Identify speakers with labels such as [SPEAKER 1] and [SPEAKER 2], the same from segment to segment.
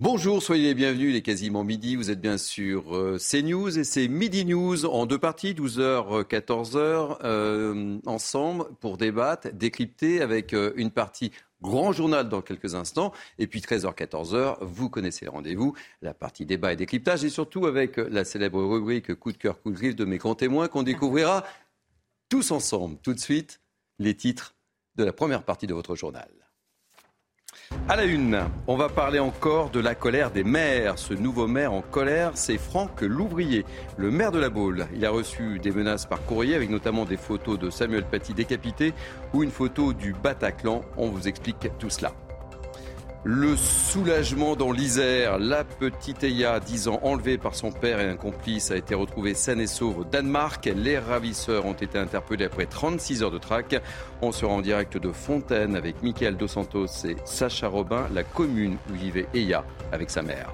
[SPEAKER 1] Bonjour, soyez les bienvenus, il est quasiment midi, vous êtes bien sur euh, CNews et c'est Midi News en deux parties, 12h, 14h, euh, ensemble pour débattre, décrypter avec euh, une partie grand journal dans quelques instants. Et puis 13h, 14h, vous connaissez le rendez-vous, la partie débat et décryptage. Et surtout avec la célèbre rubrique Coup de cœur, coup de griffe de mes grands témoins qu'on découvrira tous ensemble. Tout de suite, les titres de la première partie de votre journal. À la une, on va parler encore de la colère des maires. Ce nouveau maire en colère, c'est Franck Louvrier, le maire de la Baule. Il a reçu des menaces par courrier avec notamment des photos de Samuel Paty décapité ou une photo du Bataclan. On vous explique tout cela. Le soulagement dans l'Isère. La petite Eya, 10 ans, enlevée par son père et un complice, a été retrouvée saine et sauve au Danemark. Les ravisseurs ont été interpellés après 36 heures de traque. On sera en direct de Fontaine avec Michael Dos Santos et Sacha Robin, la commune où vivait Eya avec sa mère.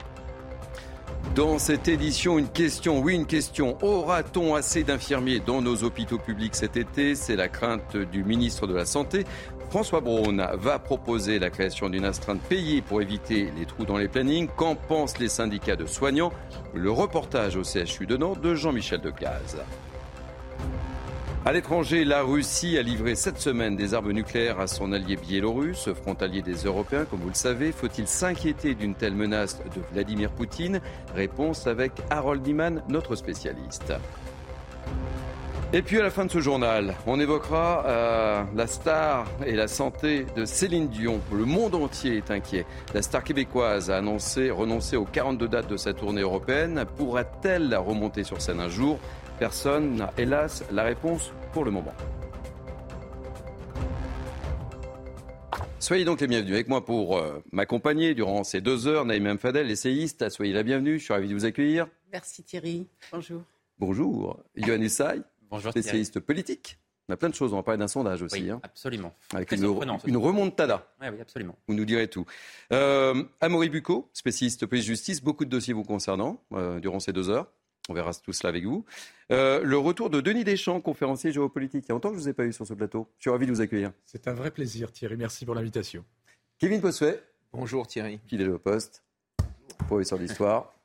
[SPEAKER 1] Dans cette édition, une question, oui une question. Aura-t-on assez d'infirmiers dans nos hôpitaux publics cet été? C'est la crainte du ministre de la Santé. François Braun va proposer la création d'une astreinte payée pour éviter les trous dans les plannings. Qu'en pensent les syndicats de soignants? Le reportage au CHU de Nantes de Jean-Michel Decaze. À l'étranger, la Russie a livré cette semaine des armes nucléaires à son allié biélorusse, frontalier des Européens, comme vous le savez. Faut-il s'inquiéter d'une telle menace de Vladimir Poutine? Réponse avec Harold Niman, notre spécialiste. Et puis à la fin de ce journal, on évoquera euh, la star et la santé de Céline Dion. Le monde entier est inquiet. La star québécoise a annoncé renoncer aux 42 dates de sa tournée européenne. Pourra-t-elle remonter sur scène un jour? Personne n'a hélas la réponse pour le moment. Soyez donc les bienvenus avec moi pour euh, m'accompagner durant ces deux heures. Naïm Fadel, essayiste, soyez la bienvenue. Je suis ravi de vous accueillir.
[SPEAKER 2] Merci Thierry. Bonjour.
[SPEAKER 1] Bonjour. Yohann Usaï.
[SPEAKER 3] Bonjour,
[SPEAKER 1] spécialiste politique. On a plein de choses. On va parler d'un sondage aussi.
[SPEAKER 3] Oui,
[SPEAKER 1] hein.
[SPEAKER 3] absolument.
[SPEAKER 1] Avec une, une remontada.
[SPEAKER 3] Oui, oui, absolument.
[SPEAKER 1] Vous nous direz tout. Euh, Amaury Bucco, spécialiste police-justice. Beaucoup de dossiers vous concernant euh, durant ces deux heures. On verra tout cela avec vous. Euh, le retour de Denis Deschamps, conférencier géopolitique. Il y a longtemps que je ne vous ai pas eu sur ce plateau. Je suis ravi de vous accueillir.
[SPEAKER 4] C'est un vrai plaisir, Thierry. Merci pour l'invitation.
[SPEAKER 1] Kevin Possuet.
[SPEAKER 5] Bonjour, Thierry.
[SPEAKER 1] Fidèle au poste. Professeur d'histoire.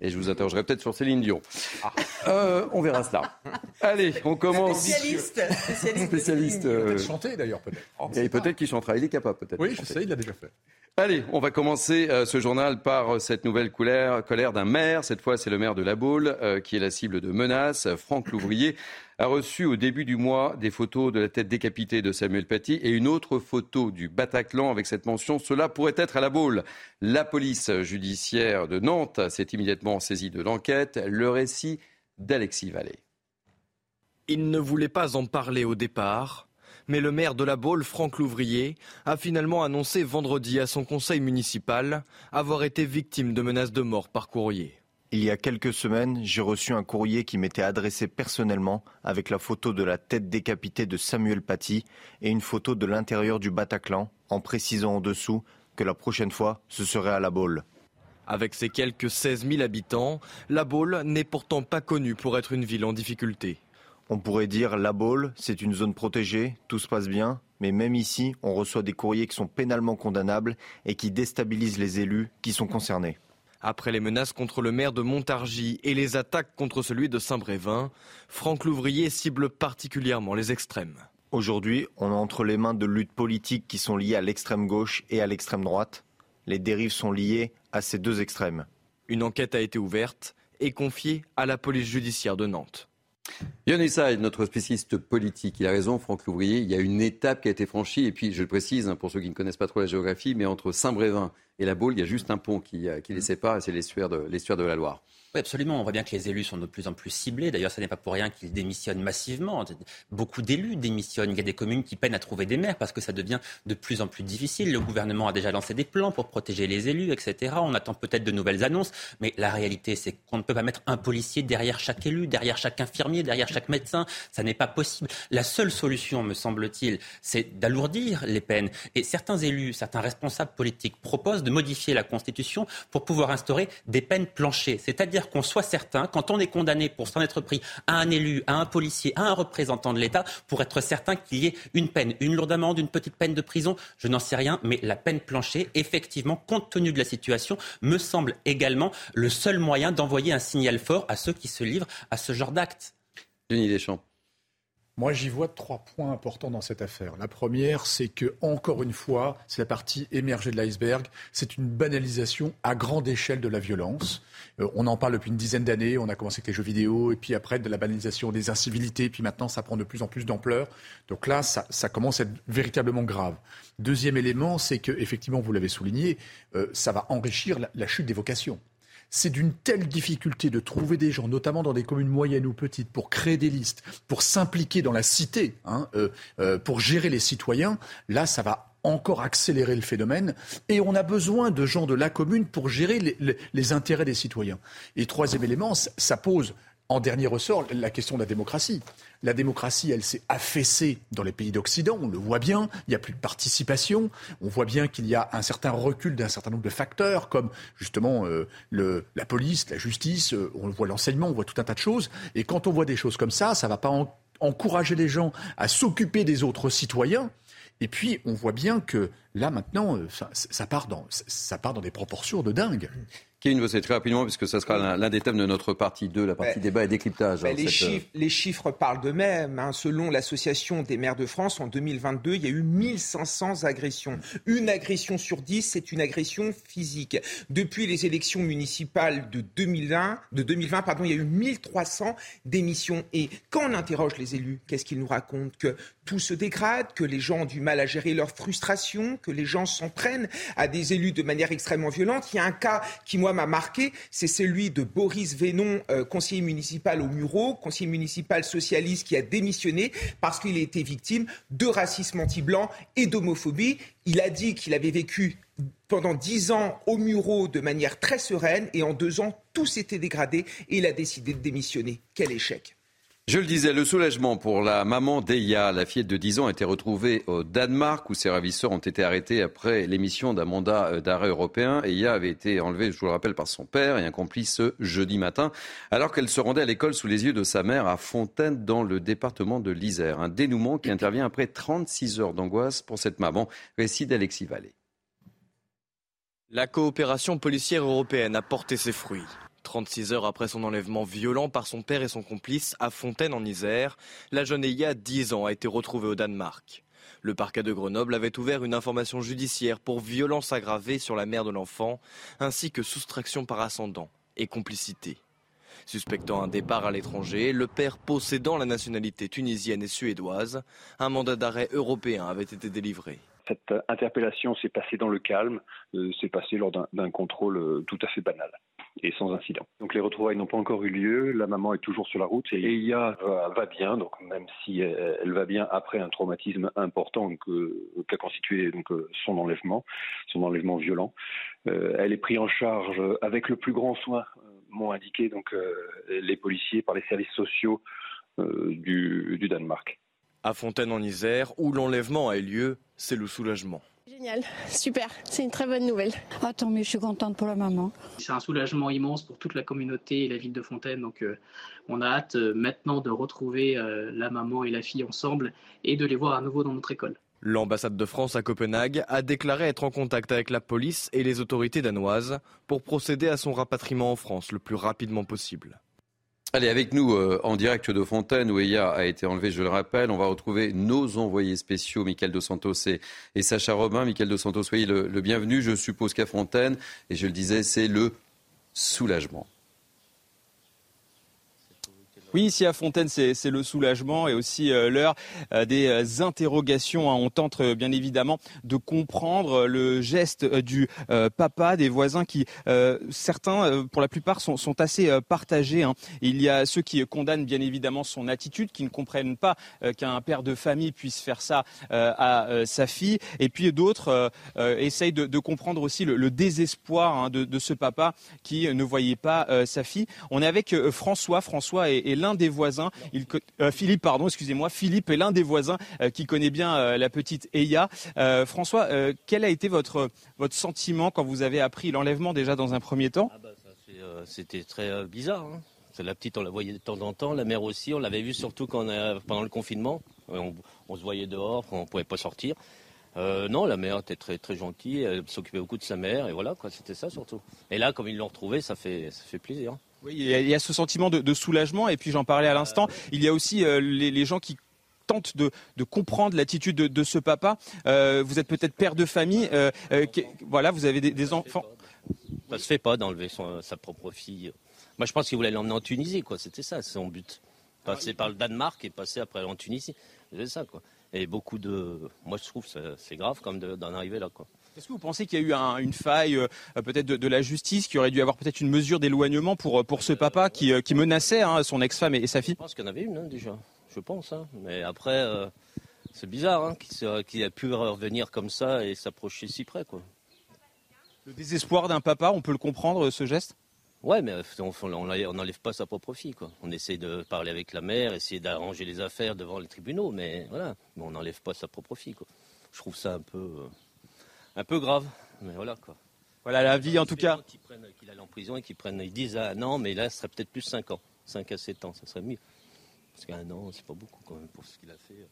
[SPEAKER 1] Et je vous interrogerai peut-être sur Céline Dion.
[SPEAKER 5] Ah.
[SPEAKER 1] Euh, on verra cela. Allez, on commence.
[SPEAKER 2] Spécialiste. Spécialiste.
[SPEAKER 1] Spécialiste.
[SPEAKER 4] Peut-être
[SPEAKER 1] euh,
[SPEAKER 4] chanter d'ailleurs, peut-être.
[SPEAKER 1] et peut-être qu'il chantera. Il est capable, peut-être.
[SPEAKER 4] Oui, je sais, il l'a déjà fait.
[SPEAKER 1] Allez, on va commencer euh, ce journal par euh, cette nouvelle colère, colère d'un maire. Cette fois, c'est le maire de La Baule euh, qui est la cible de menaces. Franck Louvrier a reçu au début du mois des photos de la tête décapitée de Samuel Paty et une autre photo du Bataclan avec cette mention Cela pourrait être à La Baule. La police judiciaire de Nantes s'est immédiatement saisie de l'enquête. Le récit d'Alexis Vallée.
[SPEAKER 6] Il ne voulait pas en parler au départ, mais le maire de la Baule, Franck Louvrier, a finalement annoncé vendredi à son conseil municipal avoir été victime de menaces de mort par courrier.
[SPEAKER 7] Il y a quelques semaines, j'ai reçu un courrier qui m'était adressé personnellement avec la photo de la tête décapitée de Samuel Paty et une photo de l'intérieur du Bataclan, en précisant en dessous que la prochaine fois, ce serait à la Baule.
[SPEAKER 6] Avec ses quelques 16 000 habitants, la Baule n'est pourtant pas connue pour être une ville en difficulté.
[SPEAKER 7] On pourrait dire la Baule, c'est une zone protégée, tout se passe bien, mais même ici, on reçoit des courriers qui sont pénalement condamnables et qui déstabilisent les élus qui sont concernés.
[SPEAKER 6] Après les menaces contre le maire de Montargis et les attaques contre celui de Saint-Brévin, Franck Louvrier cible particulièrement les extrêmes.
[SPEAKER 7] Aujourd'hui, on est entre les mains de luttes politiques qui sont liées à l'extrême gauche et à l'extrême droite. Les dérives sont liées à ces deux extrêmes.
[SPEAKER 6] Une enquête a été ouverte et confiée à la police judiciaire de Nantes.
[SPEAKER 1] Yann Saïd, notre spécialiste politique, il a raison, Franck Louvrier, il y a une étape qui a été franchie, et puis je le précise, hein, pour ceux qui ne connaissent pas trop la géographie, mais entre Saint-Brévin et la Baule, il y a juste un pont qui, euh, les sépare, et c'est l'estuaire de la Loire.
[SPEAKER 3] Oui, absolument. On voit bien que les élus sont de plus en plus ciblés. D'ailleurs, ce n'est pas pour rien qu'ils démissionnent massivement. Beaucoup d'élus démissionnent. Il y a des communes qui peinent à trouver des maires parce que ça devient de plus en plus difficile. Le gouvernement a déjà lancé des plans pour protéger les élus, etc. On attend peut-être de nouvelles annonces. Mais la réalité, c'est qu'on ne peut pas mettre un policier derrière chaque élu, derrière chaque infirmier, derrière chaque médecin. Ça n'est pas possible. La seule solution, me semble-t-il, c'est d'alourdir les peines. Et certains élus, certains responsables politiques proposent de modifier la Constitution pour pouvoir instaurer des peines planchées. C'est-à-dire qu'on soit certain, quand on est condamné pour s'en être pris à un élu, à un policier, à un représentant de l'État, pour être certain qu'il y ait une peine, une lourde amende, une petite peine de prison, je n'en sais rien, mais la peine planchée, effectivement, compte tenu de la situation, me semble également le seul moyen d'envoyer un signal fort à ceux qui se livrent à ce genre d'actes.
[SPEAKER 1] Denis Deschamps.
[SPEAKER 4] Moi, j'y vois trois points importants dans cette affaire. La première, c'est que, encore une fois, c'est la partie émergée de l'iceberg. C'est une banalisation à grande échelle de la violence. Euh, on en parle depuis une dizaine d'années. On a commencé avec les jeux vidéo, et puis après de la banalisation des incivilités, puis maintenant, ça prend de plus en plus d'ampleur. Donc là, ça, commence à être véritablement grave. Deuxième élément, c'est que, effectivement, vous l'avez souligné, euh, ça va enrichir la chute des vocations c'est d'une telle difficulté de trouver des gens, notamment dans des communes moyennes ou petites, pour créer des listes, pour s'impliquer dans la cité, hein, euh, euh, pour gérer les citoyens. Là, ça va encore accélérer le phénomène. Et on a besoin de gens de la commune pour gérer les, intérêts des citoyens. Et troisième élément, ça pose en dernier ressort la question de la démocratie. La démocratie, elle s'est affaissée dans les pays d'Occident, on le voit bien, il n'y a plus de participation, on voit bien qu'il y a un certain recul d'un certain nombre de facteurs, comme justement euh, la police, la justice, euh, on voit l'enseignement, on voit tout un tas de choses, et quand on voit des choses comme ça, ça ne va pas en, encourager les gens à s'occuper des autres citoyens, et puis on voit bien que là maintenant, euh, ça, part, dans, ça part dans des proportions de dingue.
[SPEAKER 1] Kevin Vosset, très rapidement, puisque ça sera l'un des thèmes de notre partie 2, la partie débat et décryptage. Hein,
[SPEAKER 5] les,
[SPEAKER 1] cette,
[SPEAKER 5] chiffres, les chiffres parlent d'eux-mêmes. hein. Selon l'Association des maires de France, en 2022, il y a eu 1500 agressions. Une agression sur 10, c'est une agression physique. Depuis les élections municipales de 2020, de 2020 pardon, il y a eu 1300 démissions. Et quand on interroge les élus, qu'est-ce qu'ils nous racontent? Que tout se dégrade, que les gens ont du mal à gérer leur frustration, que les gens s'en prennent à des élus de manière extrêmement violente. Il y a un cas qui, moi, m'a marqué, c'est celui de Boris Vénon, euh, conseiller municipal au Murau, conseiller municipal socialiste qui a démissionné parce qu'il a été victime de racisme anti-blanc et d'homophobie. Il a dit qu'il avait vécu pendant dix ans au Murau de manière très sereine et en deux ans, tout s'était dégradé et il a décidé de démissionner. Quel échec
[SPEAKER 1] Je le disais, le soulagement pour la maman d'Eya, la fillette de 10 ans, a été retrouvée au Danemark où ses ravisseurs ont été arrêtés après l'émission d'un mandat euh, d'arrêt européen. Eya avait été enlevée, je vous le rappelle, par son père et un complice ce jeudi matin, alors qu'elle se rendait à l'école sous les yeux de sa mère à Fontaine dans le département de l'Isère. Un dénouement qui intervient après 36 heures d'angoisse pour cette maman. Récit d'Alexis Vallée.
[SPEAKER 6] La coopération policière européenne a porté ses fruits. 36 heures après son enlèvement violent par son père et son complice à Fontaine en Isère, la jeune Eya, 10 ans, a été retrouvée au Danemark. Le parquet de Grenoble avait ouvert une information judiciaire pour violence aggravée sur la mère de l'enfant, ainsi que soustraction par ascendant et complicité. Suspectant un départ à l'étranger, le père possédant la nationalité tunisienne et suédoise, un mandat d'arrêt européen avait été délivré.
[SPEAKER 8] Cette interpellation s'est passée dans le calme, euh, s'est passée lors d'un contrôle euh, tout à fait banal et sans incident. Donc les retrouvailles n'ont pas encore eu lieu, la maman est toujours sur la route et Eya va, va bien, donc même si elle, va bien après un traumatisme important qu'a constitué donc, son enlèvement, son enlèvement violent. Euh, elle est prise en charge avec le plus grand soin, m'ont indiqué donc euh, les policiers par les services sociaux euh, du Danemark.
[SPEAKER 6] À Fontaine en Isère, où l'enlèvement a eu lieu, c'est le soulagement.
[SPEAKER 9] Génial, super, c'est une très bonne nouvelle.
[SPEAKER 10] Ah, tant mieux, je suis contente pour la maman.
[SPEAKER 11] C'est un soulagement immense pour toute la communauté et la ville de Fontaine. Donc, euh, on a hâte euh, maintenant de retrouver euh, la maman et la fille ensemble et de les voir à nouveau dans notre école.
[SPEAKER 6] L'ambassade de France à Copenhague a déclaré être en contact avec la police et les autorités danoises pour procéder à son rapatriement en France le plus rapidement possible.
[SPEAKER 1] Allez, avec nous euh, en direct de Fontaine, où Eya a été enlevé, je le rappelle. On va retrouver nos envoyés spéciaux, Michael Dos Santos et, Sacha Robin. Michael Dos Santos, soyez le, le bienvenu. Je suppose qu'à Fontaine, et je le disais, c'est le soulagement.
[SPEAKER 12] Oui, ici à Fontaine, c'est le soulagement et aussi euh, l'heure euh, des euh, interrogations. Hein. On tente bien évidemment de comprendre le geste du papa, des voisins qui, certains, pour la plupart, sont, assez partagés. Hein. Il y a ceux qui condamnent bien évidemment son attitude, qui ne comprennent pas qu'un père de famille puisse faire ça à sa fille. Et puis d'autres essayent de, comprendre aussi le, désespoir hein, de, ce papa qui ne voyait pas sa fille. On est avec François. François est, l'un des voisins. Euh, Philippe, pardon, excusez-moi. Philippe est l'un des voisins euh, qui connaît bien euh, la petite Eya. François, quel a été votre, votre sentiment quand vous avez appris l'enlèvement déjà dans un premier temps?
[SPEAKER 13] Ah bah, C'était très bizarre. Hein. La petite, on la voyait de temps en temps. La mère aussi, on l'avait vue surtout quand pendant le confinement. On, se voyait dehors, on ne pouvait pas sortir. non, la mère était très très gentille, elle s'occupait beaucoup de sa mère et voilà c'était ça surtout. Et là, comme ils l'ont retrouvée, ça fait ça fait plaisir.
[SPEAKER 12] Oui, il y, a, ce sentiment de, soulagement et puis j'en parlais à l'instant. Il y a aussi euh, les, gens qui tentent de, comprendre l'attitude de, ce papa. Euh, vous êtes peut-être père de famille. Euh, voilà, vous avez des, enfants.
[SPEAKER 13] Ça se fait pas d'enlever sa propre fille. Moi, je pense qu'il voulait l'emmener en Tunisie, quoi. C'était ça, son but. Passer par le Danemark et passer après en Tunisie. C'est ça, quoi. Et beaucoup de. Moi, je trouve que c'est grave comme d'en arriver là, quoi.
[SPEAKER 12] Est-ce que vous pensez qu'il y a eu une faille euh, peut-être de, la justice, qui aurait dû avoir peut-être une mesure d'éloignement pour, euh, pour ce papa qui, euh, qui menaçait hein, son ex-femme et, sa fille? Je
[SPEAKER 13] pense qu'il y en avait une hein, déjà, je pense. Hein. Mais après, c'est bizarre qu'il a pu revenir comme ça et s'approcher si près. Quoi.
[SPEAKER 12] Le désespoir d'un papa, on peut le comprendre, ce geste?
[SPEAKER 13] Ouais, mais on n'enlève pas sa propre fille. Quoi. On essaie de parler avec la mère, essayer d'arranger les affaires devant les tribunaux, mais voilà, mais on n'enlève pas sa propre fille. Quoi. Je trouve ça un peu un peu grave. Mais voilà quoi.
[SPEAKER 12] Voilà la vie en tout cas.
[SPEAKER 13] Qu'il aille en prison et qu'ils prennent, ils disent ah non, mais là ce serait peut-être plus 5 ans, 5 à 7 ans, ça serait mieux. Parce qu'un an, c'est pas beaucoup quand même pour ce qu'il a fait.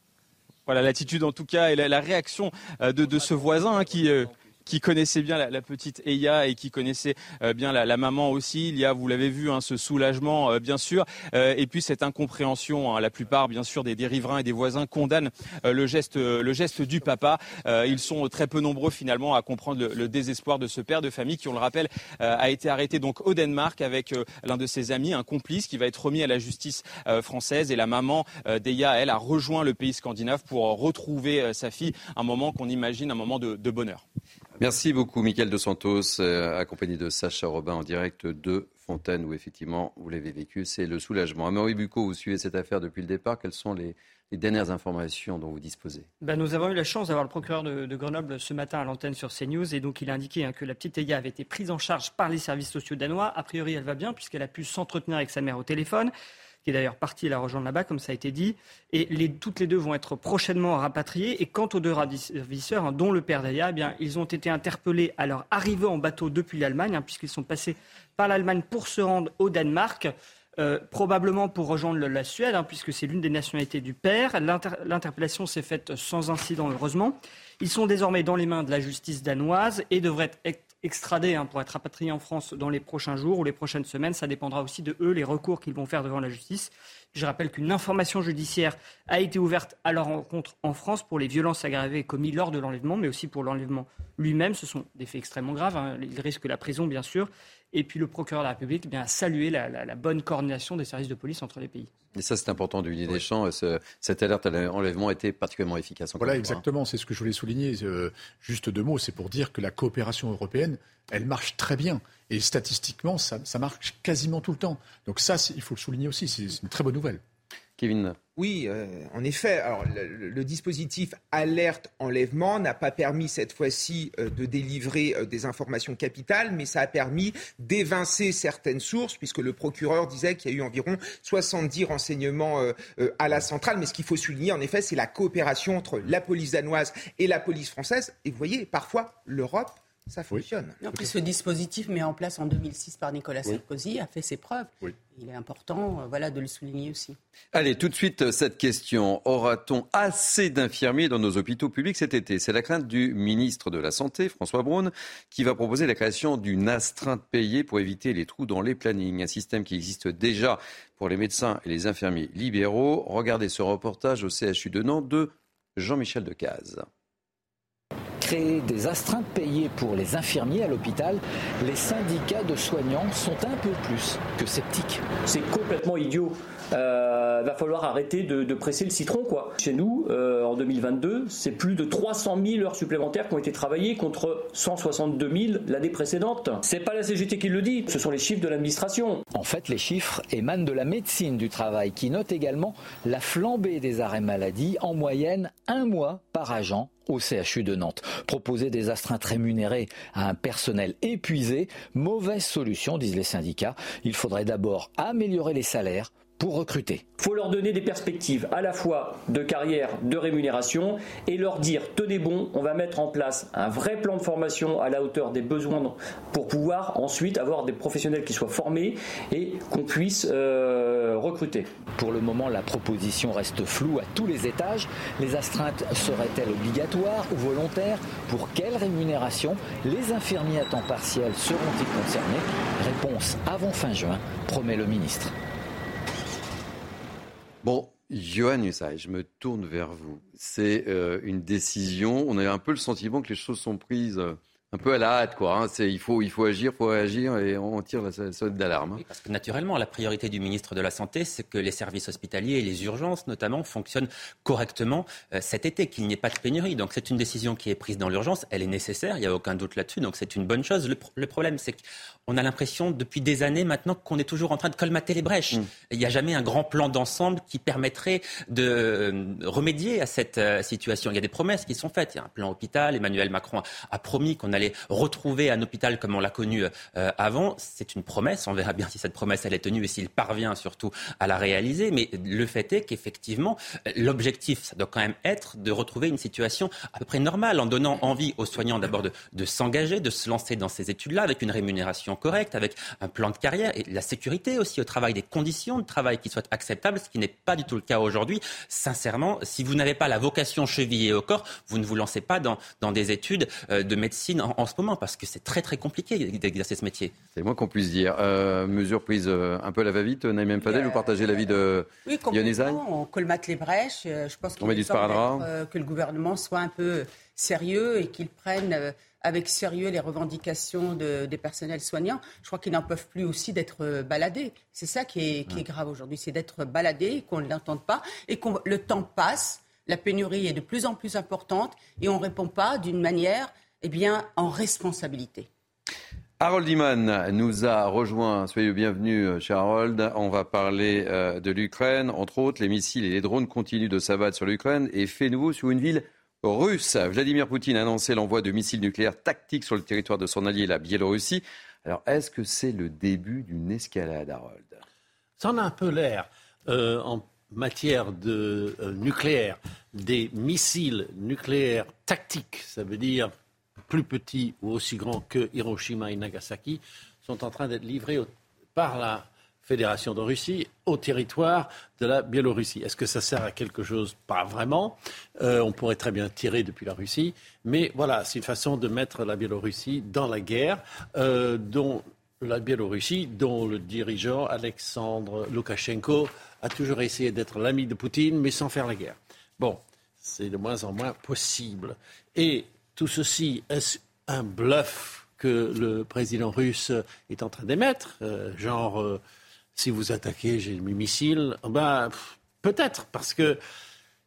[SPEAKER 12] Voilà l'attitude en tout cas et la, réaction euh, de, de, ce voisin hein, qui, euh, qui connaissait bien la, petite Eya et qui connaissait euh, bien la, maman aussi. Il y a, vous l'avez vu, hein, ce soulagement, euh, bien sûr, euh, et puis cette incompréhension. Hein. la plupart, bien sûr, des, riverains et des voisins condamnent le geste, le geste du papa. ils sont très peu nombreux finalement à comprendre le, désespoir de ce père de famille qui, on le rappelle, a été arrêté donc au Danemark avec l'un de ses amis, un complice qui va être remis à la justice française. Et la maman d'Eya, elle, a rejoint le pays scandinave pour retrouver sa fille. Un moment qu'on imagine un moment de bonheur.
[SPEAKER 1] Merci beaucoup, Michael De Santos, euh, accompagné de Sacha Robin en direct de Fontaine, où effectivement, vous l'avez vécu, c'est le soulagement. Amaury Bucco, vous suivez cette affaire depuis le départ. Quelles sont les, dernières informations dont vous disposez?
[SPEAKER 14] Ben, Nous avons eu la chance d'avoir le procureur de, Grenoble ce matin à l'antenne sur CNews. Et donc, il a indiqué hein, que la petite Eya avait été prise en charge par les services sociaux danois. A priori, elle va bien, puisqu'elle a pu s'entretenir avec sa mère au téléphone qui est d'ailleurs partie la rejoindre là-bas, comme ça a été dit. Et toutes les deux vont être prochainement rapatriées. Et quant aux deux ravisseurs, hein, dont le père d'Aya, eh ils ont été interpellés à leur arrivée en bateau depuis l'Allemagne, hein, puisqu'ils sont passés par l'Allemagne pour se rendre au Danemark. Euh, probablement pour rejoindre la Suède, hein, puisque c'est l'une des nationalités du père. L'interpellation s'est faite sans incident, heureusement. Ils sont désormais dans les mains de la justice danoise et devraient être extradés hein, pour être rapatriés en France dans les prochains jours ou les prochaines semaines. Ça dépendra aussi de eux, les recours qu'ils vont faire devant la justice. Je rappelle qu'une information judiciaire a été ouverte à leur rencontre en France pour les violences aggravées commises lors de l'enlèvement, mais aussi pour l'enlèvement lui-même. Ce sont des faits extrêmement graves. Hein. Ils risquent la prison, bien sûr. Et puis le procureur de la République eh a salué la, bonne coordination des services de police entre les pays.
[SPEAKER 1] Et ça, c'est important du des champs. cette alerte à l'enlèvement était particulièrement efficace.
[SPEAKER 4] Voilà, exactement. C'est ce que je voulais souligner. Euh, juste deux mots. C'est pour dire que la coopération européenne, elle marche très bien. Et statistiquement, ça, ça marche quasiment tout le temps. Donc ça, il faut le souligner aussi. C'est une très bonne nouvelle.
[SPEAKER 1] Kevin.
[SPEAKER 5] Oui, euh, en effet. Alors, le, dispositif alerte enlèvement n'a pas permis cette fois-ci euh, de délivrer euh, des informations capitales, mais ça a permis d'évincer certaines sources, puisque le procureur disait qu'il y a eu environ 70 renseignements à la centrale. Mais ce qu'il faut souligner, en effet, c'est la coopération entre la police danoise et la police française. Et vous voyez, parfois, l'Europe ça fonctionne.
[SPEAKER 2] En plus, ce dispositif mis en place en 2006 par Nicolas Sarkozy a fait ses preuves. Il est important euh, voilà, de le souligner aussi.
[SPEAKER 1] Allez, tout de suite, euh, cette question. Aura-t-on assez d'infirmiers dans nos hôpitaux publics cet été? C'est la crainte du ministre de la Santé, François Braun, qui va proposer la création d'une astreinte payée pour éviter les trous dans les plannings. Un système qui existe déjà pour les médecins et les infirmiers libéraux. Regardez ce reportage au CHU de Nantes de Jean-Michel Decaze.
[SPEAKER 15] Créer des astreintes payées pour les infirmiers à l'hôpital, les syndicats de soignants sont un peu plus que sceptiques.
[SPEAKER 16] C'est complètement idiot. Euh, va falloir arrêter de, presser le citron. Quoi. Chez nous, euh, en 2022, c'est plus de 300 000 heures supplémentaires qui ont été travaillées contre 162 000 l'année précédente. C'est pas la CGT qui le dit, ce sont les chiffres de l'administration.
[SPEAKER 15] En fait, les chiffres émanent de la médecine du travail qui note également la flambée des arrêts maladie, en moyenne un mois par agent au CHU de Nantes. Proposer des astreintes rémunérées à un personnel épuisé, mauvaise solution, disent les syndicats. Il faudrait d'abord améliorer les salaires pour recruter.
[SPEAKER 16] Il faut leur donner des perspectives à la fois de carrière, de rémunération et leur dire tenez bon, on va mettre en place un vrai plan de formation à la hauteur des besoins pour pouvoir ensuite avoir des professionnels qui soient formés et qu'on puisse euh, recruter.
[SPEAKER 15] Pour le moment, la proposition reste floue à tous les étages. Les astreintes seraient-elles obligatoires ou volontaires? Pour quelle rémunération? Les infirmiers à temps partiel seront-ils concernés? Réponse avant fin juin, promet le ministre.
[SPEAKER 1] Bon, Johan Usaï, je me tourne vers vous. C'est euh, une décision. On a un peu le sentiment que les choses sont prises. Euh, un peu à la hâte, quoi. Hein. il, faut, il faut agir, il faut réagir et on tire la sonnette d'alarme.
[SPEAKER 3] Hein. parce que naturellement, la priorité du ministre de la Santé, c'est que les services hospitaliers et les urgences, notamment, fonctionnent correctement euh, cet été, qu'il n'y ait pas de pénurie. Donc c'est une décision qui est prise dans l'urgence, elle est nécessaire, il n'y a aucun doute là-dessus, donc c'est une bonne chose. Le, problème, c'est qu'on a l'impression depuis des années maintenant qu'on est toujours en train de colmater les brèches. Mm. Il n'y a jamais un grand plan d'ensemble qui permettrait de euh, remédier à cette euh, situation. Il y a des promesses qui sont faites. Il y a un plan hôpital. Emmanuel Macron a promis qu'on allait retrouver un hôpital comme on l'a connu euh, avant. C'est une promesse. On verra bien si cette promesse elle est tenue et s'il parvient surtout à la réaliser. Mais le fait est qu'effectivement, l'objectif, ça doit quand même être de retrouver une situation à peu près normale en donnant envie aux soignants d'abord de, de s'engager, de se lancer dans ces études-là avec une rémunération correcte, avec un plan de carrière et la sécurité aussi au travail, des conditions de travail qui soient acceptables, ce qui n'est pas du tout le cas aujourd'hui. Sincèrement, si vous n'avez pas la vocation chevillée au corps, vous ne vous lancez pas dans, dans des études euh, de médecine en, en, ce moment parce que c'est très très compliqué d'exercer ce métier.
[SPEAKER 1] C'est le moins qu'on puisse dire. Euh, mesure prise euh, un peu à la va-vite, Naïm Fadel, vous partagez l'avis de
[SPEAKER 2] Oui. On colmate les brèches. Euh, je pense qu'il est euh, que le gouvernement soit un peu sérieux et qu'il prenne avec sérieux les revendications de, des personnels soignants. Je crois qu'ils n'en peuvent plus aussi d'être baladés. C'est ça qui est, qui est grave aujourd'hui, c'est d'être baladés, qu'on ne l'entende pas et que le temps passe. La pénurie est de plus en plus importante et on ne répond pas d'une manière eh bien, en responsabilité.
[SPEAKER 1] Harold Iman nous a rejoint. Soyez bienvenus, euh, cher Harold. On va parler euh, de l'Ukraine. Entre autres, les missiles et les drones continuent de s'abattre sur l'Ukraine et fait nouveau sur une ville russe. Vladimir Poutine a annoncé l'envoi de missiles nucléaires tactiques sur le territoire de son allié, la Biélorussie. Alors, est-ce que c'est le début d'une escalade, Harold?
[SPEAKER 17] Ça en a un peu l'air. Euh, en matière de nucléaire, des missiles nucléaires tactiques, ça veut dire plus petits ou aussi grands que Hiroshima et Nagasaki, sont en train d'être livrés par la Fédération de Russie au territoire de la Biélorussie. Est-ce que ça sert à quelque chose? Pas vraiment. Euh, on pourrait très bien tirer depuis la Russie. Mais voilà, c'est une façon de mettre la Biélorussie dans la guerre, euh, dont la Biélorussie, dont le dirigeant Alexandre Loukachenko a toujours essayé d'être l'ami de Poutine, mais sans faire la guerre. Bon, c'est de moins en moins possible. Et tout ceci, est-ce un bluff que le président russe est en train d'émettre euh, Genre, si vous attaquez, j'ai mes missiles ben, Peut-être, parce que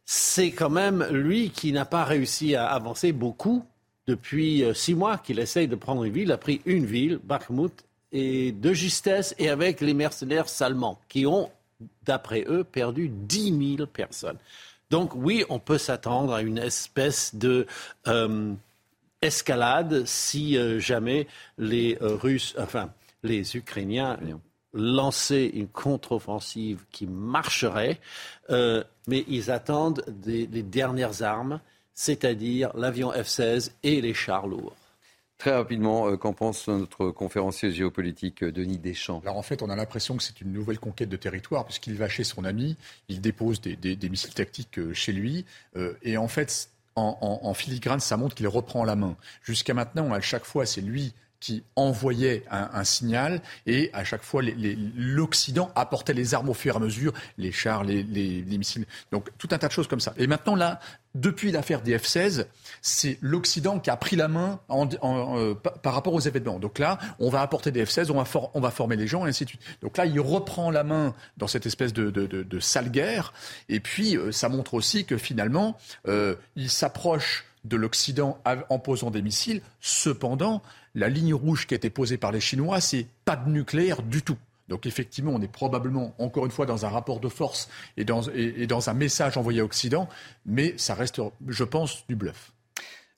[SPEAKER 17] c'est quand même lui qui n'a pas réussi à avancer beaucoup depuis euh, six mois qu'il essaye de prendre une ville. Il a pris une ville, Bakhmut, et de justesse et avec les mercenaires salmans qui ont, d'après eux, perdu 10 000 personnes. Donc oui, on peut s'attendre à une espèce de euh, escalade si euh, jamais les Russes, enfin les Ukrainiens lançaient une contre-offensive qui marcherait, mais ils attendent les dernières armes, c'est-à-dire l'avion F-16 et les chars lourds.
[SPEAKER 1] Très rapidement, euh, qu'en pense notre conférencier géopolitique euh, Denis Deschamps?
[SPEAKER 4] Alors en fait, on a l'impression que c'est une nouvelle conquête de territoire, puisqu'il va chez son ami, il dépose des, missiles tactiques euh, chez lui, et en fait, en, filigrane, ça montre qu'il reprend la main. Jusqu'à maintenant, à chaque fois, c'est lui qui envoyait un, signal et à chaque fois l'Occident apportait les armes au fur et à mesure, les chars, les, les, missiles, donc tout un tas de choses comme ça. Et maintenant là, depuis l'affaire des F-16, c'est l'Occident qui a pris la main euh, par rapport aux événements. Donc là, on va apporter des F-16, on va, former les gens, et ainsi de suite. Donc là, il reprend la main dans cette espèce de, de, sale guerre. Et puis, euh, ça montre aussi que finalement, euh, il s'approche de l'Occident en posant des missiles. Cependant, la ligne rouge qui a été posée par les Chinois, c'est pas de nucléaire du tout. Donc effectivement, on est probablement, encore une fois, dans un rapport de force et dans, un message envoyé à Occident, mais ça reste, je pense, du bluff.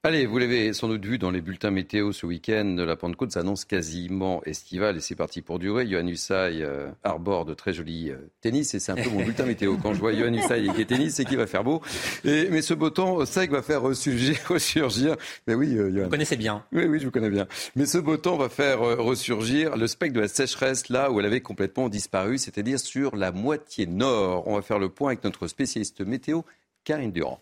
[SPEAKER 1] Allez, vous l'avez sans doute vu dans les bulletins météo ce week-end, la Pentecôte s'annonce quasiment estivale et c'est parti pour durer. Usaï euh, arbore de très jolis euh, tennis et c'est un peu mon bulletin météo. Quand je vois Yohann Usaï qui est tennis, c'est qu'il va faire beau. Et, mais ce beau temps sec va faire ressurgir, ressurgir. Mais oui,
[SPEAKER 3] euh, Vous connaissez bien.
[SPEAKER 1] Oui, oui, je vous connais bien. Mais ce beau temps va faire ressurgir le spectre de la sécheresse là où elle avait complètement disparu, c'est-à-dire sur la moitié nord. On va faire le point avec notre spécialiste météo, Karine Durand.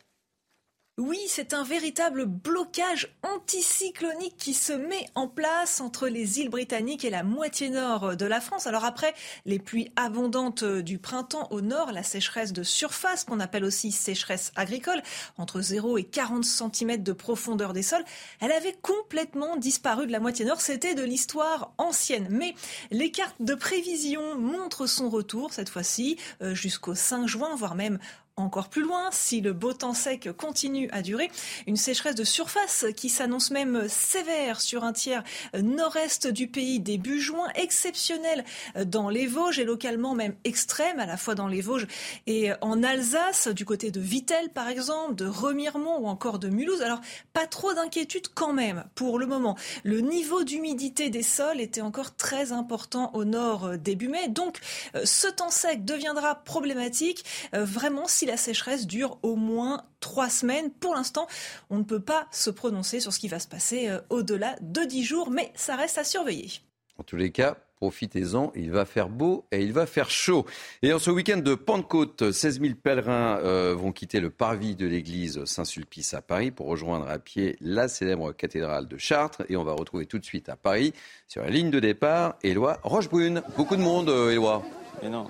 [SPEAKER 18] Oui, c'est un véritable blocage anticyclonique qui se met en place entre les îles britanniques et la moitié nord de la France. Alors après les pluies abondantes du printemps au nord, la sécheresse de surface, qu'on appelle aussi sécheresse agricole, entre 0 et 40 cm de profondeur des sols, elle avait complètement disparu de la moitié nord. C'était de l'histoire ancienne. Mais les cartes de prévision montrent son retour cette fois-ci euh, jusqu'au 5 juin, voire même encore plus loin, si le beau temps sec continue à durer, une sécheresse de surface qui s'annonce même sévère sur un tiers nord-est du pays début juin, exceptionnelle dans les Vosges et localement même extrême, à la fois dans les Vosges et en Alsace, du côté de Vittel par exemple, de Remiremont ou encore de Mulhouse. Alors pas trop d'inquiétude quand même pour le moment. Le niveau d'humidité des sols était encore très important au nord début mai, donc euh, ce temps sec deviendra problématique euh, vraiment si la sécheresse dure au moins trois semaines. Pour l'instant, on ne peut pas se prononcer sur ce qui va se passer euh, au-delà de dix jours, mais ça reste à surveiller.
[SPEAKER 1] En tous les cas, profitez-en, il va faire beau et il va faire chaud. Et en ce week-end de Pentecôte, 16 000 pèlerins euh, vont quitter le parvis de l'église Saint-Sulpice à Paris pour rejoindre à pied la célèbre cathédrale de Chartres. Et on va retrouver tout de suite à Paris, sur la ligne de départ, Éloi Rochebrune. Beaucoup de monde, euh, Éloi.
[SPEAKER 19] Mais non.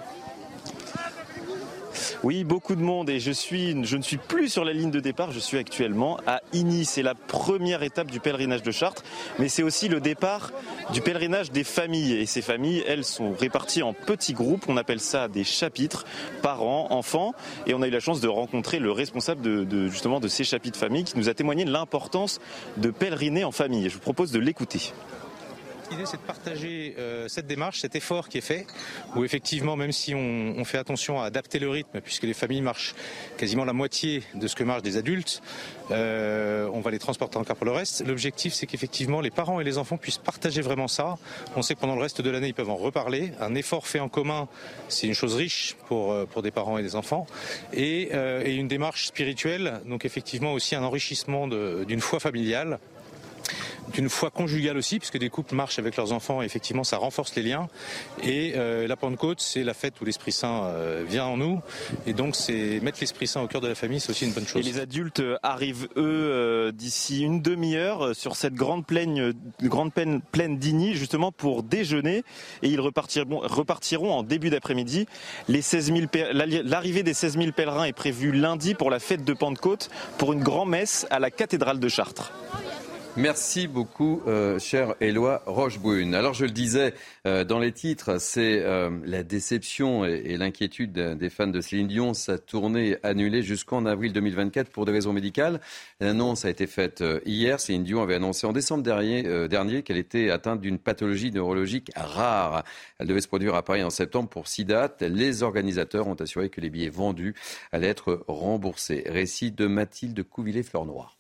[SPEAKER 19] Oui, beaucoup de monde et je, ne suis plus sur la ligne de départ, je suis actuellement à Igny. C'est la première étape du pèlerinage de Chartres, mais c'est aussi le départ du pèlerinage des familles. Et ces familles, elles sont réparties en petits groupes, on appelle ça des chapitres, parents, enfants. Et on a eu la chance de rencontrer le responsable de, justement de ces chapitres familles qui nous a témoigné de l'importance de pèleriner en famille. je vous propose de l'écouter.
[SPEAKER 20] L'idée, c'est de partager euh, cette démarche, cet effort qui est fait, où effectivement, même si on, fait attention à adapter le rythme, puisque les familles marchent quasiment la moitié de ce que marchent des adultes, euh, on va les transporter encore pour le reste. L'objectif, c'est qu'effectivement, les parents et les enfants puissent partager vraiment ça. On sait que pendant le reste de l'année, ils peuvent en reparler. Un effort fait en commun, c'est une chose riche pour, euh, des parents et des enfants. Et une démarche spirituelle, donc effectivement aussi un enrichissement d'une foi familiale d'une foi conjugale aussi, puisque des couples marchent avec leurs enfants, et effectivement, ça renforce les liens. Et euh, la Pentecôte, c'est la fête où l'Esprit Saint euh, vient en nous, et donc c'est mettre l'Esprit Saint au cœur de la famille, c'est aussi une bonne chose.
[SPEAKER 19] Et les adultes arrivent eux euh, d'ici une demi-heure sur cette grande plaine, grande plaine, plaine d'Igny, justement pour déjeuner, et ils repartiront, repartiront en début d'après-midi. Les 16 l'arrivée des 16 000 pèlerins est prévue lundi pour la fête de Pentecôte, pour une grand-messe à la cathédrale de Chartres.
[SPEAKER 1] Merci beaucoup, euh, cher Éloi Rochebrune. Alors, je le disais euh, dans les titres, c'est euh, la déception et, l'inquiétude des fans de Céline Dion. Sa tournée annulée jusqu'en avril 2024 pour des raisons médicales. L'annonce a été faite hier. Céline Dion avait annoncé en décembre dernier, dernier qu'elle était atteinte d'une pathologie neurologique rare. Elle devait se produire à Paris en septembre pour six dates. Les organisateurs ont assuré que les billets vendus allaient être remboursés. Récit de Mathilde Couvillé-Fleur-Noir.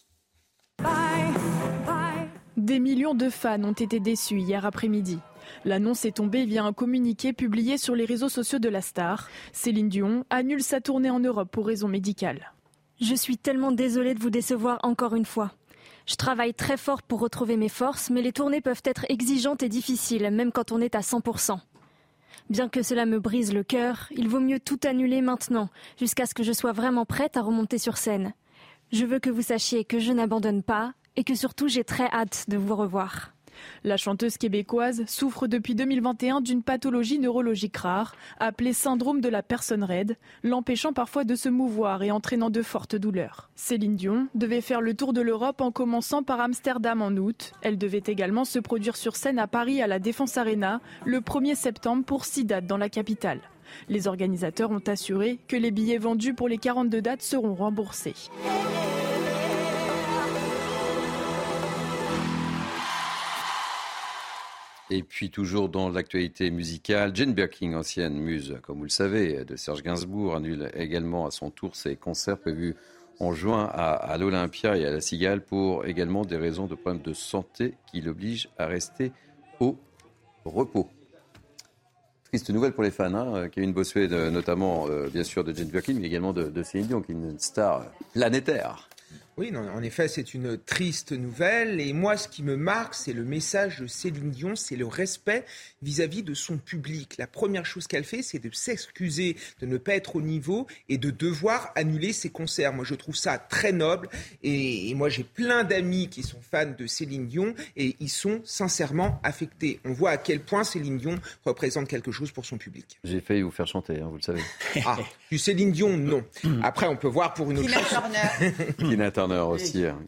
[SPEAKER 21] Des millions de fans ont été déçus hier après-midi. L'annonce est tombée via un communiqué publié sur les réseaux sociaux de la star. Céline Dion annule sa tournée en Europe pour raisons médicales.
[SPEAKER 22] Je suis tellement désolée de vous décevoir encore une fois. Je travaille très fort pour retrouver mes forces, mais les tournées peuvent être exigeantes et difficiles, même quand on est à 100%. Bien que cela me brise le cœur, il vaut mieux tout annuler maintenant, jusqu'à ce que je sois vraiment prête à remonter sur scène. Je veux que vous sachiez que je n'abandonne pas et que surtout j'ai très hâte de vous revoir.
[SPEAKER 21] La chanteuse québécoise souffre depuis 2021 d'une pathologie neurologique rare, appelée syndrome de la personne raide, l'empêchant parfois de se mouvoir et entraînant de fortes douleurs. Céline Dion devait faire le tour de l'Europe en commençant par Amsterdam en août. Elle devait également se produire sur scène à Paris à la Défense Arena le 1er septembre pour six dates dans la capitale. Les organisateurs ont assuré que les billets vendus pour les 42 dates seront remboursés.
[SPEAKER 1] Et puis toujours dans l'actualité musicale, Jane Birkin, ancienne muse, comme vous le savez, de Serge Gainsbourg, annule également à son tour ses concerts prévus en juin à, l'Olympia et à la Cigale pour également des raisons de problèmes de santé qui l'obligent à rester au repos. Triste nouvelle pour les fans. Hein. Kevin Bossuet, notamment, euh, bien sûr, de Jane Birkin, mais également de, de Céline Dion, qui est une star planétaire.
[SPEAKER 5] Oui, en effet, c'est une triste nouvelle. Et moi, ce qui me marque, c'est le message de Céline Dion, c'est le respect vis-à-vis de son public. La première chose qu'elle fait, c'est de s'excuser de ne pas être au niveau et de devoir annuler ses concerts. Moi, je trouve ça très noble. Et, moi, j'ai plein d'amis qui sont fans de Céline Dion et ils sont sincèrement affectés. On voit à quel point Céline Dion représente quelque chose pour son public.
[SPEAKER 1] J'ai failli vous faire chanter, hein, vous le savez.
[SPEAKER 5] Ah, du Céline Dion, non. Après, on peut voir pour une autre
[SPEAKER 1] chose aussi, hein,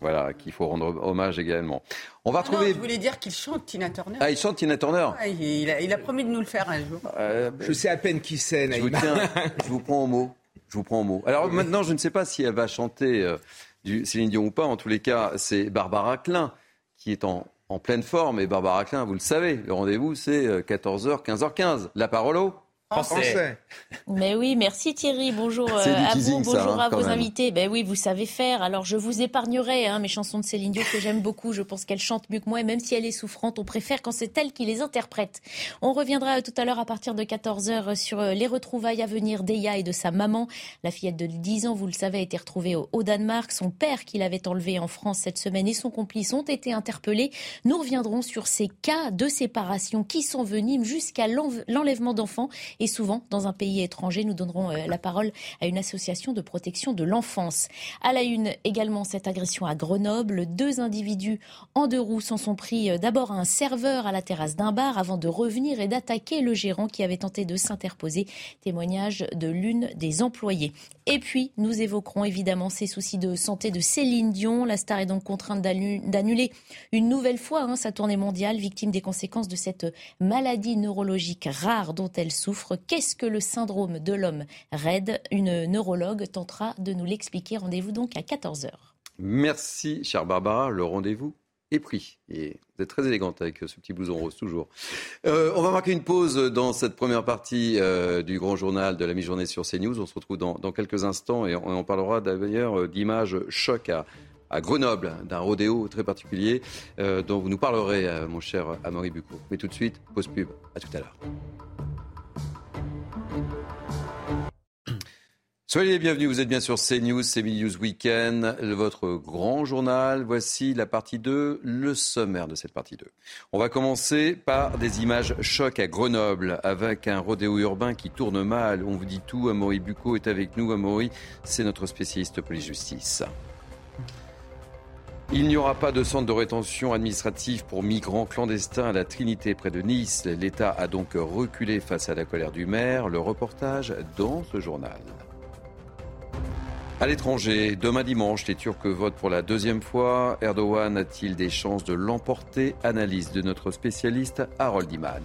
[SPEAKER 1] voilà, qu'il faut rendre hommage également. On va retrouver.
[SPEAKER 2] je voulais dire qu'il chante Tina Turner.
[SPEAKER 1] Ah, il chante Tina Turner.
[SPEAKER 2] il, a, promis de nous le faire un jour.
[SPEAKER 5] Euh, je sais à peine qui c'est.
[SPEAKER 1] Je vous, je vous prends au mot. Je vous prends au mot. Alors maintenant, je ne sais pas si elle va chanter euh, du Céline Dion ou pas. En tous les cas, c'est Barbara Klein qui est en, en pleine forme. Et Barbara Klein, vous le savez, le rendez-vous, c'est 14h, euh, 15h15. La parole au
[SPEAKER 5] Français.
[SPEAKER 23] Mais oui, merci Thierry. Bonjour euh, à vous, bonjour hein, à vos invités. Ben oui, vous savez faire. Alors je vous épargnerai hein, mes chansons de Céline Dion que j'aime beaucoup. Je pense qu'elle chante mieux que moi et même si elle est souffrante, on préfère quand c'est elle qui les interprète. On reviendra tout à l'heure à partir de 14h sur euh, les retrouvailles à venir d'Eya et de sa maman. La fillette de 10 ans, vous le savez, a été retrouvée au Danemark. Son père qui l'avait enlevée en France cette semaine et son complice ont été interpellés. Nous reviendrons sur ces cas de séparation qui s'enveniment jusqu'à l'enlèvement d'enfants et souvent dans un pays étranger. Nous donnerons euh, la parole à une association de protection de l'enfance. À la une également cette agression à Grenoble. Deux individus en deux roues s'en sont pris euh, d'abord à un serveur à la terrasse d'un bar avant de revenir et d'attaquer le gérant qui avait tenté de s'interposer. Témoignage de l'une des employées. Et puis, nous évoquerons évidemment ces soucis de santé de Céline Dion. La star est donc contrainte d'annuler une nouvelle fois hein, sa tournée mondiale, victime des conséquences de cette maladie neurologique rare dont elle souffre. Qu'est-ce que le syndrome de l'homme raide? Une neurologue tentera de nous l'expliquer. Rendez-vous donc à 14h.
[SPEAKER 1] Merci, chère Barbara. Le rendez-vous est pris. Et vous êtes très élégante avec ce petit blouson rose, toujours. Euh, on va marquer une pause dans cette première partie euh, du grand journal de la mi-journée sur CNews. On se retrouve dans, quelques instants et on, parlera d'ailleurs euh, d'images choc à, à Grenoble, d'un rodéo très particulier dont vous nous parlerez, mon cher Amaury Bucco. Mais tout de suite, pause pub. À tout à l'heure. Soyez les bienvenus, vous êtes bien sur CNews, c'est News Weekend, votre grand journal. Voici la partie 2, le sommaire de cette partie 2. On va commencer par des images choc à Grenoble avec un rodéo urbain qui tourne mal. On vous dit tout, Amaury Bucco est avec nous. Amaury, c'est notre spécialiste police-justice. Il n'y aura pas de centre de rétention administrative pour migrants clandestins à la Trinité près de Nice. L'État a donc reculé face à la colère du maire. Le reportage dans ce journal. À l'étranger, demain dimanche, les Turcs votent pour la deuxième fois. Erdogan a-t-il des chances de l'emporter? Analyse de notre spécialiste Harold Iman.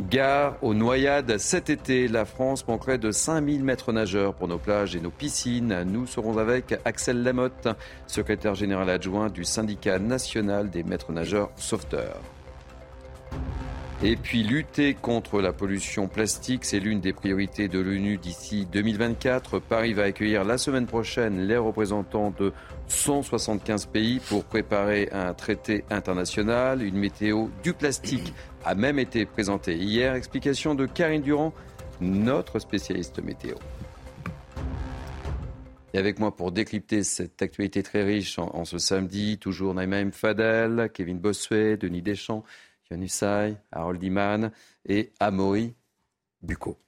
[SPEAKER 1] Gare aux noyades cet été. La France manquerait de 5000 mètres nageurs pour nos plages et nos piscines. Nous serons avec Axel Lamotte, secrétaire général adjoint du syndicat national des maîtres nageurs sauveteurs. Et puis lutter contre la pollution plastique, c'est l'une des priorités de l'ONU d'ici 2024. Paris va accueillir la semaine prochaine les représentants de 175 pays pour préparer un traité international. Une météo du plastique a même été présentée hier. Explication de Karine Durand, notre spécialiste météo. Et avec moi pour décrypter cette actualité très riche en, ce samedi, toujours Naïma Fadel, Kevin Bossuet, Denis Deschamps. Yann Harold Iman et Amaury Bucco.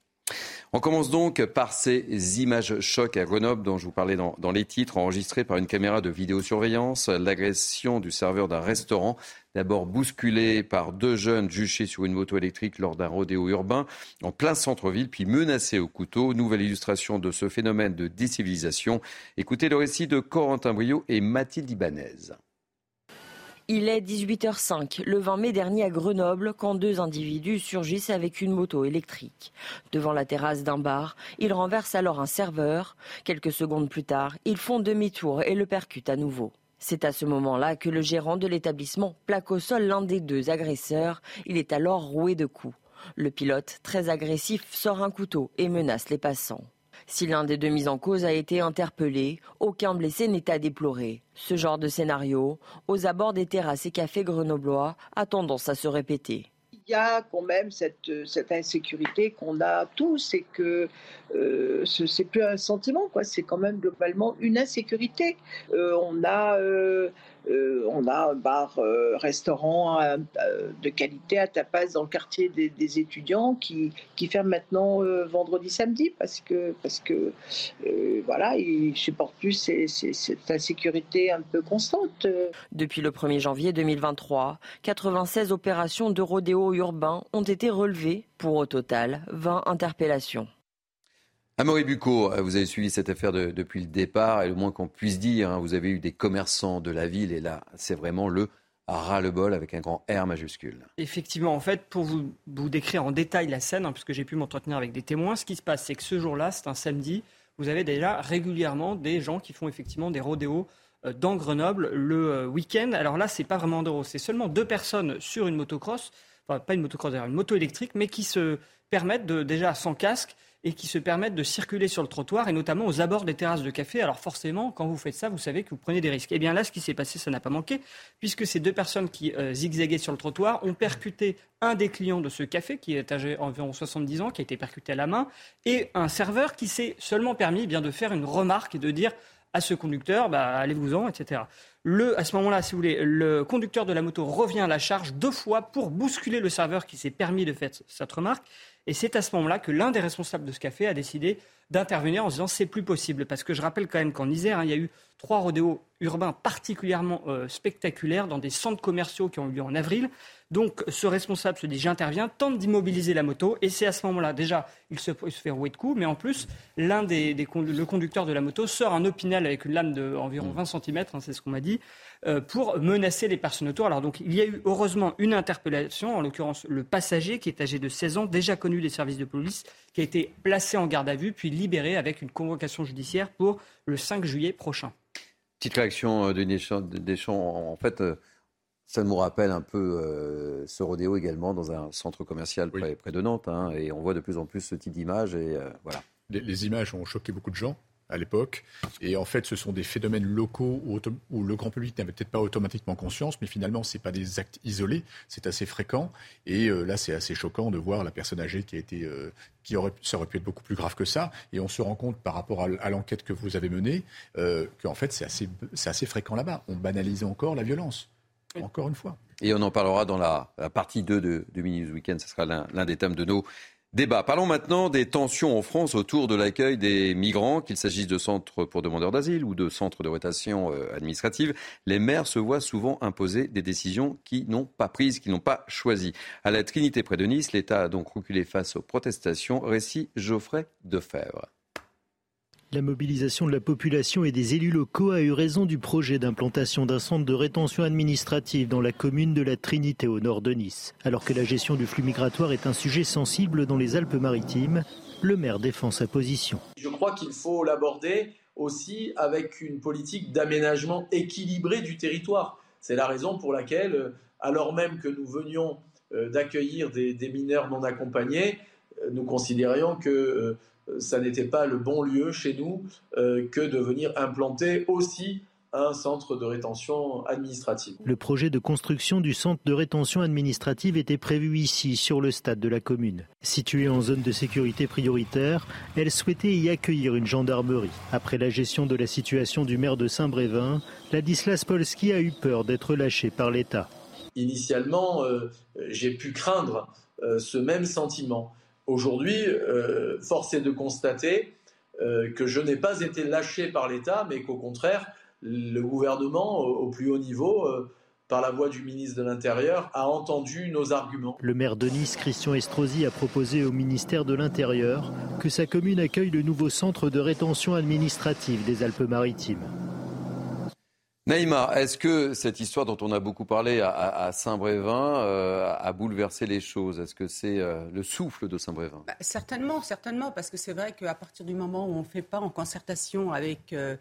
[SPEAKER 1] On commence donc par ces images chocs à Grenoble dont je vous parlais dans, les titres, enregistrées par une caméra de vidéosurveillance. L'agression du serveur d'un restaurant, d'abord bousculé par deux jeunes juchés sur une moto électrique lors d'un rodéo urbain en plein centre-ville, puis menacé au couteau. Nouvelle illustration de ce phénomène de décivilisation. Écoutez le récit de Corentin Brio et Mathilde Ibanez.
[SPEAKER 24] Il est 18h05 le 20 mai dernier à Grenoble quand deux individus surgissent avec une moto électrique. Devant la terrasse d'un bar, ils renversent alors un serveur. Quelques secondes plus tard, ils font demi-tour et le percutent à nouveau. C'est à ce moment-là que le gérant de l'établissement plaque au sol l'un des deux agresseurs. Il est alors roué de coups. Le pilote, très agressif, sort un couteau et menace les passants. Si l'un des deux mis en cause a été interpellé, aucun blessé n'est à déplorer. Ce genre de scénario, aux abords des terrasses et cafés grenoblois, a tendance à se répéter
[SPEAKER 25] il y a quand même cette, insécurité qu'on a tous et que euh, ce n'est plus un sentiment, quoi. C'est quand même globalement une insécurité. Euh, on a euh, euh, on a un bar, euh, restaurant euh, de qualité à tapas dans le quartier des, étudiants qui, qui ferme maintenant vendredi, samedi parce que, parce voilà, ils supportent plus cette insécurité un peu constante.
[SPEAKER 24] Depuis le 1er janvier 2023, 96 opérations de rodéo urbain ont été relevées pour au total 20 interpellations.
[SPEAKER 1] Amaury Bucco, euh, vous avez suivi cette affaire depuis le départ et le moins qu'on puisse dire, hein, vous avez eu des commerçants de la ville et là, c'est vraiment le ras-le-bol avec un grand R majuscule.
[SPEAKER 14] Effectivement, en fait, pour vous, décrire en détail la scène, hein, puisque j'ai pu m'entretenir avec des témoins, ce qui se passe, c'est que ce jour-là, c'est un samedi, vous avez déjà régulièrement des gens qui font effectivement des rodéos euh, dans Grenoble le euh, week-end. Alors là, c'est pas vraiment d'euros, c'est seulement deux personnes sur une motocross, enfin pas une motocross d'ailleurs, une moto électrique, mais qui se permettent de, déjà sans casque et qui se permettent de circuler sur le trottoir et notamment aux abords des terrasses de café. Alors forcément, quand vous faites ça, vous savez que vous prenez des risques. Et eh bien là, ce qui s'est passé, ça n'a pas manqué, puisque ces deux personnes qui euh, zigzaguaient sur le trottoir ont percuté un des clients de ce café, qui est âgé environ 70 ans, qui a été percuté à la main, et un serveur qui s'est seulement permis eh bien, de faire une remarque et de dire à ce conducteur, bah, allez-vous-en, etc. Le, à ce moment-là, si vous voulez, le conducteur de la moto revient à la charge deux fois pour bousculer le serveur qui s'est permis de faire cette remarque. Et c'est à ce moment-là que l'un des responsables de ce café a décidé d'intervenir en se disant c'est plus possible. Parce que je rappelle quand même qu'en Isère, hein, il y a eu trois rodéos urbains particulièrement euh, spectaculaires dans des centres commerciaux qui ont eu lieu en avril. Donc ce responsable se dit j'interviens, tente d'immobiliser la moto et c'est à ce moment-là déjà il se, fait rouer de coups, mais en plus l'un des, le conducteur de la moto sort un opinel avec une lame d'environ 20 cm, hein, c'est ce qu'on m'a dit, euh, pour menacer les personnes autour. Alors donc il y a eu heureusement une interpellation, en l'occurrence le passager qui est âgé de 16 ans, déjà connu des services de police, qui a été placé en garde à vue puis libéré avec une convocation judiciaire pour le 5 juillet prochain.
[SPEAKER 1] Petite réaction euh, de Deschamps. En fait, euh, ça nous rappelle un peu euh, ce rodéo également dans un centre commercial près, de Nantes. Hein, et on voit de plus en plus ce type d'images. Et voilà.
[SPEAKER 4] les, images ont choqué beaucoup de gens à l'époque. Et en fait, ce sont des phénomènes locaux où, le grand public n'avait peut-être pas automatiquement conscience, mais finalement, ce n'est pas des actes isolés, c'est assez fréquent. Et euh, là, c'est assez choquant de voir la personne âgée qui a été, euh, qui aurait, ça aurait pu être beaucoup plus grave que ça. Et on se rend compte par rapport à, l'enquête que vous avez menée euh, qu'en fait, c'est assez, assez fréquent là-bas. On banalise encore la violence. Encore une fois.
[SPEAKER 1] Et on en parlera dans la, partie 2 de, de Mini News Weekend. Ce sera l'un des thèmes de nos Débat. Parlons maintenant des tensions en France autour de l'accueil des migrants, qu'il s'agisse de centres pour demandeurs d'asile ou de centres de rotation euh, administrative. Les maires se voient souvent imposer des décisions qui n'ont pas prises, qui n'ont pas choisies. À la Trinité près de Nice, l'État a donc reculé face aux protestations. Récit Geoffrey Defebvre.
[SPEAKER 26] La mobilisation de la population et des élus locaux a eu raison du projet d'implantation d'un centre de rétention administrative dans la commune de la Trinité au nord de Nice. Alors que la gestion du flux migratoire est un sujet sensible dans les Alpes-Maritimes, le maire défend sa position.
[SPEAKER 27] Je crois qu'il faut l'aborder aussi avec une politique d'aménagement équilibré du territoire. C'est la raison pour laquelle, alors même que nous venions euh, d'accueillir des, mineurs non accompagnés, euh, nous considérions que euh, euh, ça n'était pas le bon lieu chez nous euh, que de venir implanter aussi un centre de rétention administrative.
[SPEAKER 26] Le projet de construction du centre de rétention administrative était prévu ici, sur le stade de la commune. Située en zone de sécurité prioritaire, elle souhaitait y accueillir une gendarmerie. Après la gestion de la situation du maire de Saint-Brévin, Ladislas Polski a eu peur d'être lâché par l'État.
[SPEAKER 27] Initialement, euh, j'ai pu craindre ce même sentiment aujourd'hui, euh, force est de constater euh, que je n'ai pas été lâché par l'État, mais qu'au contraire, le gouvernement, au, plus haut niveau, euh, par la voix du ministre de l'Intérieur, a entendu nos arguments.
[SPEAKER 26] Le maire de Nice, Christian Estrosi, a proposé au ministère de l'Intérieur que sa commune accueille le nouveau centre de rétention administrative des Alpes-Maritimes.
[SPEAKER 1] Naïma, est-ce que cette histoire dont on a beaucoup parlé à, Saint-Brévin euh, a bouleversé les choses? Est-ce que c'est euh, le souffle de Saint-Brévin?
[SPEAKER 2] Bah, Certainement, certainement, parce que c'est vrai qu'à partir du moment où on ne fait pas en concertation avec euh,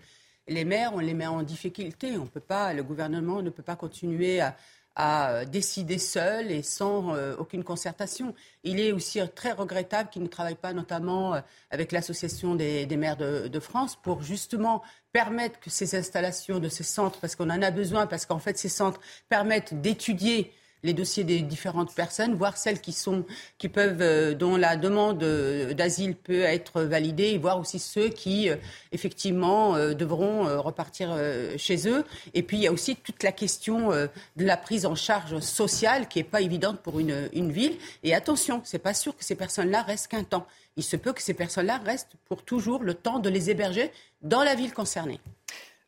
[SPEAKER 2] les maires, on les met en difficulté. On peut pas, le gouvernement ne peut pas continuer à, à décider seul et sans euh, aucune concertation. Il est aussi très regrettable qu'il ne travaille pas notamment euh, avec l'Association des, maires de, France pour justement permettre que ces installations de ces centres, parce qu'on en a besoin, parce qu'en fait ces centres permettent d'étudier les dossiers des différentes personnes, voir celles qui sont, qui peuvent, euh, dont la demande euh, d'asile peut être validée, et voir aussi ceux qui, euh, effectivement, devront repartir chez eux. Et puis, il y a aussi toute la question de la prise en charge sociale qui n'est pas évidente pour une, une ville. Et attention, c'est pas sûr que ces personnes-là restent qu'un temps. Il se peut que ces personnes-là restent pour toujours le temps de les héberger dans la ville concernée.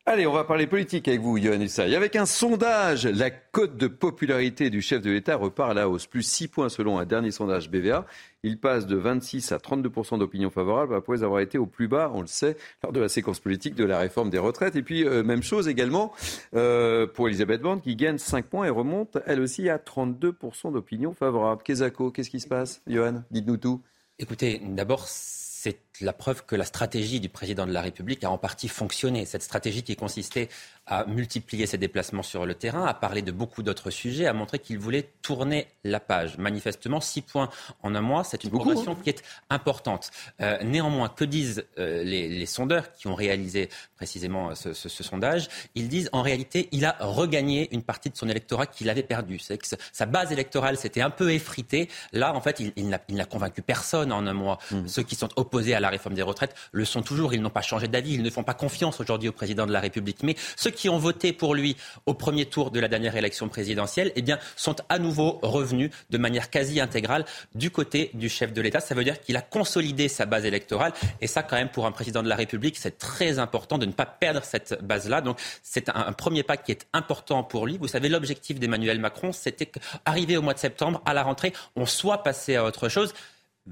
[SPEAKER 1] Allez, on va parler politique avec vous, Yohann Usaï. Avec un sondage, la cote de popularité du chef de l'État repart à la hausse. Plus 6 points selon un dernier sondage BVA. Il passe de 26 à 32% d'opinion favorable après avoir été au plus bas, on le sait, lors de la séquence politique de la réforme des retraites. Et puis, euh, même chose également euh, pour Elisabeth Borne qui gagne 5 points et remonte elle aussi à 32% d'opinion favorable. Kezako, qu'est-ce qui se passe, Johan Dites-nous tout.
[SPEAKER 3] Écoutez, d'abord, c'est la preuve que la stratégie du président de la République a en partie fonctionné. Cette stratégie qui consistait à multiplier ses déplacements sur le terrain, à parler de beaucoup d'autres sujets, à montrer qu'il voulait tourner la page. Manifestement, six points en un mois, c'est une progression hein. qui est importante. Euh, néanmoins, que disent euh, les, sondeurs qui ont réalisé précisément ce, sondage? Ils disent en réalité, il a regagné une partie de son électorat qu'il avait perdu. C'est que sa base électorale s'était un peu effritée. Là, en fait, il, n'a convaincu personne en un mois. Mmh. Ceux qui sont opposés à la réforme des retraites le sont toujours. Ils n'ont pas changé d'avis. Ils ne font pas confiance aujourd'hui au président de la République. Mais ceux qui ont voté pour lui au premier tour de la dernière élection présidentielle, eh bien, sont à nouveau revenus de manière quasi intégrale du côté du chef de l'État. Ça veut dire qu'il a consolidé sa base électorale. Et ça, quand même, pour un président de la République, c'est très important de ne pas perdre cette base-là. Donc, c'est un, premier pas qui est important pour lui. Vous savez, l'objectif d'Emmanuel Macron, c'était qu'arrivé au mois de septembre, à la rentrée, on soit passé à autre chose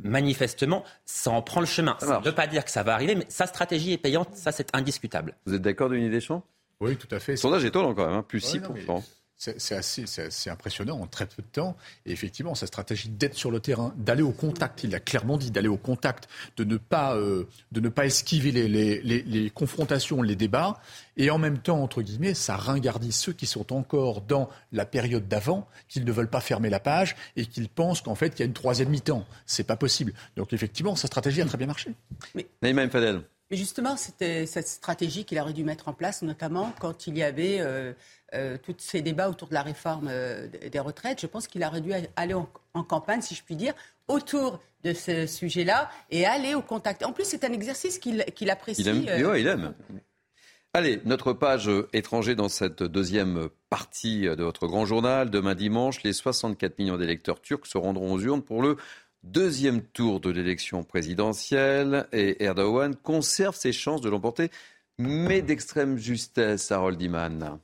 [SPEAKER 3] manifestement, ça en prend le chemin. Ça ne veut pas dire que ça va arriver, mais sa stratégie est payante, ça c'est indiscutable.
[SPEAKER 1] Vous êtes d'accord, Denis Deschamps?
[SPEAKER 4] Oui, tout à fait. Le
[SPEAKER 1] sondage est étonnant quand même, hein, plus 6%.
[SPEAKER 4] C'est assez, impressionnant en très peu de temps. Et effectivement, sa stratégie d'être sur le terrain, d'aller au contact, il l'a clairement dit, d'aller au contact, de ne pas, euh, de ne pas esquiver les, confrontations, les débats. Et en même temps, entre guillemets, ça ringardit ceux qui sont encore dans la période d'avant, qu'ils ne veulent pas fermer la page et qu'ils pensent qu'en fait, il y a une troisième mi-temps. C'est pas possible. Donc effectivement, sa stratégie a très bien marché.
[SPEAKER 1] Mais... Naïma Fadel.
[SPEAKER 2] Mais justement, c'était cette stratégie qu'il aurait dû mettre en place, notamment quand il y avait euh, euh, tous ces débats autour de la réforme euh, des retraites. Je pense qu'il aurait dû aller en, campagne, si je puis dire, autour de ce sujet-là et aller au contact. En plus, c'est un exercice qu'il apprécie.
[SPEAKER 1] Il aime. il aime. Allez, notre page étranger dans cette deuxième partie de votre grand journal. Demain dimanche, les 64 millions d'électeurs turcs se rendront aux urnes pour le deuxième tour de l'élection présidentielle et Erdogan conserve ses chances de l'emporter, mais d'extrême justesse, Harold Iman.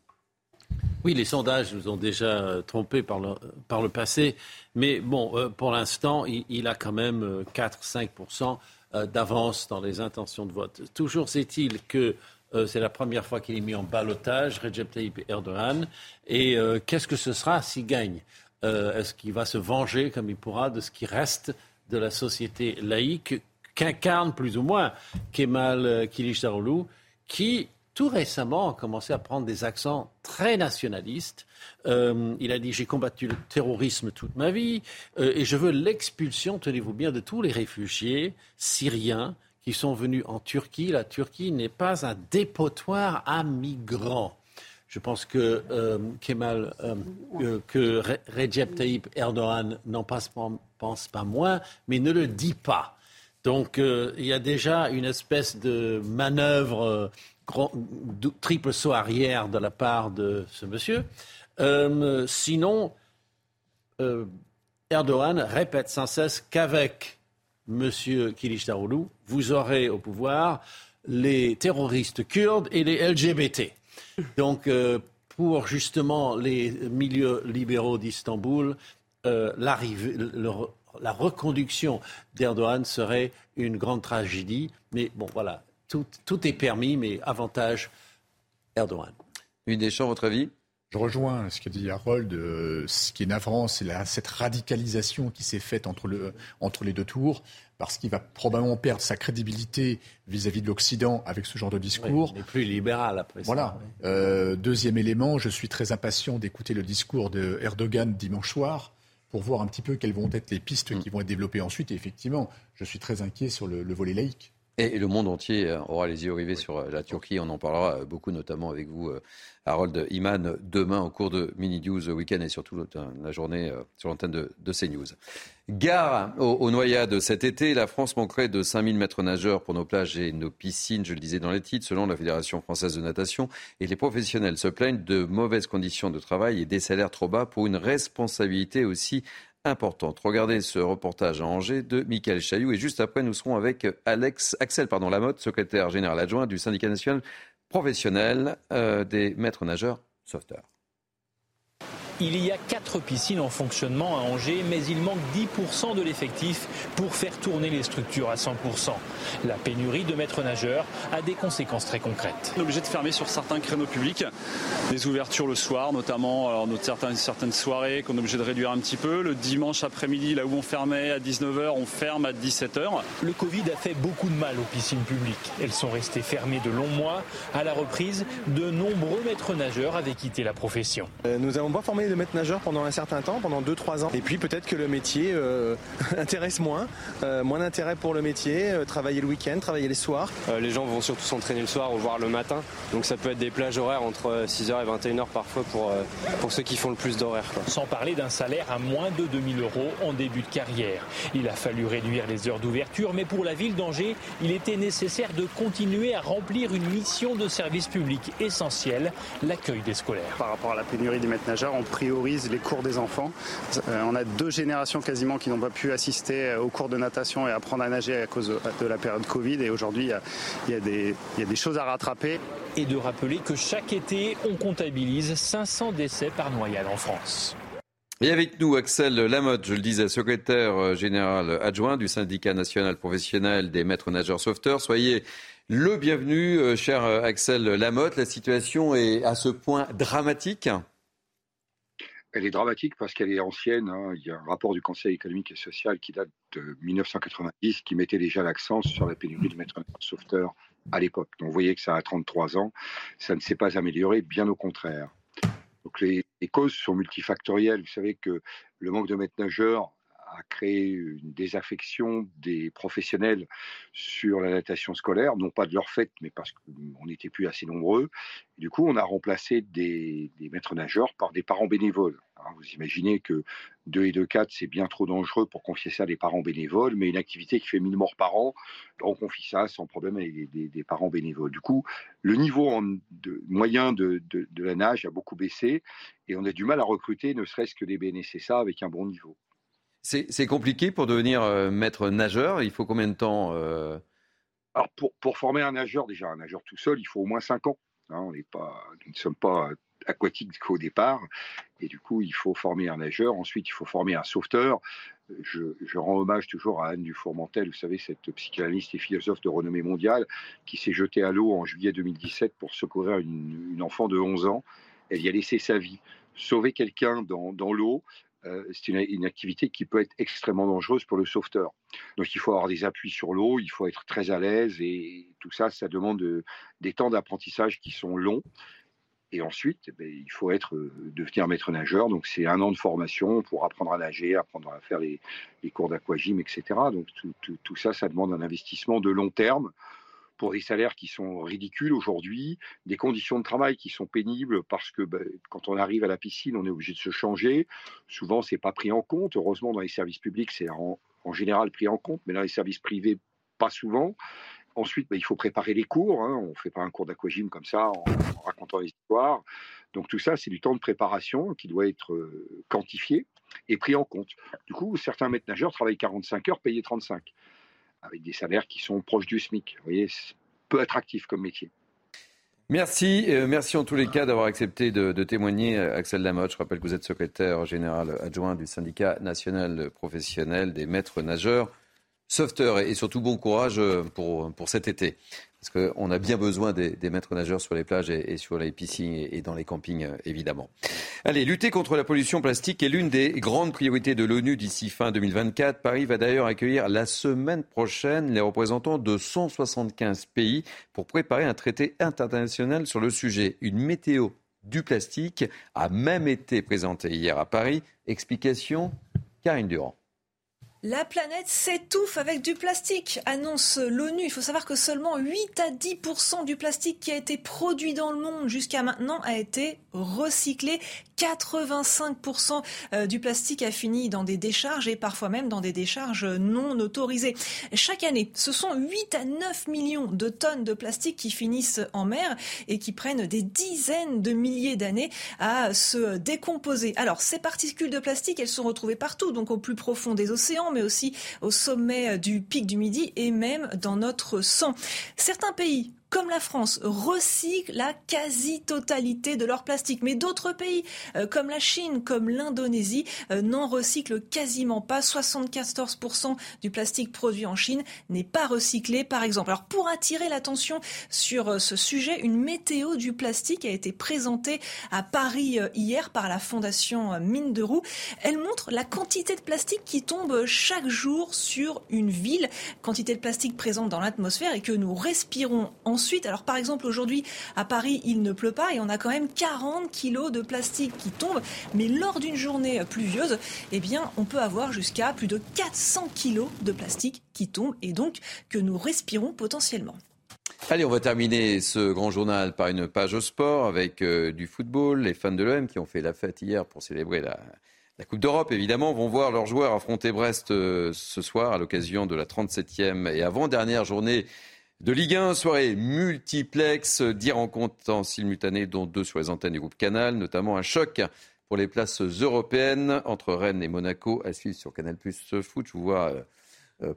[SPEAKER 17] Oui, les sondages nous ont déjà trompés par le, passé, mais bon, euh, pour l'instant, il, a quand même 4-5% euh, euh, d'avance dans les intentions de vote. Toujours est-il que c'est la première fois qu'il est mis en balotage, Recep Tayyip Erdogan, et qu'est-ce que ce sera s'il gagne? Euh, est-ce qu'il va se venger comme il pourra de ce qui reste de la société laïque qu'incarne plus ou moins Kemal euh, Kılıçdaroğlu, qui tout récemment a commencé à prendre des accents très nationalistes. Euh, il a dit j'ai combattu le terrorisme toute ma vie et je veux l'expulsion, tenez-vous bien, de tous les réfugiés syriens qui sont venus en Turquie. La Turquie n'est pas un dépotoir à migrants. Je pense que euh, Kemal, euh, euh, que Recep Tayyip Erdogan n'en pense pas moins, mais ne le dit pas. Donc il y a déjà une espèce de manœuvre triple saut arrière de la part de ce monsieur. sinon, Erdogan répète sans cesse qu'avec Monsieur Kilicdaroglu, vous aurez au pouvoir les terroristes kurdes et les LGBT. Donc, euh, pour justement les milieux libéraux d'Istanbul, euh, la reconduction d'Erdogan serait une grande tragédie. Mais bon, voilà, tout, tout est permis, mais avantage Erdogan.
[SPEAKER 1] Une Deschamps, votre avis?
[SPEAKER 4] Je rejoins ce qu'a dit Harold. Euh, ce qui est navrant, c'est cette radicalisation qui s'est faite entre, le, entre les deux tours, parce qu'il va probablement perdre sa crédibilité vis-à-vis de l'Occident avec ce genre de discours.
[SPEAKER 17] il plus libéral après
[SPEAKER 4] voilà. ça. Euh, deuxième élément, je suis très impatient d'écouter le discours de Erdogan dimanche soir pour voir un petit peu quelles vont être les pistes qui vont être développées ensuite. Et effectivement, je suis très inquiet sur le, le volet laïque.
[SPEAKER 1] Et le monde entier euh, aura les yeux rivés sur euh, la Turquie. On en parlera euh, beaucoup, notamment avec vous, Harold Iman, demain au cours de Mini News Week-end et surtout la journée sur l'antenne de, de, CNews. Gare aux, noyades cet été. La France manquerait de 5000 mètres nageurs pour nos plages et nos piscines, je le disais dans les titres, selon la Fédération française de natation. Et les professionnels se plaignent de mauvaises conditions de travail et des salaires trop bas pour une responsabilité aussi importante. Regardez ce reportage à Angers de Michael Chailloux et juste après nous serons avec Alex, Axel pardon, Lamotte, secrétaire général adjoint du syndicat national professionnel euh, des maîtres nageurs sauveteurs.
[SPEAKER 28] Il y a quatre piscines en fonctionnement à Angers, mais il manque 10% de l'effectif pour faire tourner les structures à 100%. La pénurie de maîtres nageurs a des conséquences très concrètes.
[SPEAKER 29] On est obligé de fermer sur certains créneaux publics, des ouvertures le soir, notamment alors, certaines, certaines soirées qu'on est obligé de réduire un petit peu. Le dimanche après-midi, là où on fermait à 19h, on ferme à 17h.
[SPEAKER 28] Le Covid a fait beaucoup de mal aux piscines publiques. Elles sont restées fermées de longs mois. À la reprise, de nombreux maîtres nageurs avaient quitté la profession.
[SPEAKER 30] Euh, nous n'avons pas formé de maîtres nageurs pendant un certain temps, pendant 2-3 ans. Et puis peut-être que le métier euh, intéresse moins, euh, moins d'intérêt pour le métier, euh, travailler le week-end, travailler les soirs.
[SPEAKER 31] les gens vont surtout s'entraîner le soir ou voir le matin. Donc ça peut être des plages horaires entre 6h et 21h parfois pour, pour ceux qui font le plus d'horaires.
[SPEAKER 28] Sans parler d'un salaire à moins de 2000 euros en début de carrière. Il a fallu réduire les heures d'ouverture, mais pour la ville d'Angers, il était nécessaire de continuer à remplir une mission de service public essentielle, l'accueil des scolaires.
[SPEAKER 32] Par rapport à la pénurie des maîtres nageurs, on priorise les cours des enfants. Euh, on a deux générations quasiment qui n'ont pas pu assister euh, aux cours de natation et apprendre à nager à cause de la période Covid. Et aujourd'hui, il, y a, des, choses à rattraper.
[SPEAKER 28] Et de rappeler que chaque été, on comptabilise 500 décès par noyade en France.
[SPEAKER 1] Et avec nous, Axel Lamotte, je le disais, secrétaire euh, général adjoint du syndicat national professionnel des maîtres nageurs sauveteurs. Soyez le bienvenu, cher Axel Lamotte. La situation est à ce point dramatique
[SPEAKER 33] elle est dramatique parce qu'elle est ancienne. Hein. Il y a un rapport du Conseil économique et social qui date de 1990 qui mettait déjà l'accent sur la pénurie de maîtres sauveteurs à l'époque. Donc vous voyez que ça a 33 ans. Ça ne s'est pas amélioré, bien au contraire. Donc les, les, causes sont multifactorielles. Vous savez que le manque de maîtres nageurs a créé une désaffection des professionnels sur la natation scolaire, non pas de leur fait, mais parce qu'on n'était plus assez nombreux. du coup, on a remplacé des, maîtres nageurs par des parents bénévoles. Hein, vous imaginez que 2 et 2, 4, c'est bien trop dangereux pour confier ça à des parents bénévoles, mais une activité qui fait 1000 morts par an, on confie ça sans problème à des, parents bénévoles. Du coup, le niveau moyen de, de, la nage a beaucoup baissé et on a du mal à recruter ne serait-ce que des BNCSA avec un bon niveau.
[SPEAKER 1] C'est compliqué pour devenir euh, maître nageur. Il faut combien de temps euh?
[SPEAKER 33] Alors pour, pour, former un nageur, déjà un nageur tout seul, il faut au moins 5 ans. Hein. on pas, nous ne sommes pas aquatiques qu'au départ. Et du coup, il faut former un nageur. Ensuite, il faut former un sauveteur. Je, rends hommage toujours à Anne Dufourmentel, vous savez, cette psychanalyste et philosophe de renommée mondiale qui s'est jetée à l'eau en juillet 2017 pour secourir une, une, enfant de 11 ans. Elle y a laissé sa vie. Sauver quelqu'un dans, dans l'eau, euh, c'est une, activité qui peut être extrêmement dangereuse pour le sauveteur. Donc il faut avoir des appuis sur l'eau, il faut être très à l'aise et tout ça, ça demande des temps d'apprentissage qui sont longs. Et ensuite, eh ben, il faut être euh, devenir maître nageur. Donc c'est un an de formation pour apprendre à nager, apprendre à faire les, cours d'aquagym, etc. Donc tout, ça, ça demande un investissement de long terme pour des salaires qui sont ridicules aujourd'hui, des conditions de travail qui sont pénibles parce que ben, quand on arrive à la piscine, on est obligé de se changer. Souvent, c'est pas pris en compte. Heureusement, dans les services publics, c'est en, général pris en compte, mais dans les services privés, pas souvent. Ensuite, ben, il faut préparer les cours. Hein. On ne fait pas un cours d'aquagym comme ça en, racontant des histoires. Donc tout ça, c'est du temps de préparation qui doit être euh, quantifié et pris en compte. Du coup, certains maîtres nageurs travaillent 45 heures, payés 35. Avec des salaires qui sont proches du SMIC. Vous voyez, peu attractif comme métier.
[SPEAKER 1] Merci, euh, merci en tous les cas d'avoir accepté de, témoigner, Axel Lamotte. Je rappelle que vous êtes secrétaire général adjoint du syndicat national professionnel des maîtres nageurs sauveteurs et surtout bon courage pour, pour cet été. Parce qu'on a bien besoin des, maîtres nageurs sur les plages et, sur les piscines et, dans les campings, euh, évidemment. Allez, lutter contre la pollution plastique est l'une des grandes priorités de l'ONU d'ici fin 2024. Paris va d'ailleurs accueillir la semaine prochaine les représentants de 175 pays pour préparer un traité international sur le sujet. Une météo du plastique a même été présentée hier à Paris. Explication, Karine Durand.
[SPEAKER 18] La planète s'étouffe avec du plastique, annonce l'ONU. Il faut savoir que seulement 8 à 10% du plastique qui a été produit dans le monde jusqu'à maintenant a été recyclé. 85% euh, du plastique a fini dans des décharges et parfois même dans des décharges non autorisées. Chaque année, ce sont 8 à 9 millions de tonnes de plastique qui finissent en mer et qui prennent des dizaines de milliers d'années à se décomposer. Alors, ces particules de plastique, elles sont retrouvées partout, donc au plus profond des océans mais aussi au sommet du pic du Midi et même dans notre sang. Certains pays comme la France, recyclent la quasi-totalité de leur plastique. Mais d'autres pays, euh, comme la Chine, comme l'Indonésie, euh, n'en recyclent quasiment pas. 74% du plastique produit en Chine n'est pas recyclé, par exemple. Alors, pour attirer l'attention sur euh, ce sujet, une météo du plastique a été présentée à Paris hier par la Fondation Mine de Roux. Elle montre la quantité de plastique qui tombe chaque jour sur une ville, quantité de plastique présente dans l'atmosphère et que nous respirons en ensuite. Alors par exemple aujourd'hui à Paris il ne pleut pas et on a quand même 40 kilos de plastique qui tombent. Mais lors d'une journée pluvieuse, eh bien on peut avoir jusqu'à plus de 400 kilos de plastique qui tombent et donc que nous respirons potentiellement.
[SPEAKER 1] Allez, on va terminer ce grand journal par une page au sport avec euh, du football. Les fans de l'OM qui ont fait la fête hier pour célébrer la, Coupe d'Europe, évidemment, vont voir leurs joueurs affronter Brest euh, ce soir à l'occasion de la 37e et avant-dernière journée de Ligue 1, soirée multiplex, 10 rencontres en simultané, dont deux sur les antennes du groupe Canal, notamment un choc pour les places européennes entre Rennes et Monaco, à suivre sur Canal Plus Foot. Je vous vois euh, euh,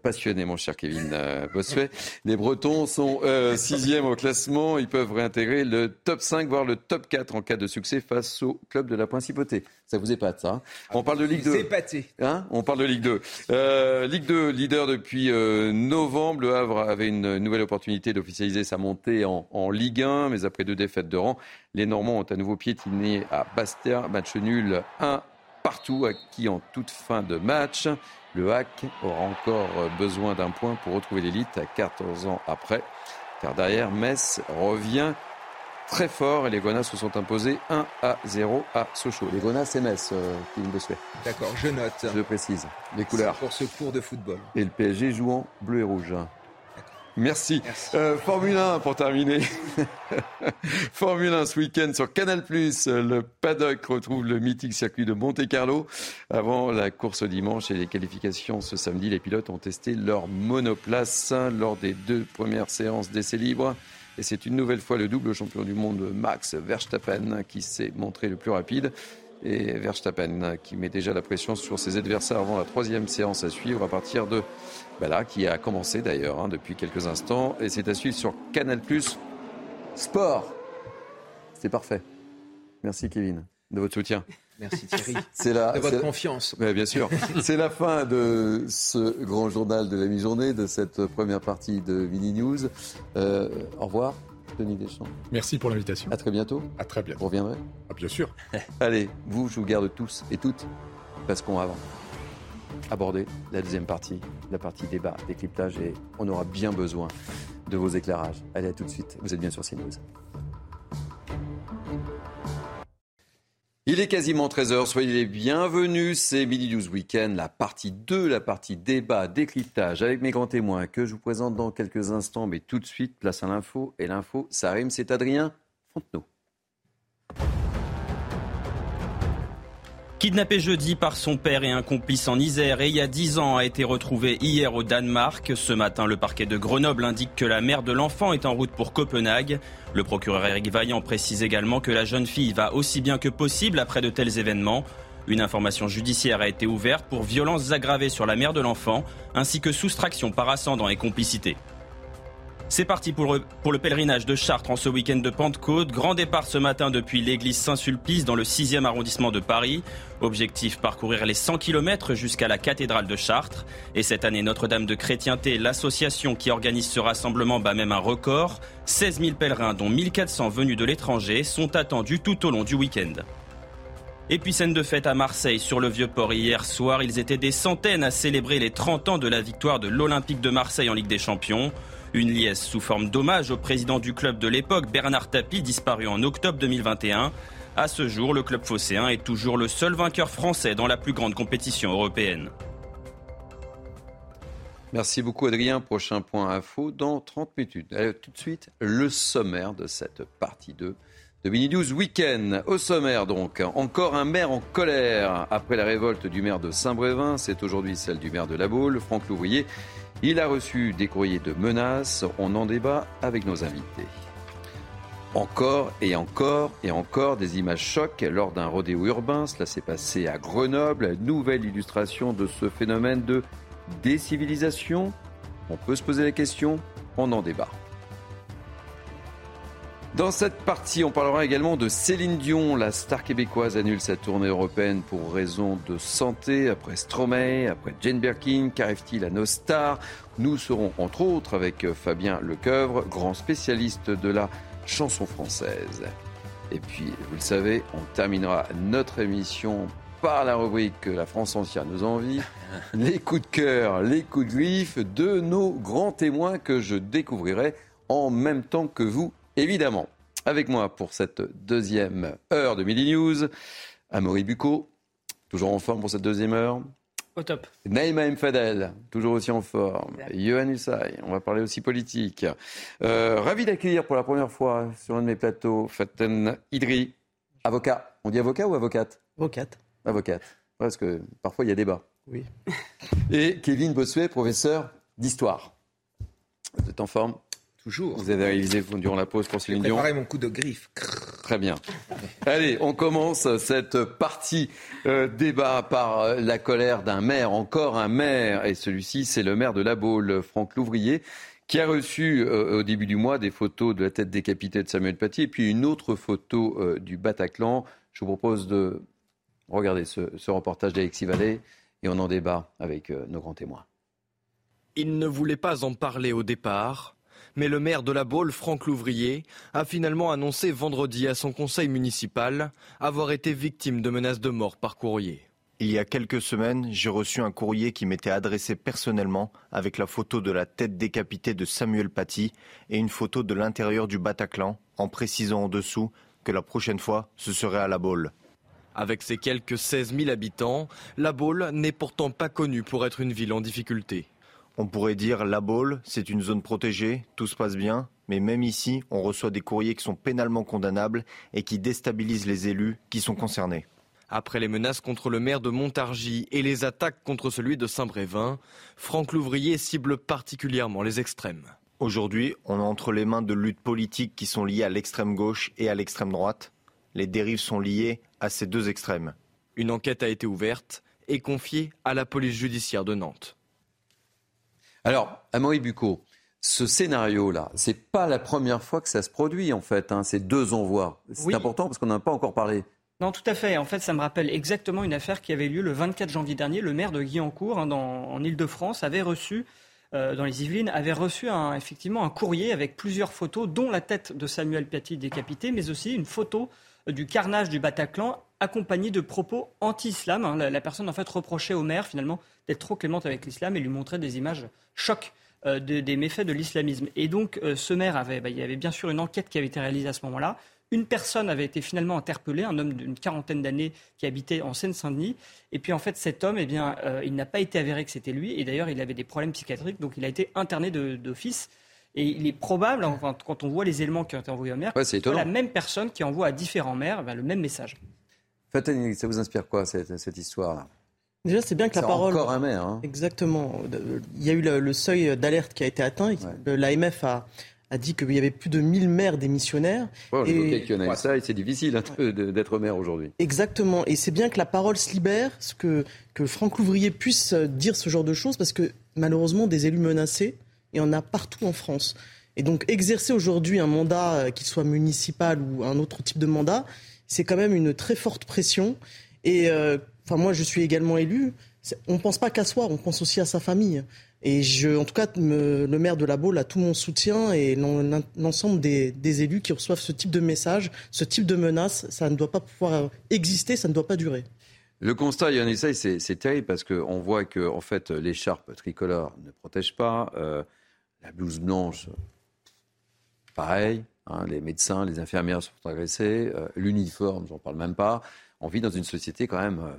[SPEAKER 1] passionné, mon cher Kevin euh, Bossuet. Les Bretons sont euh, sixième au classement. Ils peuvent réintégrer le top 5, voire le top 4 en cas de succès face au club de la Principauté. Ça vous épate, ça hein? On parle de Ligue 2.
[SPEAKER 5] Épaté.
[SPEAKER 1] Hein? On parle de Ligue 2. Euh, Ligue 2, leader depuis novembre. Le Havre avait une nouvelle opportunité d'officialiser sa montée en, en, Ligue 1, mais après deux défaites de rang, les Normands ont à nouveau piétiné à Bastia. Match nul 1 partout, acquis en toute fin de match. Le Hack aura encore besoin d'un point pour retrouver l'élite à 14 ans après, car derrière, Metz revient très fort et les Gonas se sont imposés 1 à 0 à Sochaux. Les Gonas, c'est Metz, euh, Kevin Bossuet.
[SPEAKER 5] D'accord, je note.
[SPEAKER 1] Je précise. Les couleurs.
[SPEAKER 5] Pour ce cours de football.
[SPEAKER 1] Et le PSG joue en bleu et rouge. Merci. Euh, Formule 1 pour terminer. Formule 1 ce week-end sur Canal+. Le paddock retrouve le mythique circuit de Monte-Carlo. Avant la course dimanche et les qualifications ce samedi, les pilotes ont testé leur monoplace lors des deux premières séances d'essais libres. Et c'est une nouvelle fois le double champion du monde Max Verstappen qui s'est montré le plus rapide et Verstappen qui met déjà la pression sur ses adversaires avant la troisième séance à suivre à partir de bah là, qui a commencé d'ailleurs hein, depuis quelques instants et c'est à suivre sur Canal Plus Sport. C'est parfait. Merci Kevin de votre soutien.
[SPEAKER 5] Merci Thierry.
[SPEAKER 1] C'est la,
[SPEAKER 5] de votre confiance.
[SPEAKER 1] bien sûr. C'est la fin de ce grand journal de la mi-journée, de cette première partie de Mini News. Euh, au revoir. Denis Deschamps.
[SPEAKER 4] Merci pour l'invitation.
[SPEAKER 1] À très bientôt.
[SPEAKER 4] À très bientôt.
[SPEAKER 1] Vous reviendrez
[SPEAKER 4] ah, Bien sûr.
[SPEAKER 1] Allez, vous, je vous garde tous et toutes, parce qu'on va aborder la deuxième partie, la partie débat, décryptage, et on aura bien besoin de vos éclairages. Allez, à tout de suite. Vous êtes bien sur CNews. Il est quasiment 13h, soyez les bienvenus, c'est Midi News Weekend, la partie 2, la partie débat, décryptage avec mes grands témoins que je vous présente dans quelques instants, mais tout de suite, place à l'info, et l'info, ça rime, c'est Adrien Fontenot.
[SPEAKER 12] Kidnappé jeudi par son père et un complice en Isère et il y a dix ans a été retrouvé hier au Danemark. Ce matin, le parquet de Grenoble indique que la mère de l'enfant est en route pour Copenhague. Le procureur Eric Vaillant précise également que la jeune fille va aussi bien que possible après de tels événements. Une information judiciaire a été ouverte pour violences aggravées sur la mère de l'enfant, ainsi que soustraction par ascendant et complicité. C'est parti pour le, pèlerinage de Chartres en ce week-end de Pentecôte. Grand départ ce matin depuis l'église Saint-Sulpice dans le 6e arrondissement de Paris. Objectif parcourir les 100 km jusqu'à la cathédrale de Chartres. Et cette année, Notre-Dame de Chrétienté, l'association qui organise ce rassemblement, bat même un record. 16 000 pèlerins, dont 1400 venus de l'étranger, sont attendus tout au long du week-end. Et puis scène de fête à Marseille sur le Vieux-Port hier soir. Ils étaient des centaines à célébrer les 30 ans de la victoire de l'Olympique de Marseille en Ligue des Champions. Une liesse sous forme d'hommage au président du club de l'époque, Bernard Tapie, disparu en octobre 2021. À ce jour, le club phocéen est toujours le seul vainqueur français dans la plus grande compétition européenne.
[SPEAKER 1] Merci beaucoup Adrien. Prochain point info dans 30 minutes. Allez, tout de suite, le sommaire de cette partie 2 de Mini News Weekend. Au sommaire donc, encore un maire en colère après la révolte du maire de Saint-Brévin. C'est aujourd'hui celle du maire de La Baule, Franck Louvrier. Il a reçu des courriers de menaces. On en débat avec nos invités. Encore et encore et encore des images chocs lors d'un rodéo urbain. Cela s'est passé à Grenoble. Nouvelle illustration de ce phénomène de décivilisation. On peut se poser la question. On en débat. Dans cette partie, on parlera également de Céline Dion. La star québécoise annule sa tournée européenne pour raison de santé. Après Stromae, après Jane Birkin, qu'arrive-t-il à nos stars? Nous serons entre autres avec Fabien Lecoeuvre, grand spécialiste de la chanson française. Et puis, vous le savez, on terminera notre émission par la rubrique que la France entière nous envie, les coups de cœur, les coups de griffe de nos grands témoins que je découvrirai en même temps que vous évidemment. Avec moi pour cette deuxième heure de Midi News, Amaury Bucco, toujours en forme pour cette deuxième heure.
[SPEAKER 14] Au top.
[SPEAKER 1] Naïma Mfadel, toujours aussi en forme. Yohann Usaï, on va parler aussi politique. Euh, ravi d'accueillir pour la première fois sur un de mes plateaux Faten Idri, avocat. On dit avocat ou avocate?
[SPEAKER 34] Avocate.
[SPEAKER 1] Avocate. Parce que parfois il y a débat.
[SPEAKER 34] Oui.
[SPEAKER 1] Et Kevin Bossuet, professeur d'histoire. Vous êtes en forme?
[SPEAKER 5] Toujours.
[SPEAKER 1] Vous avez réalisé durant la pause pour Céline Dion.
[SPEAKER 5] préparé mon coup de griffe.
[SPEAKER 1] Très bien. Allez, on commence cette partie euh, débat par euh, la colère d'un maire, encore un maire, et celui-ci c'est le maire de La Baule, Franck Louvrier, qui a reçu euh, au début du mois des photos de la tête décapitée de Samuel Paty et puis une autre photo du Bataclan. Je vous propose de regarder ce, ce reportage d'Alexis Vallée et on en débat avec nos grands témoins.
[SPEAKER 35] Il ne voulait pas en parler au départ mais le maire de la Baule, Franck Louvrier, a finalement annoncé vendredi à son conseil municipal avoir été victime de menaces de mort par courrier.
[SPEAKER 36] Il y a quelques semaines, j'ai reçu un courrier qui m'était adressé personnellement avec la photo de la tête décapitée de Samuel Paty et une photo de l'intérieur du Bataclan, en précisant en dessous que la prochaine fois, ce serait à la Baule.
[SPEAKER 35] Avec ses quelques 16 000 habitants, la Baule n'est pourtant pas connue pour être une ville en difficulté.
[SPEAKER 36] On pourrait dire la Baule, c'est une zone protégée, tout se passe bien, mais même ici, on reçoit des courriers qui sont pénalement condamnables et qui déstabilisent les élus qui sont concernés.
[SPEAKER 35] Après les menaces contre le maire de Montargis et les attaques contre celui de Saint-Brévin, Franck Louvrier cible particulièrement les extrêmes.
[SPEAKER 36] Aujourd'hui, on est entre les mains de luttes politiques qui sont liées à l'extrême gauche et à l'extrême droite. Les dérives sont liées à ces deux extrêmes.
[SPEAKER 35] Une enquête a été ouverte et confiée à la police judiciaire de Nantes.
[SPEAKER 1] Alors, Amaury Bucco, ce scénario-là, c'est pas la première fois que ça se produit, en fait, hein, ces deux envois. C'est important parce qu'on n'en a pas encore parlé.
[SPEAKER 14] Non, tout à fait. En fait, ça me rappelle exactement une affaire qui avait lieu le 24 janvier dernier. Le maire de Guyancourt, hein, en Ile-de-France, avait reçu, euh, dans les Yvelines, avait reçu un, effectivement un courrier avec plusieurs photos, dont la tête de Samuel Paty décapité, mais aussi une photo du carnage du Bataclan accompagné de propos anti-islam. Hein. La, personne en fait reprochait au maire finalement d'être trop clémente avec l'islam et lui montrait des images chocs euh, des méfaits de l'islamisme. Et donc euh, ce maire avait, bah, il y avait bien sûr une enquête qui avait été réalisée à ce moment-là. Une personne avait été finalement interpellée, un homme d'une quarantaine d'années qui habitait en Seine-Saint-Denis. Et puis en fait, cet homme, eh bien, euh, il n'a pas été avéré que c'était lui. Et d'ailleurs, il avait des problèmes psychiatriques, donc il a été interné d'office. Et il est probable, quand on voit les éléments qui ont été envoyés au maire,
[SPEAKER 1] que c'est
[SPEAKER 14] la même personne qui envoie à différents maires bah, le même message.
[SPEAKER 1] Fatani, ça vous inspire quoi cette, histoire-là?
[SPEAKER 34] Déjà, c'est bien que la parole.
[SPEAKER 1] encore un maire. Hein.
[SPEAKER 34] Exactement. Il y a eu le, seuil d'alerte qui a été atteint. L'AMF a, a dit qu'il y avait plus de 1000 maires démissionnaires.
[SPEAKER 1] Ouais, et... y en a ça et c'est difficile hein, d'être maire aujourd'hui.
[SPEAKER 34] Exactement. Et c'est bien que la parole se libère, que, que Franck Louvrier puisse dire ce genre de choses, parce que malheureusement, des élus menacés, il y en a partout en France. Et donc exercer aujourd'hui un mandat, euh, qu'il soit municipal ou un autre type de mandat, c'est quand même une très forte pression. Et euh, enfin, moi, je suis également élu. On ne pense pas qu'à soi, on pense aussi à sa famille. Et je, en tout cas, le maire de la Baule a tout mon soutien et l'ensemble des, élus qui reçoivent ce type de message, ce type de menace, ça ne doit pas pouvoir exister, ça ne doit pas durer.
[SPEAKER 1] Le constat, Yann c'est terrible parce qu'on voit que en fait, l'écharpe tricolore ne protège pas, euh, la blouse blanche, pareil. Hein, les médecins, les infirmières sont agressés, euh, l'uniforme, j'en parle même pas. On vit dans une société quand même euh,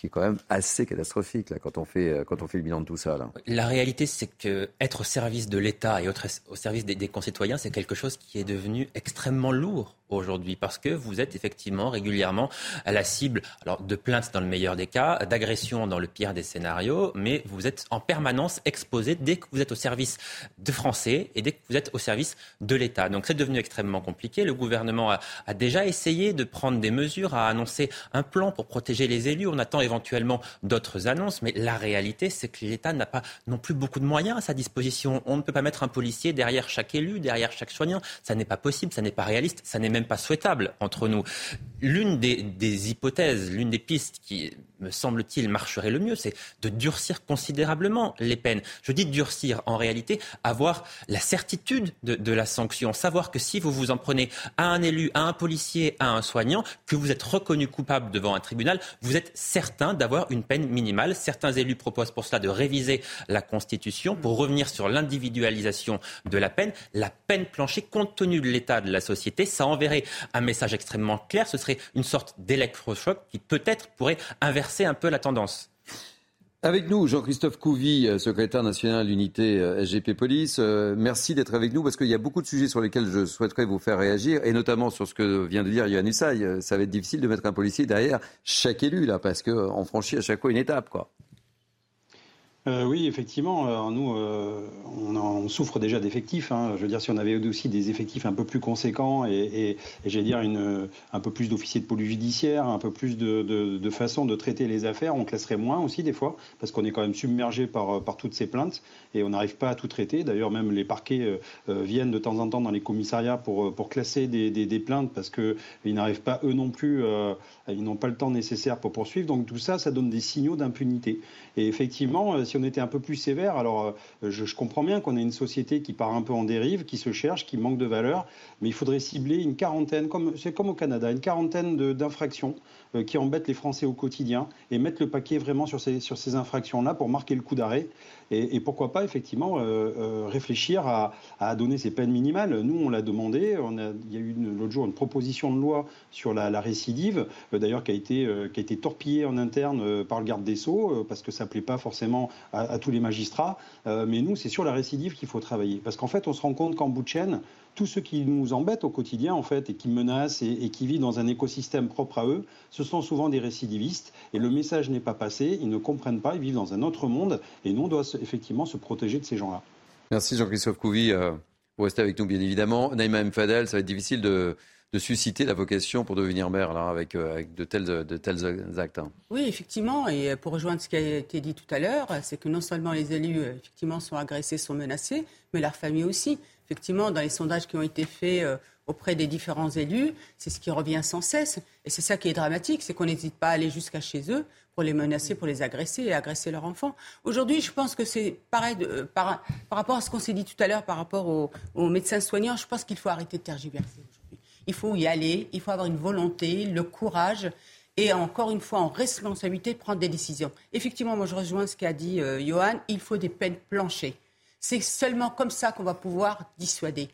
[SPEAKER 1] qui est quand même assez catastrophique là, quand, on fait, euh, quand on fait le bilan de tout ça.
[SPEAKER 3] La réalité, c'est que être au service de l'État et au service des, des concitoyens, c'est quelque chose qui est devenu extrêmement lourd aujourd'hui parce que vous êtes effectivement régulièrement à la cible alors de plaintes dans le meilleur des cas, d'agressions dans le pire des scénarios, mais vous êtes en permanence exposé dès que vous êtes au service de Français et dès que vous êtes au service de l'État. Donc c'est devenu extrêmement compliqué. Le gouvernement a, a, déjà essayé de prendre des mesures, a annoncé un plan pour protéger les élus. On attend éventuellement d'autres annonces, mais la réalité c'est que l'État n'a pas non plus beaucoup de moyens à sa disposition. On ne peut pas mettre un policier derrière chaque élu, derrière chaque soignant. Ça n'est pas possible, ça n'est pas réaliste, ça n'est même pas souhaitable entre nous. L'une des, hypothèses, l'une des pistes qui, me semble-t-il, marcherait le mieux, c'est de durcir considérablement les peines. Je dis durcir, en réalité, avoir la certitude de, la sanction, savoir que si vous vous en prenez à un élu, à un policier, à un soignant, que vous êtes reconnu coupable devant un tribunal, vous êtes certain d'avoir une peine minimale. Certains élus proposent pour cela de réviser la Constitution pour revenir sur l'individualisation de la peine. La peine planchée, compte tenu de l'état de la société, ça enverrait un message extrêmement clair. Ce serait une sorte d'électrochoc qui peut-être pourrait inverser un peu la tendance.
[SPEAKER 1] Avec nous, Jean-Christophe Couvi, euh, secrétaire national d'unité euh, SGP Police. Euh, merci d'être avec nous parce qu'il y a beaucoup de sujets sur lesquels je souhaiterais vous faire réagir et notamment sur ce que vient de dire Yann Usaï. Ça va être difficile de mettre un policier derrière chaque élu là parce qu'on franchit à chaque fois une étape. quoi.
[SPEAKER 37] Euh, oui, effectivement, euh, nous, euh, on, souffre déjà d'effectifs. Hein. Je veux dire, si on avait aussi des effectifs un peu plus conséquents et, j'allais dire un peu plus d'officiers de police judiciaire, un peu plus de, de, façon de traiter les affaires, on classerait moins aussi des fois, parce qu'on est quand même submergé par, toutes ces plaintes et on n'arrive pas à tout traiter. D'ailleurs, même les parquets viennent de temps en temps dans les commissariats pour, pour classer des, des, plaintes parce qu'ils n'arrivent pas eux non plus, ils n'ont pas le temps nécessaire pour poursuivre. Donc tout ça, ça donne des signaux d'impunité. Et effectivement, si on était un peu plus sévère, alors euh, je, comprends bien qu'on ait une société qui part un peu en dérive, qui se cherche, qui manque de valeur, mais il faudrait cibler une quarantaine, comme c'est comme au Canada, une quarantaine d'infractions euh, qui embêtent les Français au quotidien et mettre le paquet vraiment sur ces, sur ces infractions-là pour marquer le coup d'arrêt. Et, pourquoi pas, effectivement, euh, réfléchir à, donner ces peines minimales. Nous, on l'a demandé. Il y a eu l'autre jour une proposition de loi sur la, récidive, d'ailleurs, qui, a été, torpillée en interne par le garde des Sceaux, parce que ça ne plaît pas forcément à, tous les magistrats. Euh, mais nous, c'est sur la récidive qu'il faut travailler. Parce qu'en fait, on se rend compte qu'en bout de chaîne, tous ceux qui nous embêtent au quotidien, en fait, et qui menacent et, qui vivent dans un écosystème propre à eux, ce sont souvent des récidivistes. Et le message n'est pas passé, ils ne comprennent pas, ils vivent dans un autre monde. Et nous, on doit effectivement se protéger de ces gens-là.
[SPEAKER 1] Merci Jean-Christophe Couvi. Euh, vous restez avec nous, bien évidemment. Naïma Mfadel, ça va être difficile de de susciter la vocation pour devenir maire là, avec, euh, avec de, tels, de tels actes. Hein.
[SPEAKER 2] Oui, effectivement. Et pour rejoindre ce qui a été dit tout à l'heure, c'est que non seulement les élus euh, effectivement, sont agressés, sont menacés, mais leur famille aussi. Effectivement, dans les sondages qui ont été faits euh, auprès des différents élus, c'est ce qui revient sans cesse. Et c'est ça qui est dramatique, c'est qu'on n'hésite pas à aller jusqu'à chez eux pour les menacer, pour les agresser et agresser leurs enfants. Aujourd'hui, je pense que c'est pareil par, par, rapport à ce qu'on s'est dit tout à l'heure par rapport aux, aux médecins soignants, je pense qu'il faut arrêter de tergiverser. Il faut y aller, il faut avoir une volonté, le courage et encore une fois en responsabilité de prendre des décisions. Effectivement, moi je rejoins ce qu'a dit euh, Johan, il faut des peines planchées. C'est seulement comme ça qu'on va pouvoir dissuader.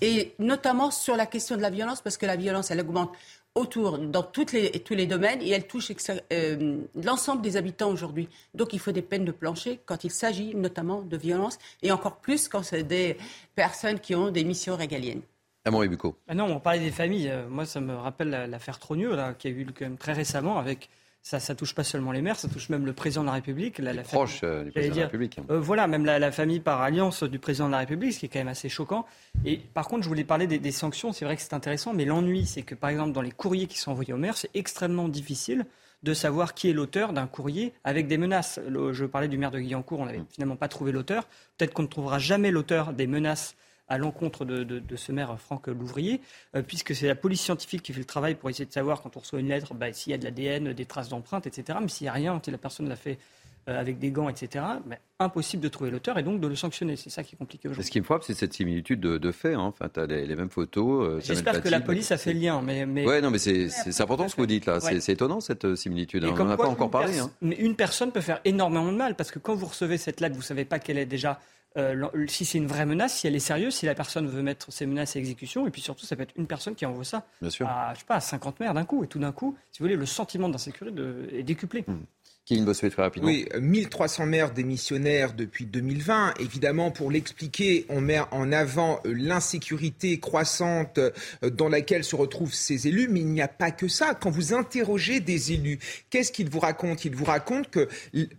[SPEAKER 2] Et notamment sur la question de la violence, parce que la violence, elle augmente autour, dans toutes les, tous les domaines, et elle touche euh, l'ensemble des habitants aujourd'hui. Donc il faut des peines de plancher quand il s'agit notamment de violence, et encore plus quand c'est des personnes qui ont des missions régaliennes.
[SPEAKER 1] Ah
[SPEAKER 14] non, on parlait des familles. Euh, moi, ça me rappelle l'affaire Trogneux, là, qui a eu quand même très récemment avec ça, ça touche pas seulement les maires, ça touche même le président de la République.
[SPEAKER 1] La, les proches euh, du président de la République.
[SPEAKER 14] Euh, voilà, même la, famille par alliance du président de la République, ce qui est quand même assez choquant. Et par contre, je voulais parler des, sanctions. C'est vrai que c'est intéressant, mais l'ennui, c'est que par exemple, dans les courriers qui sont envoyés aux maires, c'est extrêmement difficile de savoir qui est l'auteur d'un courrier avec des menaces. je parlais du maire de Guyancourt, on n'avait finalement pas trouvé l'auteur. Peut-être qu'on ne trouvera jamais l'auteur des menaces à l'encontre de, ce maire Franck Louvrier, euh, puisque c'est la police scientifique qui fait le travail pour essayer de savoir quand on reçoit une lettre bah, s'il y a de l'ADN, des traces d'empreintes, etc. Mais s'il n'y a rien, si la personne l'a fait euh, avec des gants, etc., bah, impossible de trouver l'auteur et donc de le sanctionner. C'est ça qui est compliqué aujourd'hui.
[SPEAKER 1] Ce qui me frappe, c'est cette similitude de, fait. Hein. Enfin, tu as les, mêmes photos.
[SPEAKER 14] Euh, J'espère que la police a fait le lien. Mais, mais...
[SPEAKER 1] Ouais, non, mais c'est important ce que vous dites là. C'est étonnant cette similitude. Hein. On n'en a pas encore parlé. Hein.
[SPEAKER 14] Mais une personne peut faire énormément de mal parce que quand vous recevez cette lettre, vous ne savez pas qu'elle est déjà euh, si c'est une vraie menace, si elle est sérieuse, si la personne veut mettre ses menaces à exécution, et puis surtout, ça peut être une personne qui envoie ça
[SPEAKER 1] Bien sûr.
[SPEAKER 14] à, je sais pas, à 50 maires d'un coup, et tout d'un coup, si vous voulez, le sentiment d'insécurité est décuplé.
[SPEAKER 1] Hmm.
[SPEAKER 5] Oui, 1300 maires démissionnaires depuis 2020. Évidemment, pour l'expliquer, on met en avant euh, l'insécurité croissante euh, dans laquelle se retrouvent ces élus, mais il n'y a pas que ça. Quand vous interrogez des élus, qu'est-ce qu'ils vous racontent? Ils vous racontent que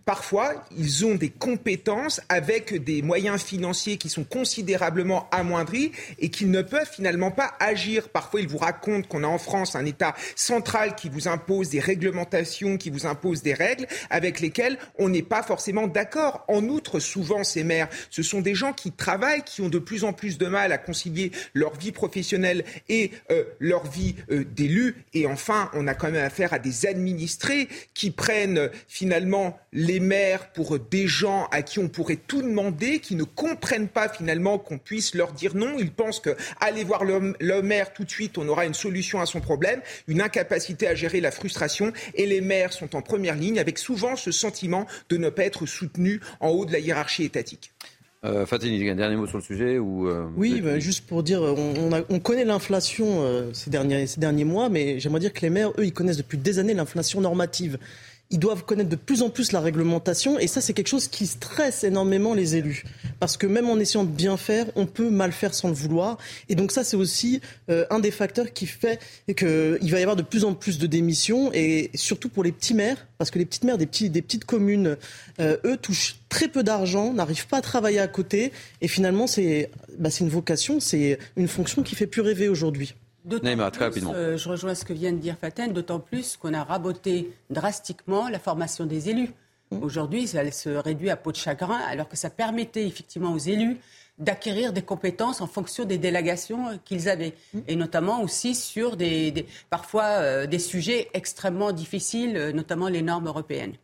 [SPEAKER 5] parfois, ils ont des compétences avec des moyens financiers qui sont considérablement amoindris et qu'ils ne peuvent finalement pas agir. Parfois, ils vous racontent qu'on a en France un État central qui vous impose des réglementations, qui vous impose des règles avec lesquels on n'est pas forcément d'accord. En outre, souvent, ces maires, ce sont des gens qui travaillent, qui ont de plus en plus de mal à concilier leur vie professionnelle et euh, leur vie euh, d'élu. Et enfin, on a quand même affaire à des administrés qui prennent euh, finalement les maires pour des gens à qui on pourrait tout demander, qui ne comprennent pas finalement qu'on puisse leur dire non. Ils pensent que aller voir le, le maire tout de suite, on aura une solution à son problème, une incapacité à gérer la frustration. Et les maires sont en première ligne avec souvent ce sentiment de ne pas être soutenu en haut de la hiérarchie étatique.
[SPEAKER 1] Euh, Fatini, un dernier mot sur le sujet ou euh,
[SPEAKER 34] Oui, bah, juste pour dire, on, connaît l'inflation euh, ces, derniers, ces derniers mois, mais j'aimerais dire que les maires, eux, ils connaissent depuis des années l'inflation normative ils doivent connaître de plus en plus la réglementation et ça c'est quelque chose qui stresse énormément les élus parce que même en essayant de bien faire, on peut mal faire sans le vouloir et donc ça c'est aussi euh, un des facteurs qui fait qu'il va y avoir de plus en plus de démissions et surtout pour les petits maires parce que les petites maires des, petits, des petites communes, euh, eux touchent très peu d'argent, n'arrivent pas à travailler à côté et finalement c'est bah, une vocation, c'est une fonction qui fait plus rêver aujourd'hui.
[SPEAKER 2] Euh, je rejoins ce que vient de dire Faten, d'autant plus qu'on a raboté drastiquement la formation des élus. Mmh. Aujourd'hui, elle se réduit à peau de chagrin, alors que ça permettait effectivement aux élus d'acquérir des compétences en fonction des délégations qu'ils avaient, mmh. et notamment aussi sur des, parfois euh, des sujets extrêmement difficiles, euh, notamment les normes européennes.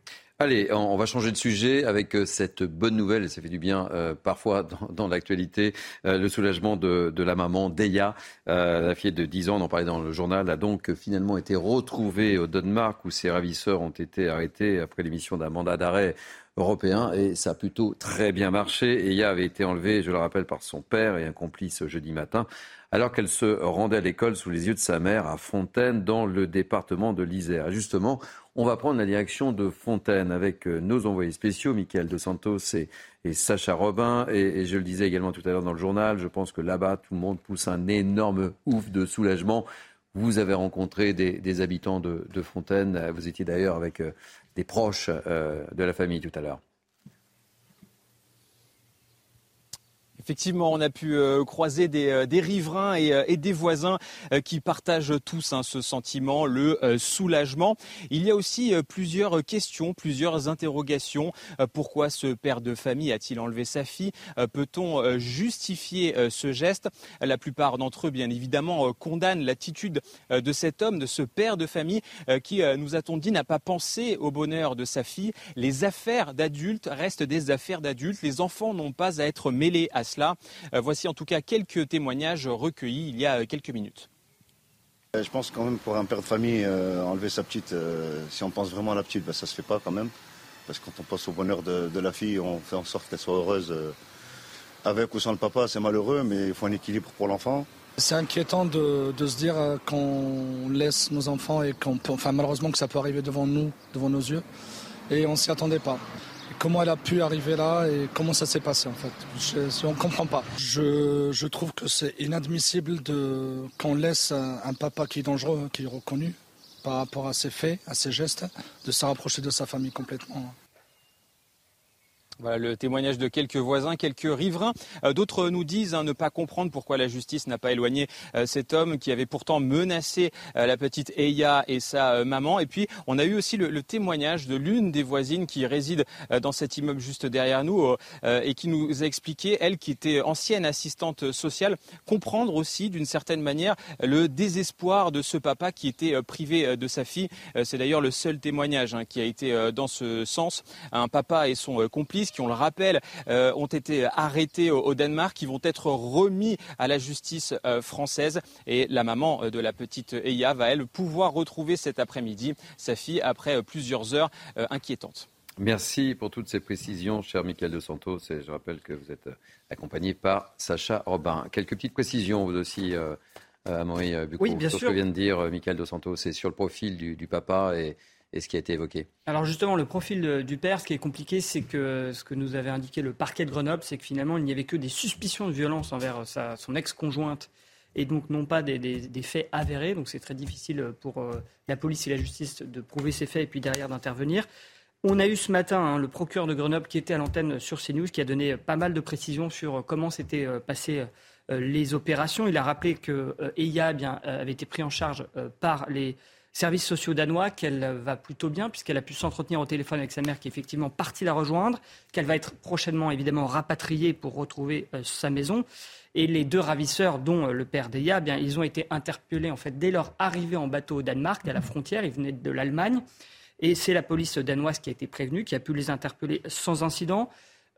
[SPEAKER 1] Allez, on va changer de sujet avec euh, cette bonne nouvelle, et ça fait du bien euh, parfois dans, l'actualité, euh, le soulagement de, la maman Deya, la fille de 10 ans, on en parlait dans le journal, a donc finalement été retrouvée au Danemark où ses ravisseurs ont été arrêtés après l'émission d'un mandat d'arrêt européen et ça a plutôt très bien marché. Eya avait été enlevée, je le rappelle, par son père et un complice jeudi matin alors qu'elle se rendait à l'école sous les yeux de sa mère à Fontaine dans le département de l'Isère. justement, on va prendre la direction de Fontaine avec euh, nos envoyés spéciaux, Michael De Santos et, Sacha Robin. Et, je le disais également tout à l'heure dans le journal, je pense que là-bas, tout le monde pousse un énorme ouf de soulagement. Vous avez rencontré des, habitants de, Fontaine. Vous étiez d'ailleurs avec euh, des proches euh, de la famille tout à l'heure.
[SPEAKER 38] Effectivement, on a pu euh, croiser des, euh, riverains euh, et, des voisins qui partagent tous hein, ce sentiment, le soulagement. Il y a aussi plusieurs questions, plusieurs interrogations. pourquoi ce père de famille a-t-il enlevé sa fille? Peut-on justifier ce geste? La plupart d'entre eux, bien évidemment, condamnent l'attitude de cet homme, de ce père de famille qui, nous a-t-on dit, n'a pas pensé au bonheur de sa fille? Les affaires d'adultes restent des affaires d'adultes. Les enfants n'ont pas à être mêlés à cela. Euh, voici en tout cas quelques témoignages recueillis il y a quelques minutes.
[SPEAKER 39] Euh, je pense quand même pour un père de famille, euh, enlever sa petite, si on pense vraiment à la petite, ben, ça se fait pas quand même. Parce que quand on pense au bonheur de, la fille, on fait en sorte qu'elle soit heureuse avec ou sans le papa, c'est malheureux, mais il faut un équilibre pour l'enfant.
[SPEAKER 40] C'est inquiétant de, se dire qu'on laisse nos enfants et qu'on enfin malheureusement que ça peut arriver devant nous, devant nos yeux, et on s'y attendait pas comment elle a pu arriver là et comment ça s'est passé en fait. Je, on ne comprend pas. Je, trouve que c'est inadmissible de, qu'on laisse un, papa qui est dangereux, qui est reconnu, par rapport à ses faits, à ses gestes, de se rapprocher de sa famille complètement.
[SPEAKER 38] Voilà le témoignage de quelques voisins, quelques riverains. Euh, d'autres nous disent hein, ne pas comprendre pourquoi la justice n'a pas éloigné euh, cet homme qui avait pourtant menacé euh, la petite Eya et sa maman. Et puis on a eu aussi le, témoignage de l'une des voisines qui réside dans cet immeuble juste derrière nous et qui nous a expliqué, elle qui était ancienne assistante sociale, comprendre aussi d'une certaine manière le désespoir de ce papa qui était privé de sa fille. C'est d'ailleurs le seul témoignage hein, qui a été dans ce sens. Un papa et son complice qui, on le rappelle, euh, ont été arrêtés au, Danemark, qui vont être remis à la justice euh, française. Et la maman euh, de la petite Eya va, elle, pouvoir retrouver cet après-midi sa fille après plusieurs heures inquiétantes.
[SPEAKER 1] Merci pour toutes ces précisions, cher Michael de Santos. Et je rappelle que vous êtes accompagné par Sacha Robin. Quelques petites précisions, vous aussi, à Maurice
[SPEAKER 14] oui, bien sûr.
[SPEAKER 1] ce que vient de dire Michael de Santos. C'est sur le profil du, du papa et et ce qui a été évoqué
[SPEAKER 14] Alors justement, le profil du père, ce qui est compliqué, c'est que ce que nous avait indiqué le parquet de Grenoble, c'est que finalement, il n'y avait que des suspicions de violence envers sa, son ex-conjointe et donc non pas des, faits avérés. Donc c'est très difficile pour euh, la police et la justice de prouver ces faits et puis derrière d'intervenir. On a eu ce matin hein, le procureur de Grenoble qui était à l'antenne sur CNews, qui a donné pas mal de précisions sur comment s'étaient euh, passées euh, les opérations. Il a rappelé que Eya eh avait été pris en charge par les services sociaux danois, qu'elle va plutôt bien, puisqu'elle a pu s'entretenir au téléphone avec sa mère qui est effectivement partie la rejoindre, qu'elle va être prochainement évidemment rapatriée pour retrouver euh, sa maison. Et les deux ravisseurs, dont euh, le père d'Eya, eh bien, ils ont été interpellés en fait dès leur arrivée en bateau au Danemark, à la frontière. Ils venaient de l'Allemagne. Et c'est la police danoise qui a été prévenue, qui a pu les interpeller sans incident.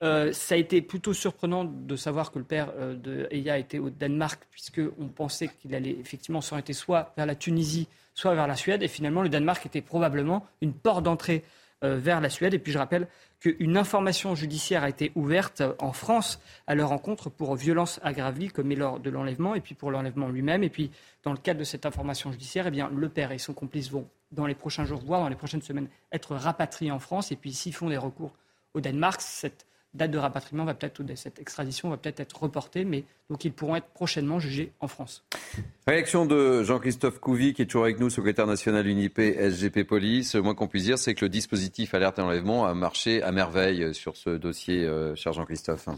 [SPEAKER 14] Euh, ça a été plutôt surprenant de savoir que le père de Eya était au Danemark, puisqu'on pensait qu'il allait effectivement s'orienter soit vers la Tunisie, soit vers la Suède. Et finalement, le Danemark était probablement une porte d'entrée euh, vers la Suède. Et puis je rappelle qu'une information judiciaire a été ouverte euh, en France à leur rencontre pour violence aggravée commis lors de l'enlèvement et puis pour l'enlèvement lui-même. Et puis dans le cadre de cette information judiciaire, eh bien, le père et son complice vont dans les prochains jours, voire dans les prochaines semaines, être rapatriés en France. Et puis s'ils font des recours au Danemark, cette date de rapatriement va peut-être, cette extradition va peut-être être reportée, mais donc ils pourront être prochainement jugés en France.
[SPEAKER 1] Réaction de Jean-Christophe Couvi, qui est toujours avec nous, secrétaire national UNIP SGP Police. Le moins qu'on puisse dire, c'est que le dispositif alerte et enlèvement a marché à merveille sur ce dossier, euh, cher Jean-Christophe.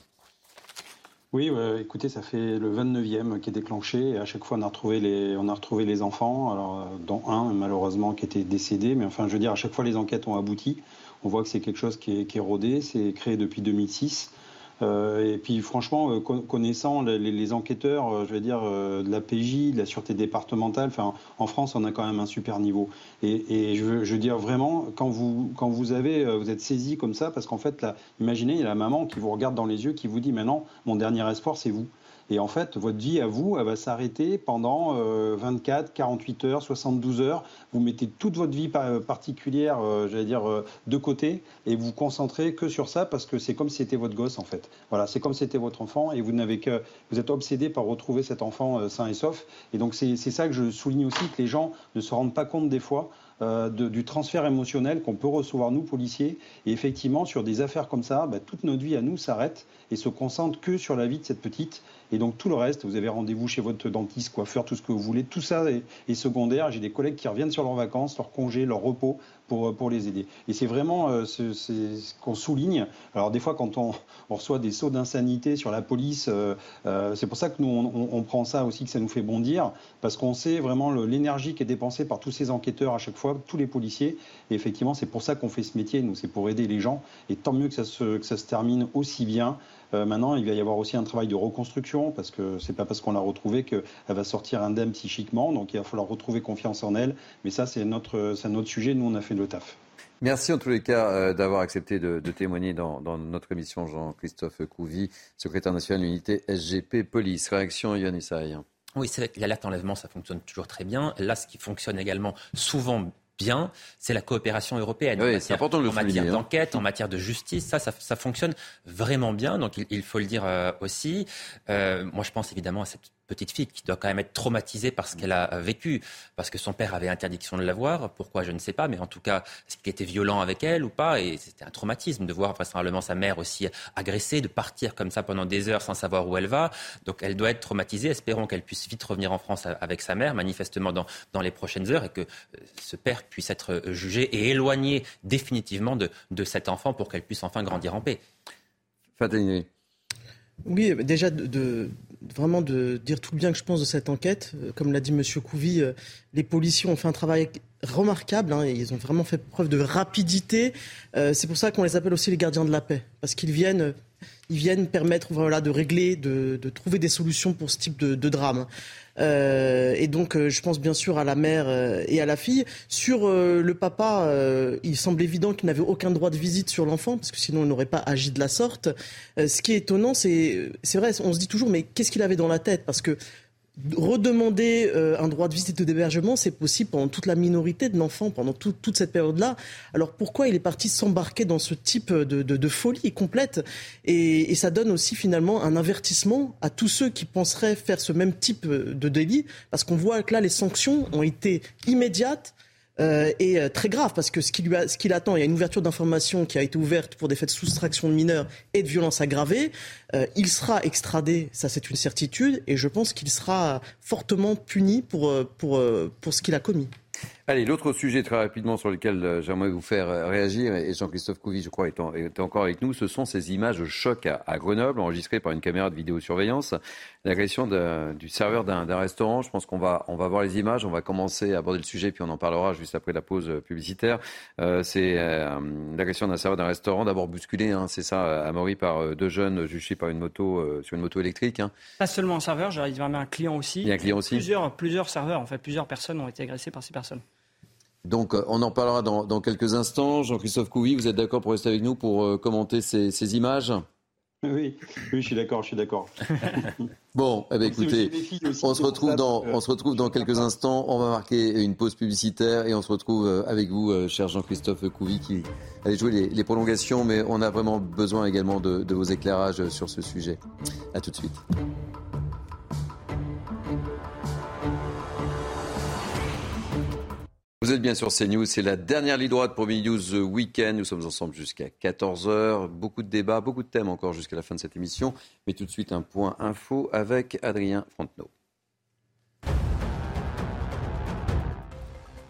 [SPEAKER 37] Oui, écoutez, ça fait le 29e qui est déclenché et à chaque fois on a retrouvé les, on a retrouvé les enfants, alors, euh, dont un malheureusement qui était décédé, mais enfin je veux dire, à chaque fois les enquêtes ont abouti. On voit que c'est quelque chose qui est, rodé, c'est créé depuis 2006. Euh, et puis franchement, euh, connaissant les, enquêteurs, euh, je veux dire, de la PJ, de la sûreté départementale, en France, on a quand même un super niveau. Et, je, veux, dire vraiment, quand vous, quand vous avez, vous êtes saisi comme ça, parce qu'en fait, imaginez, il y a la maman qui vous regarde dans les yeux, qui vous dit, maintenant, mon dernier espoir, c'est vous. Et en fait, votre vie à vous, elle va s'arrêter pendant 24, euh, 48 heures, 72 heures. Vous mettez toute votre vie particulière, euh, j'allais dire, euh, de côté et vous vous concentrez que sur ça parce que c'est comme si c'était votre gosse en fait. Voilà, c'est comme si c'était votre enfant et vous n'avez que, vous êtes obsédé par retrouver cet enfant sain et sauf. Et donc c'est ça que je souligne aussi que les gens ne se rendent pas compte des fois du transfert émotionnel qu'on peut recevoir nous policiers. Et effectivement, sur des affaires comme ça, bah, toute notre vie à nous s'arrête et se concentre que sur la vie de cette petite. Et donc tout le reste, vous avez rendez-vous chez votre dentiste, coiffeur, tout ce que vous voulez, tout ça est, secondaire. J'ai des collègues qui reviennent sur leurs vacances, leurs congés, leur repos pour, pour les aider. Et c'est vraiment euh, ce, qu'on souligne. Alors des fois, quand on, reçoit des sauts d'insanité sur la police, euh, euh, c'est pour ça que nous, on, prend ça aussi, que ça nous fait bondir, parce qu'on sait vraiment l'énergie qui est dépensée par tous ces enquêteurs à chaque fois, tous les policiers. Et effectivement, c'est pour ça qu'on fait ce métier, nous, c'est pour aider les gens. Et tant mieux que ça se, que ça se termine aussi bien. Euh, maintenant, il va y avoir aussi un travail de reconstruction parce que c'est pas parce qu'on l'a retrouvée qu'elle va sortir indemne psychiquement. Donc il va falloir retrouver confiance en elle. Mais ça, c'est notre, notre sujet. Nous, on a fait le taf.
[SPEAKER 1] Merci en tous les cas euh, d'avoir accepté de, témoigner dans, notre émission, Jean-Christophe Couvi, secrétaire national de l'unité SGP Police. Réaction, Yann Issaï.
[SPEAKER 3] Oui, c'est vrai que l'alerte enlèvement, ça fonctionne toujours très bien. Là, ce qui fonctionne également souvent bien, c'est la coopération européenne.
[SPEAKER 1] Oui, c'est important de le
[SPEAKER 3] En matière hein. d'enquête, en matière de justice, ça, ça, fonctionne vraiment bien. Donc, il, faut le dire euh, aussi. Euh, moi, je pense évidemment à cette petite fille qui doit quand même être traumatisée par ce qu'elle a vécu, parce que son père avait interdiction de la voir. Pourquoi, je ne sais pas, mais en tout cas, est-ce qu'il était violent avec elle ou pas? Et c'était un traumatisme de voir vraisemblablement sa mère aussi agressée, de partir comme ça pendant des heures sans savoir où elle va. Donc elle doit être traumatisée. Espérons qu'elle puisse vite revenir en France avec sa mère, manifestement dans, dans les prochaines heures, et que euh, ce père puisse être euh, jugé et éloigné définitivement de, de cet enfant pour qu'elle puisse enfin grandir en paix.
[SPEAKER 34] Oui, déjà de, vraiment de dire tout le bien que je pense de cette enquête. Euh, comme l'a dit M. Couvi, euh, les policiers ont fait un travail remarquable. Hein, et ils ont vraiment fait preuve de rapidité. Euh, c'est pour ça qu'on les appelle aussi les gardiens de la paix, parce qu'ils viennent ils viennent permettre voilà, de régler, de, trouver des solutions pour ce type de, drame. Euh, et donc, euh, je pense bien sûr à la mère euh, et à la fille. Sur le papa, il semble évident qu'il n'avait aucun droit de visite sur l'enfant, parce que sinon il n'aurait pas agi de la sorte. ce qui est étonnant, c'est, c'est vrai, on se dit toujours, mais qu'est-ce qu'il avait dans la tête? Parce que redemander euh, un droit de visite ou d'hébergement, c'est possible pendant toute la minorité de l'enfant, pendant toute cette période-là. Alors pourquoi il est parti s'embarquer dans ce type de, folie complète? Et, ça donne aussi finalement un avertissement à tous ceux qui penseraient faire ce même type de délit, parce qu'on voit que là, les sanctions ont été immédiates. Euh, et euh, très grave parce que ce qui, lui a, ce qui l'attend, il y a une ouverture d'information qui a été ouverte pour des faits de soustraction de mineurs et de violences aggravées. Euh, il sera extradé, ça c'est une certitude, et je pense qu'il sera fortement puni pour, pour, pour ce qu'il a commis.
[SPEAKER 1] Allez, l'autre sujet très rapidement sur lequel euh, j'aimerais vous faire euh, réagir, et Jean-Christophe Couvi, je crois, est, encore avec nous, ce sont ces images choc à, à, Grenoble, enregistrées par une caméra de vidéosurveillance, l'agression du serveur d'un restaurant. Je pense qu'on va, on va voir les images, on va commencer à aborder le sujet, puis on en parlera juste après la pause publicitaire. Euh, c'est l'agression d'un serveur d'un restaurant, d'abord bousculé, hein, c'est ça, à Maury, par deux jeunes jugés par une moto, sur une moto électrique. Hein.
[SPEAKER 14] Pas seulement un serveur, j'arrive à un client aussi.
[SPEAKER 1] Il y a un client aussi.
[SPEAKER 14] Plusieurs, plusieurs serveurs, en fait, plusieurs personnes ont été agressées par ces personnes.
[SPEAKER 1] Donc, euh, on en parlera dans, quelques instants. Jean-Christophe Couvi, vous êtes d'accord pour rester avec nous pour euh, commenter ces, images?
[SPEAKER 37] Oui, oui, je suis d'accord, je suis d'accord.
[SPEAKER 1] bon, eh bien, écoutez, on se retrouve dans, on se retrouve dans quelques instants. On va marquer une pause publicitaire et on se retrouve euh, avec vous, cher Jean-Christophe Couvi, qui allait jouer les, prolongations, mais on a vraiment besoin également de, de vos éclairages sur ce sujet. À tout de suite. Vous êtes bien sur CNews, c'est la dernière ligne droite pour Mini News Weekend. Nous sommes ensemble jusqu'à 14h. Beaucoup de débats, beaucoup de thèmes encore jusqu'à la fin de cette émission. Mais tout de suite, un point info avec Adrien Frontenot.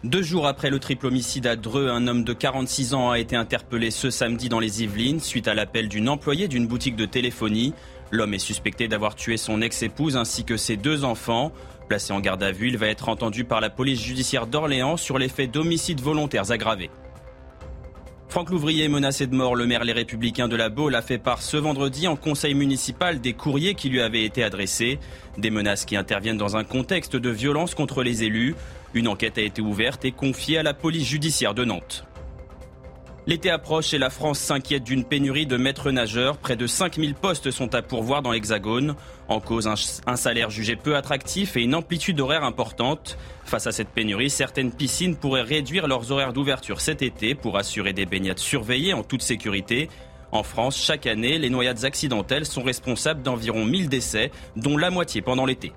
[SPEAKER 12] Deux jours après le triple homicide à Dreux, un homme de 46 ans a été interpellé ce samedi dans les Yvelines suite à l'appel d'une employée d'une boutique de téléphonie. L'homme est suspecté d'avoir tué son ex-épouse ainsi que ses deux enfants. Placé en garde à vue, il va être entendu par la police judiciaire d'Orléans sur les faits d'homicides volontaires aggravés. Franck Louvrier, menacé de mort, le maire Les Républicains de la Baule a fait part ce vendredi en conseil municipal des courriers qui lui avaient été adressés. Des menaces qui interviennent dans un contexte de violence contre les élus. Une enquête a été ouverte et confiée à la police judiciaire de Nantes. L'été approche et la France s'inquiète d'une pénurie de maîtres nageurs. Près de 5000 postes sont à pourvoir dans l'Hexagone. En cause, un, salaire jugé peu attractif et une amplitude horaire importante. Face à cette pénurie, certaines piscines pourraient réduire leurs horaires d'ouverture cet été pour assurer des baignades surveillées en toute sécurité. En France, chaque année, les noyades accidentelles sont responsables d'environ 1000 décès, dont la moitié pendant l'été.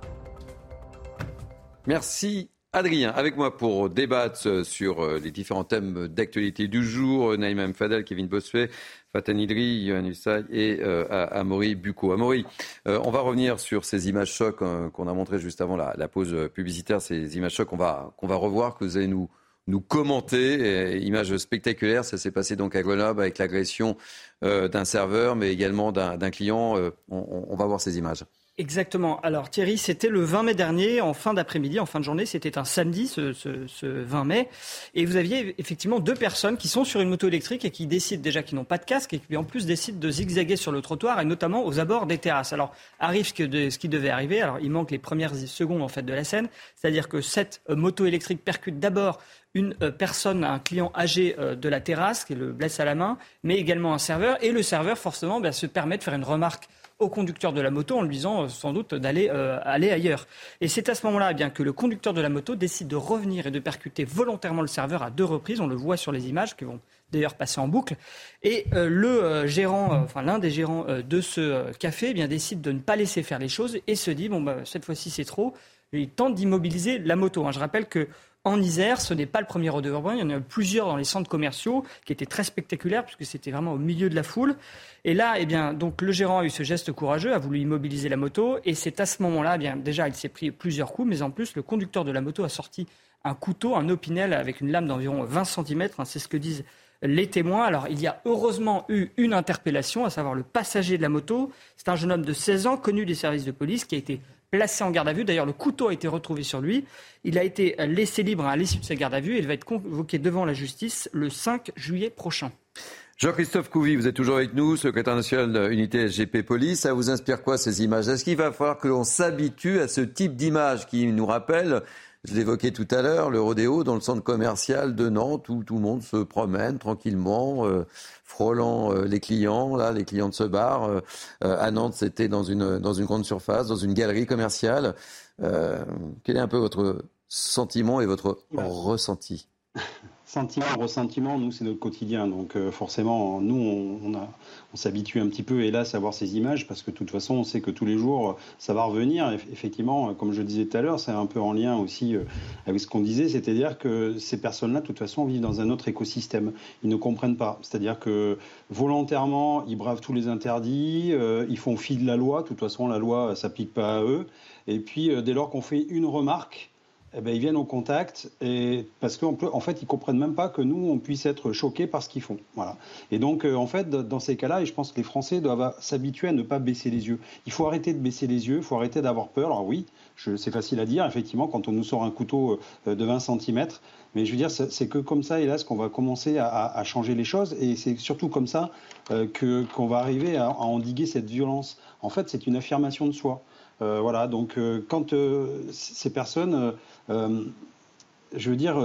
[SPEAKER 1] Merci Adrien, avec moi pour débattre sur euh, les différents thèmes d'actualité du jour. Naïma Fadel, Kevin Bossuet, Fatani Idri, Yohann Ussay et euh, Amaury Bucco. Amaury, euh, on va revenir sur ces images chocs qu'on a montrées juste avant la, pause publicitaire, ces images chocs qu'on va, qu'on va revoir, que vous allez nous, nous commenter. images spectaculaires, ça s'est passé donc à Grenoble avec l'agression d'un serveur, mais également d'un client. on va voir ces images.
[SPEAKER 14] Exactement. Alors Thierry, c'était le 20 mai dernier, en fin d'après-midi, en fin de journée, c'était un samedi, ce, ce, 20 mai, et vous aviez effectivement deux personnes qui sont sur une moto électrique et qui décident déjà qu'ils n'ont pas de casque et qui en plus décident de zigzaguer sur le trottoir et notamment aux abords des terrasses. Alors arrive ce, ce qui devait arriver. Alors il manque les premières secondes en fait de la scène, c'est-à-dire que cette euh, moto électrique percute d'abord une euh, personne, un client âgé euh, de la terrasse qui le blesse à la main, mais également un serveur. Et le serveur, forcément, bah, se permet de faire une remarque au conducteur de la moto en lui disant euh, sans doute d'aller euh, aller ailleurs. Et c'est à ce moment-là eh bien que le conducteur de la moto décide de revenir et de percuter volontairement le serveur à deux reprises. On le voit sur les images qui vont d'ailleurs passer en boucle. Et euh, le gérant, enfin l'un des gérants de ce café, eh bien décide de ne pas laisser faire les choses et se dit bon bah, cette fois-ci c'est trop. il tente d'immobiliser la moto. Hein. Je rappelle que en Isère. Ce n'est pas le premier rodeo urbain. Il y en a eu plusieurs dans les centres commerciaux qui étaient très spectaculaires puisque c'était vraiment au milieu de la foule. Et là, eh bien, donc le gérant a eu ce geste courageux, a voulu immobiliser la moto. Et c'est à ce moment-là, eh bien, déjà, il s'est pris plusieurs coups, mais en plus, le conducteur de la moto a sorti un couteau, un opinel avec une lame d'environ 20 cm. Hein, c'est ce que disent les témoins. Alors, il y a heureusement eu une interpellation, à savoir le passager de la moto. C'est un jeune homme de 16 ans, connu des services de police, qui a été placé en garde à vue. D'ailleurs, le couteau a été retrouvé sur lui. Il a été laissé libre à l'issue de sa garde à vue il va être convoqué devant la justice le 5 juillet prochain.
[SPEAKER 1] Jean-Christophe Couvi, vous êtes toujours avec nous, secrétaire national unité SGP Police. Ça vous inspire quoi ces images? Est-ce qu'il va falloir que l'on s'habitue à ce type d'image qui nous rappelle je l'évoquais tout à l'heure, le rodéo dans le centre commercial de Nantes où tout le monde se promène tranquillement, euh, frôlant euh, les clients, là, les clients de ce bar. Euh, à Nantes, c'était dans une, dans une grande surface, dans une galerie commerciale. quel est un peu votre sentiment et votre ressenti?
[SPEAKER 37] Sentiment, ressentiment, nous, c'est notre quotidien. Donc, forcément, nous, on, a, s'habitue un petit peu, hélas, à voir ces images, parce que de toute façon, on sait que tous les jours, ça va revenir. Effectivement, comme je disais tout à l'heure, c'est un peu en lien aussi euh, avec ce qu'on disait, c'est-à-dire que ces personnes-là, de toute façon, vivent dans un autre écosystème. Ils ne comprennent pas. C'est-à-dire que volontairement, ils bravent tous les interdits, euh, ils font fi de la loi. De toute façon, la loi ne s'applique pas à eux. Et puis, euh, dès lors qu'on fait une remarque, eh ben, ils viennent au contact parce qu'en en fait, ils comprennent même pas que nous, on puisse être choqués par ce qu'ils font. Et donc, euh, en fait, dans ces cas-là, et je pense que les Français doivent s'habituer à ne pas baisser les yeux. Il faut arrêter de baisser les yeux, il faut arrêter d'avoir peur. Alors oui, c'est facile à dire, effectivement, quand on nous sort un couteau euh, de 20 cm. Mais je veux dire, c'est que comme ça, hélas, qu'on va commencer à, changer les choses. Et c'est surtout comme ça euh, qu'on va arriver à endiguer cette violence. En fait, c'est une affirmation de soi. Euh, voilà, donc euh, quand euh, ces personnes je veux dire,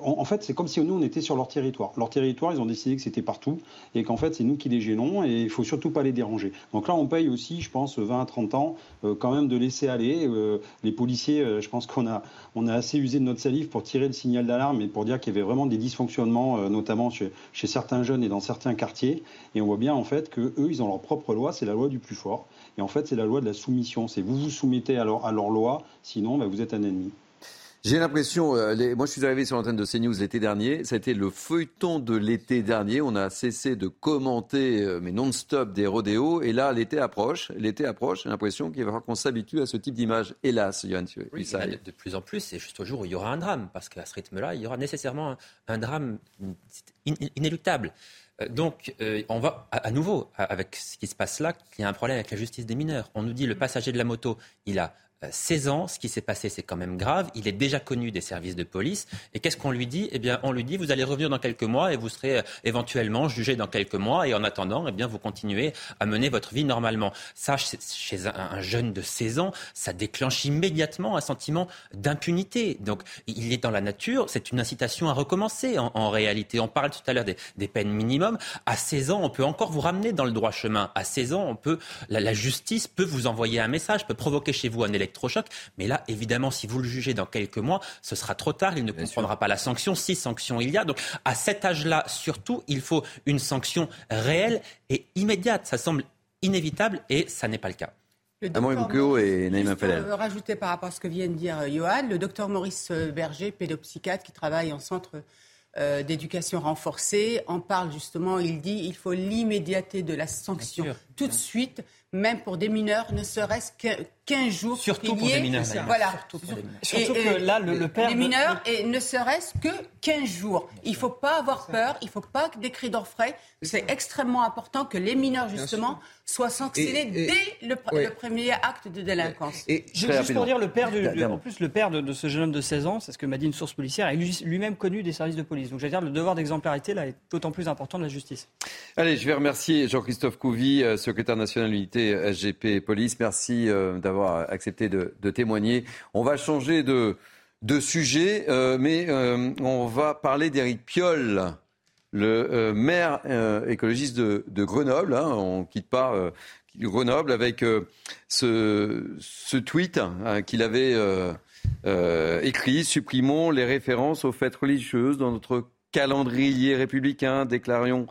[SPEAKER 37] en, fait, c'est comme si nous, on était sur leur territoire. Leur territoire, ils ont décidé que c'était partout et qu'en fait, c'est nous qui les gênons et il faut surtout pas les déranger. Donc là, on paye aussi, je pense, 20 à 30 ans quand même de laisser aller. les policiers, je pense qu'on a, assez usé de notre salive pour tirer le signal d'alarme et pour dire qu'il y avait vraiment des dysfonctionnements, notamment chez, chez, certains jeunes et dans certains quartiers. Et on voit bien, en fait, que eux, ils ont leur propre loi, c'est la loi du plus fort. Et en fait, c'est la loi de la soumission. C'est vous vous soumettez à leur, à leur loi, sinon bah, vous êtes un ennemi.
[SPEAKER 1] J'ai l'impression, euh, moi je suis arrivé sur l'antenne de CNews l'été dernier, ça a été le feuilleton de l'été dernier, on a cessé de commenter, euh, mais non-stop, des rodéos, et là l'été approche, l'été approche, j'ai l'impression qu'il va falloir qu'on s'habitue à ce type d'image, hélas, Johan
[SPEAKER 3] oui, de, de plus en plus, c'est juste au jour où il y aura un drame, parce qu'à ce rythme-là, il y aura nécessairement un, drame inéluctable. Euh, donc, euh, on va à, nouveau, avec ce qui se passe là, qu'il y a un problème avec la justice des mineurs. On nous dit le passager de la moto, il a 16 ans, ce qui s'est passé, c'est quand même grave. Il est déjà connu des services de police. Et qu'est-ce qu'on lui dit? Eh bien, on lui dit, vous allez revenir dans quelques mois et vous serez euh, éventuellement jugé dans quelques mois. Et en attendant, eh bien, vous continuez à mener votre vie normalement. Ça, chez un jeune de 16 ans, ça déclenche immédiatement un sentiment d'impunité. Donc, il est dans la nature. C'est une incitation à recommencer. En, réalité, on parle tout à l'heure des, peines minimum. À 16 ans, on peut encore vous ramener dans le droit chemin. À 16 ans, on peut, la, justice peut vous envoyer un message, peut provoquer chez vous un électorat électrochoc. Mais là, évidemment, si vous le jugez dans quelques mois, ce sera trop tard. Il ne comprendra pas la sanction. Si sanction il y a. Donc, à cet âge-là, surtout, il faut une sanction réelle et immédiate. Ça semble inévitable et ça n'est pas le cas.
[SPEAKER 1] Le docteur et Naïma
[SPEAKER 2] euh, Rajouter par rapport à ce que vient de dire euh, Johan, le docteur Maurice euh, Berger, pédopsychiatre qui travaille en centre d'éducation renforcée, en parle justement. Il dit il faut l'immédiateté de la sanction tout de suite même pour des mineurs, ne serait-ce que 15 jours.
[SPEAKER 3] Surtout pour des mineurs.
[SPEAKER 2] Voilà.
[SPEAKER 14] Surtout, que là, le, père...
[SPEAKER 2] Les mineurs, et ne serait-ce que 15 jours. Il ne faut pas avoir peur, il ne faut pas des cris d'orfraie. C'est extrêmement important que les mineurs, justement, soient sanctionnés dès le, premier acte de délinquance.
[SPEAKER 14] Et, juste pour dire, le père, en plus, le père de, ce jeune homme de 16 ans, c'est ce que m'a dit une source policière, est lui-même connu des services de police. Donc, j'allais dire, le devoir d'exemplarité, là, est d'autant plus important de la justice.
[SPEAKER 1] Allez, je vais remercier Jean-Christophe Couvi, euh, secrétaire national unité SGP Police. Merci euh, d'avoir accepté de, témoigner. On va changer de, sujet, euh, mais on va parler d'Éric Piolle le maire écologiste de, Grenoble. Hein, on ne quitte pas Grenoble avec ce, ce, tweet hein, qu'il avait écrit Supprimons les références aux fêtes religieuses dans notre calendrier républicain, déclarions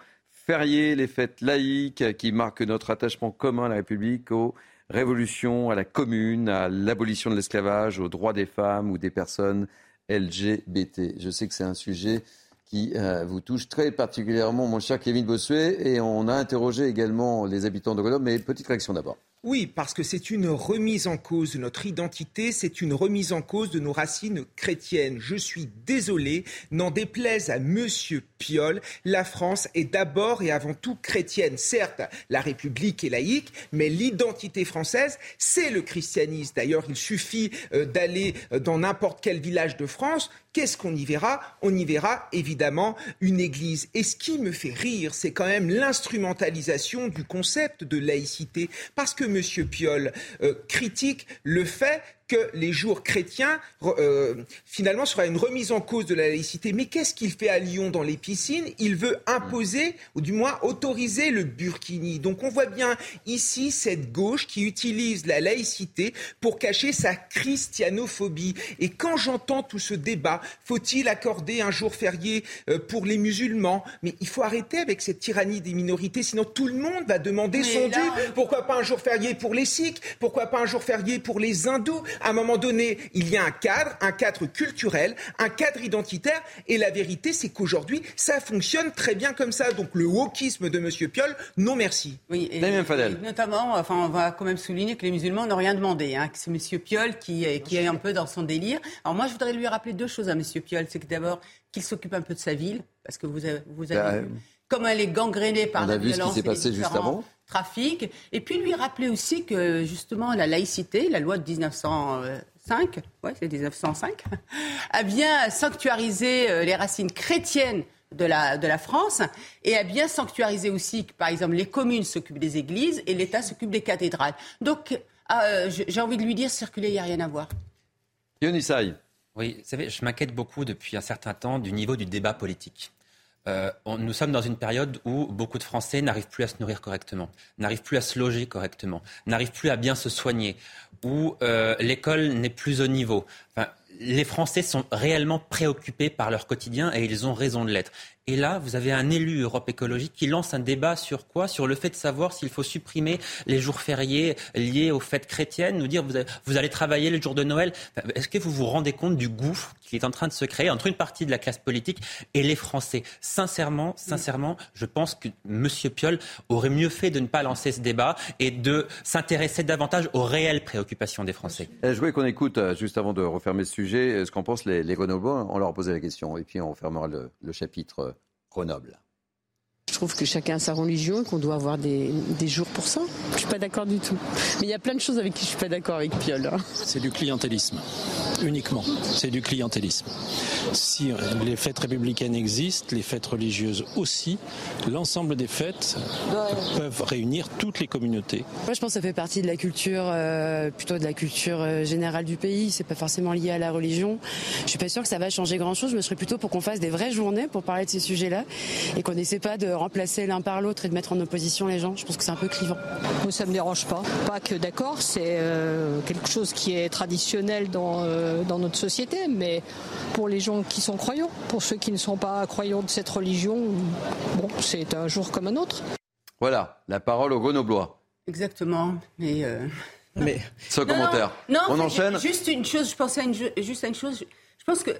[SPEAKER 1] fériés les fêtes laïques qui marquent notre attachement commun à la République, aux révolutions, à la commune, à l'abolition de l'esclavage, aux droits des femmes ou des personnes LGBT. Je sais que c'est un sujet qui euh, vous touche très particulièrement, mon cher Kevin Bossuet, et on a interrogé également les habitants de Grenoble, mais petite réaction d'abord.
[SPEAKER 5] Oui, parce que c'est une remise en cause de notre identité, c'est une remise en cause de nos racines chrétiennes. Je suis désolé, n'en déplaise à Monsieur Piolle, la France est d'abord et avant tout chrétienne. Certes, la République est laïque, mais l'identité française, c'est le christianisme. D'ailleurs, il suffit euh, d'aller euh, dans n'importe quel village de France. Qu'est-ce qu'on y verra? On y verra évidemment une église. Et ce qui me fait rire, c'est quand même l'instrumentalisation du concept de laïcité. Parce que M. Piolle euh, critique le fait que les jours chrétiens, euh, finalement, sera une remise en cause de la laïcité. Mais qu'est-ce qu'il fait à Lyon dans les piscines? Il veut imposer, ou du moins autoriser le burkini. Donc on voit bien ici cette gauche qui utilise la laïcité pour cacher sa christianophobie. Et quand j'entends tout ce débat, faut-il accorder un jour férié euh, pour les musulmans? Mais il faut arrêter avec cette tyrannie des minorités, sinon tout le monde va demander son dû. Pourquoi pas un jour férié pour les sikhs? Pourquoi pas un jour férié pour les hindous? À un moment donné, il y a un cadre, un cadre culturel, un cadre identitaire, et la vérité, c'est qu'aujourd'hui, ça fonctionne très bien comme ça. Donc le wokisme de M. Piolle, non merci.
[SPEAKER 2] Oui, et, notamment, enfin, on va quand même souligner que les musulmans n'ont rien demandé, hein, que c'est M. Piolle qui, qui est un peu dans son délire. Alors moi, je voudrais lui rappeler deux choses à M. Piolle. C'est que d'abord, qu'il s'occupe un peu de sa ville, parce que vous avez, vous avez bah, vu comme elle est gangrénée par la violence.
[SPEAKER 1] Ce qui s'est passé juste avant
[SPEAKER 2] trafic. Et puis lui rappeler aussi que justement la laïcité, la loi de 1905, ouais, c'est 1905, a bien sanctuarisé euh, les racines chrétiennes de la, de la France et a bien sanctuarisé aussi que, par exemple, les communes s'occupent des églises et l'État s'occupe des cathédrales. Donc, euh, j'ai envie de lui dire, circuler, il n'y a rien à voir.
[SPEAKER 1] Yonissaï.
[SPEAKER 3] Oui, vous savez, je m'inquiète beaucoup depuis un certain temps du niveau du débat politique. Euh, nous sommes dans une période où beaucoup de Français n'arrivent plus à se nourrir correctement, n'arrivent plus à se loger correctement, n'arrivent plus à bien se soigner, où euh, l'école n'est plus au niveau. les Français sont réellement préoccupés par leur quotidien et ils ont raison de l'être. Et là, vous avez un élu Europe écologique qui lance un débat sur quoi? Sur le fait de savoir s'il faut supprimer les jours fériés liés aux fêtes chrétiennes, nous dire vous, allez travailler le jour de Noël. Est-ce que vous vous rendez compte du gouffre qui est en train de se créer entre une partie de la classe politique et les Français? Sincèrement, sincèrement, je pense que M. Piolle aurait mieux fait de ne pas lancer ce débat et de s'intéresser davantage aux réelles préoccupations des Français.
[SPEAKER 1] Eh, je voulais qu'on écoute, euh, juste avant de refermer ce sujet, ce qu'en pensent les, les On leur a posé la question et puis on refermera le chapitre euh, Grenoble.
[SPEAKER 41] Je trouve que chacun a sa religion et qu'on doit avoir des, jours pour ça. Je suis pas d'accord du tout. Mais il y a plein de choses avec qui je suis pas d'accord avec Piolle. Hein.
[SPEAKER 42] C'est du clientélisme, uniquement. C'est du clientélisme. Si les fêtes républicaines existent, les fêtes religieuses aussi, l'ensemble des fêtes peuvent réunir toutes les communautés.
[SPEAKER 41] Moi, je pense que ça fait partie de la culture, euh, plutôt de la culture euh, générale du pays. C'est pas forcément lié à la religion. Je suis pas sûre que ça va changer grand-chose. Je me serais plutôt pour qu'on fasse des vraies journées pour parler de ces sujets-là et qu'on n'essaie pas de remplacer l'un par l'autre et de mettre en opposition les gens. Je pense que c'est un peu clivant.
[SPEAKER 43] Moi, ça me dérange pas. Pas que d'accord, c'est euh, quelque chose qui est traditionnel dans, euh, dans notre société, mais pour les gens qui sont croyants, pour ceux qui ne sont pas croyants de cette religion, bon, c'est un jour comme un autre.
[SPEAKER 1] Voilà, la parole au Grenoblois.
[SPEAKER 2] Exactement, mais. Euh...
[SPEAKER 1] Mais. Sans commentaire.
[SPEAKER 2] Non,
[SPEAKER 1] on enchaîne.
[SPEAKER 2] Juste une chose, je pensais à une, juste à une chose. Je pense que euh,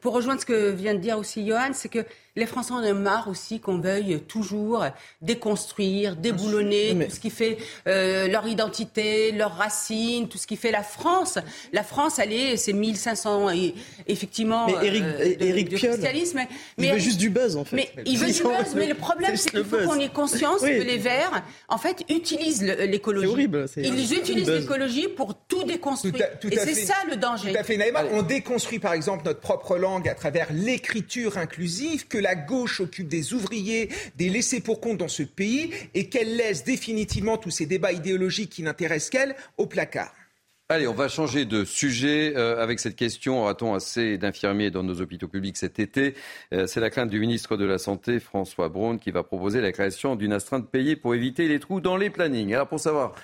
[SPEAKER 2] pour rejoindre ce que vient de dire aussi Johan, c'est que les Français en ont marre aussi qu'on veuille toujours déconstruire, déboulonner tout ce qui fait euh, leur identité, leurs racines, tout ce qui fait la France. La France, elle est, c'est 1500, et, effectivement,
[SPEAKER 34] mais Eric, euh, de. Mais, il veut juste du buzz, en fait.
[SPEAKER 2] Mais il veut du buzz, mais le problème, c'est qu'il faut qu'on ait conscience que les Verts, en fait, utilisent l'écologie.
[SPEAKER 34] C'est horrible.
[SPEAKER 2] Ils utilisent l'écologie pour tout déconstruire. et c'est ça le danger.
[SPEAKER 5] Tout à fait, Naïma. On déconstruit, par exemple, notre propre langue à travers l'écriture inclusive que la gauche occupe des ouvriers, des laissés pour compte dans ce pays et qu'elle laisse définitivement tous ces débats idéologiques qui n'intéressent qu'elle au placard.
[SPEAKER 1] Allez, on va changer de sujet euh, avec cette question. Aura-t-on assez d'infirmiers dans nos hôpitaux publics cet été? Euh, C'est la crainte du ministre de la Santé, François Braun, qui va proposer la création d'une astreinte payée pour éviter les trous dans les plannings. Alors, pour savoir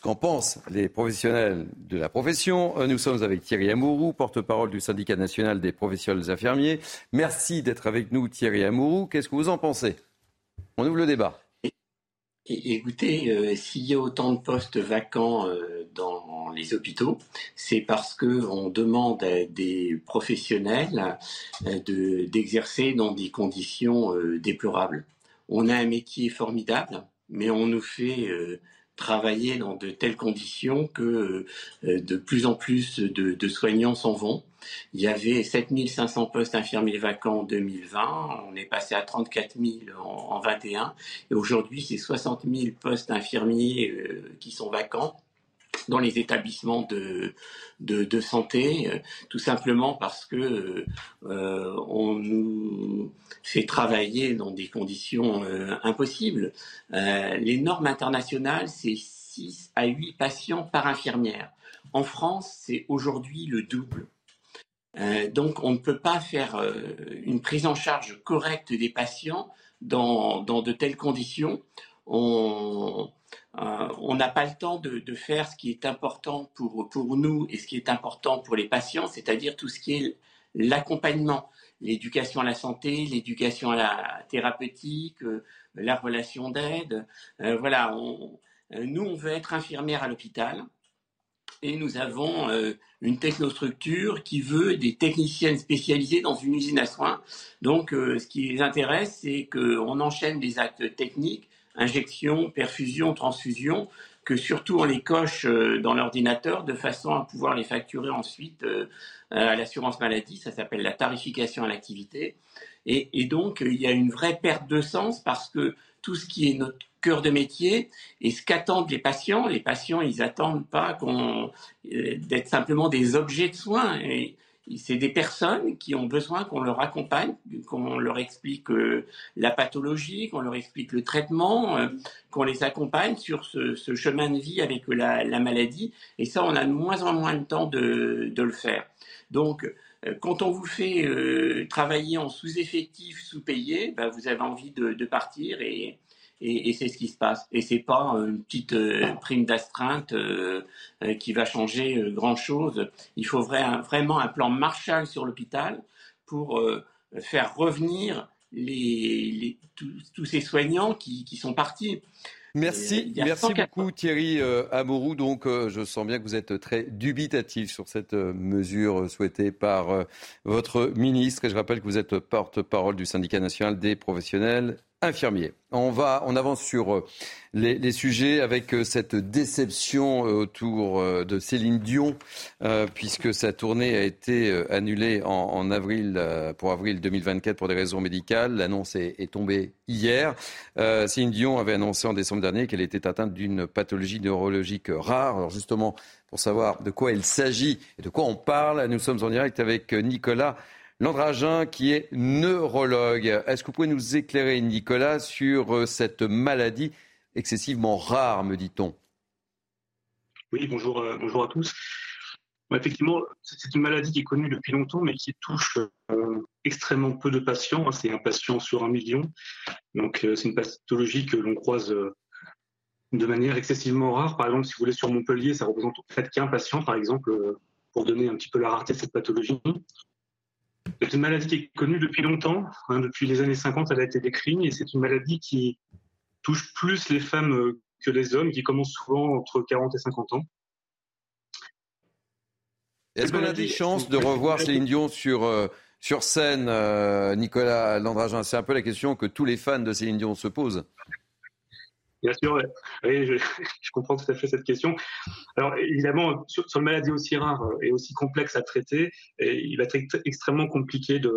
[SPEAKER 1] qu'en pensent les professionnels de la profession, euh, nous sommes avec Thierry Amourou, porte-parole du syndicat national des professionnels infirmiers. Merci d'être avec nous, Thierry Amourou. Qu'est-ce que vous en pensez? On ouvre le débat.
[SPEAKER 44] Écoutez, euh, s'il y a autant de postes vacants euh, dans les hôpitaux, c'est parce que on demande à des professionnels de, d'exercer dans des conditions déplorables. On a un métier formidable, mais on nous fait travailler dans de telles conditions que de plus en plus de, de soignants s'en vont. Il y avait 7500 postes infirmiers vacants en 2020, on est passé à 34 000 en, en 21, et aujourd'hui c'est 60 000 postes infirmiers euh, qui sont vacants dans les établissements de, de, santé, euh, tout simplement parce que euh, on nous fait travailler dans des conditions impossibles. les normes internationales, c'est 6 à 8 patients par infirmière. En France, c'est aujourd'hui le double. Euh, donc, on ne peut pas faire euh, une prise en charge correcte des patients dans, de telles conditions. On euh, n'a pas le temps de, faire ce qui est important pour, pour nous et ce qui est important pour les patients, c'est-à-dire tout ce qui est l'accompagnement, l'éducation à la santé, l'éducation à la thérapeutique, la relation d'aide. voilà, nous, on veut être infirmière à l'hôpital et nous avons euh, une technostructure qui veut des techniciennes spécialisées dans une usine à soins. Donc, euh, ce qui les intéresse, c'est qu'on enchaîne des actes techniques, injection, perfusion, transfusion, que surtout on les coche euh, dans l'ordinateur de façon à pouvoir les facturer ensuite à l'assurance maladie. Ça s'appelle la tarification à l'activité. Et, donc, il y a une vraie perte de sens parce que tout ce qui est notre cœur de métier et ce qu'attendent les patients. Les patients, ils attendent pas euh, d'être simplement des objets de soins. Et, c'est des personnes qui ont besoin qu'on leur accompagne, qu'on leur explique euh, la pathologie, qu'on leur explique le traitement, euh, qu'on les accompagne sur ce, chemin de vie avec la, maladie. Et ça, on a de moins en moins de temps de, le faire. Donc, quand on vous fait travailler en sous-effectif, sous-payé, bah, vous avez envie de, de partir et, et, c'est ce qui se passe. Et c'est pas une petite euh, prime d'astreinte euh, euh, qui va changer grand chose. Il faut vraiment un plan Marshall sur l'hôpital pour faire revenir les, tous, ces soignants qui, qui sont partis.
[SPEAKER 1] Merci, merci beaucoup Thierry Amourou. Donc, je sens bien que vous êtes très dubitatif sur cette mesure souhaitée par votre ministre. Et je rappelle que vous êtes porte-parole du syndicat national des professionnels infirmiers. On va, on avance sur euh, les, sujets avec euh, cette déception euh, autour de Céline Dion, puisque sa tournée a été annulée en, avril pour avril 2024 pour des raisons médicales. L'annonce est, tombée hier. Céline Dion avait annoncé en décembre dernier qu'elle était atteinte d'une pathologie neurologique rare. Alors justement, pour savoir de quoi il s'agit et de quoi on parle, nous sommes en direct avec Nicolas Landragin, qui est neurologue. Est-ce que vous pouvez nous éclairer, Nicolas, sur euh, cette maladie excessivement rare, me dit-on?
[SPEAKER 45] Oui, bonjour, euh, à tous. effectivement, c'est une maladie qui est connue depuis longtemps, mais qui touche euh, extrêmement peu de patients. Hein. C'est un patient sur un million. Donc, c'est une pathologie que l'on croise de manière excessivement rare. Par exemple, si vous voulez, sur Montpellier, ça représente fait qu'un patient, par exemple, pour donner un petit peu la rareté de cette pathologie. C'est une maladie qui est connue depuis longtemps. Hein, depuis les années 50, elle a été décrite et c'est une maladie qui touche plus les femmes euh, que les hommes, qui commence souvent entre 40 et 50 ans.
[SPEAKER 1] Est-ce qu'on a des chances de revoir Céline Dion sur, euh, sur scène, euh, Nicolas Landragin? C'est un peu la question que tous les fans de Céline Dion se posent.
[SPEAKER 45] Bien sûr, je, comprends tout à fait cette question. Alors évidemment, sur, une maladie aussi rare et aussi complexe à traiter, il va être extrêmement compliqué de,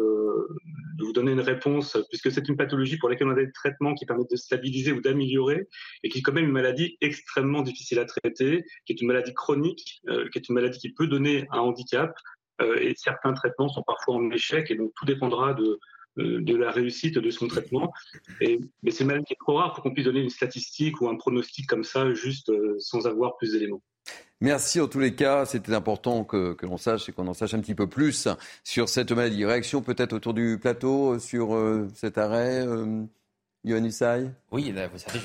[SPEAKER 45] vous donner une réponse, puisque c'est une pathologie pour laquelle on a des traitements qui permettent de stabiliser ou d'améliorer, et qui est quand même une maladie extrêmement difficile à traiter, qui est une maladie chronique, euh, qui est une maladie qui peut donner un handicap, euh, et certains traitements sont parfois en échec, et donc tout dépendra de, de la réussite de son traitement. Mais c'est même qui est trop rare pour qu'on puisse donner une statistique ou un pronostic comme ça, juste euh, sans avoir plus d'éléments.
[SPEAKER 1] Merci en tous les cas. C'était important que, l'on sache et qu'on en sache un petit peu plus sur cette maladie. Réaction peut-être autour du plateau sur euh, cet arrêt euh, Yohann
[SPEAKER 3] Oui, vous savez,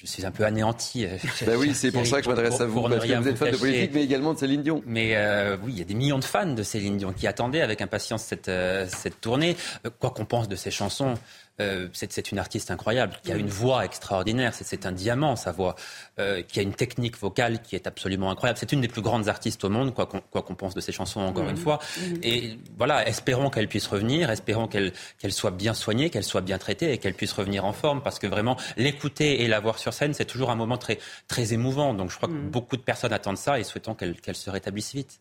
[SPEAKER 3] je, suis un peu anéanti.
[SPEAKER 1] Ben oui, c'est pour ça que je m'adresse à vous, parce que vous êtes fan de politique, mais également de Céline Dion.
[SPEAKER 3] Mais euh, oui, il y a des millions de fans de Céline Dion qui attendaient avec impatience cette, cette tournée. Quoi qu'on pense de ses chansons, euh, c'est une artiste incroyable, qui a une voix extraordinaire, c'est un diamant sa voix, euh, qui a une technique vocale qui est absolument incroyable. C'est une des plus grandes artistes au monde, quoi qu'on pense de ses chansons encore une fois. Et voilà, espérons qu'elle puisse revenir, espérons qu'elle soit bien soignée, qu'elle soit bien traitée et qu'elle puisse revenir en forme, parce que vraiment l'écouter et la voir sur scène, c'est toujours un moment très, très émouvant. Donc je crois que beaucoup de personnes attendent ça et souhaitons qu'elle se rétablisse vite.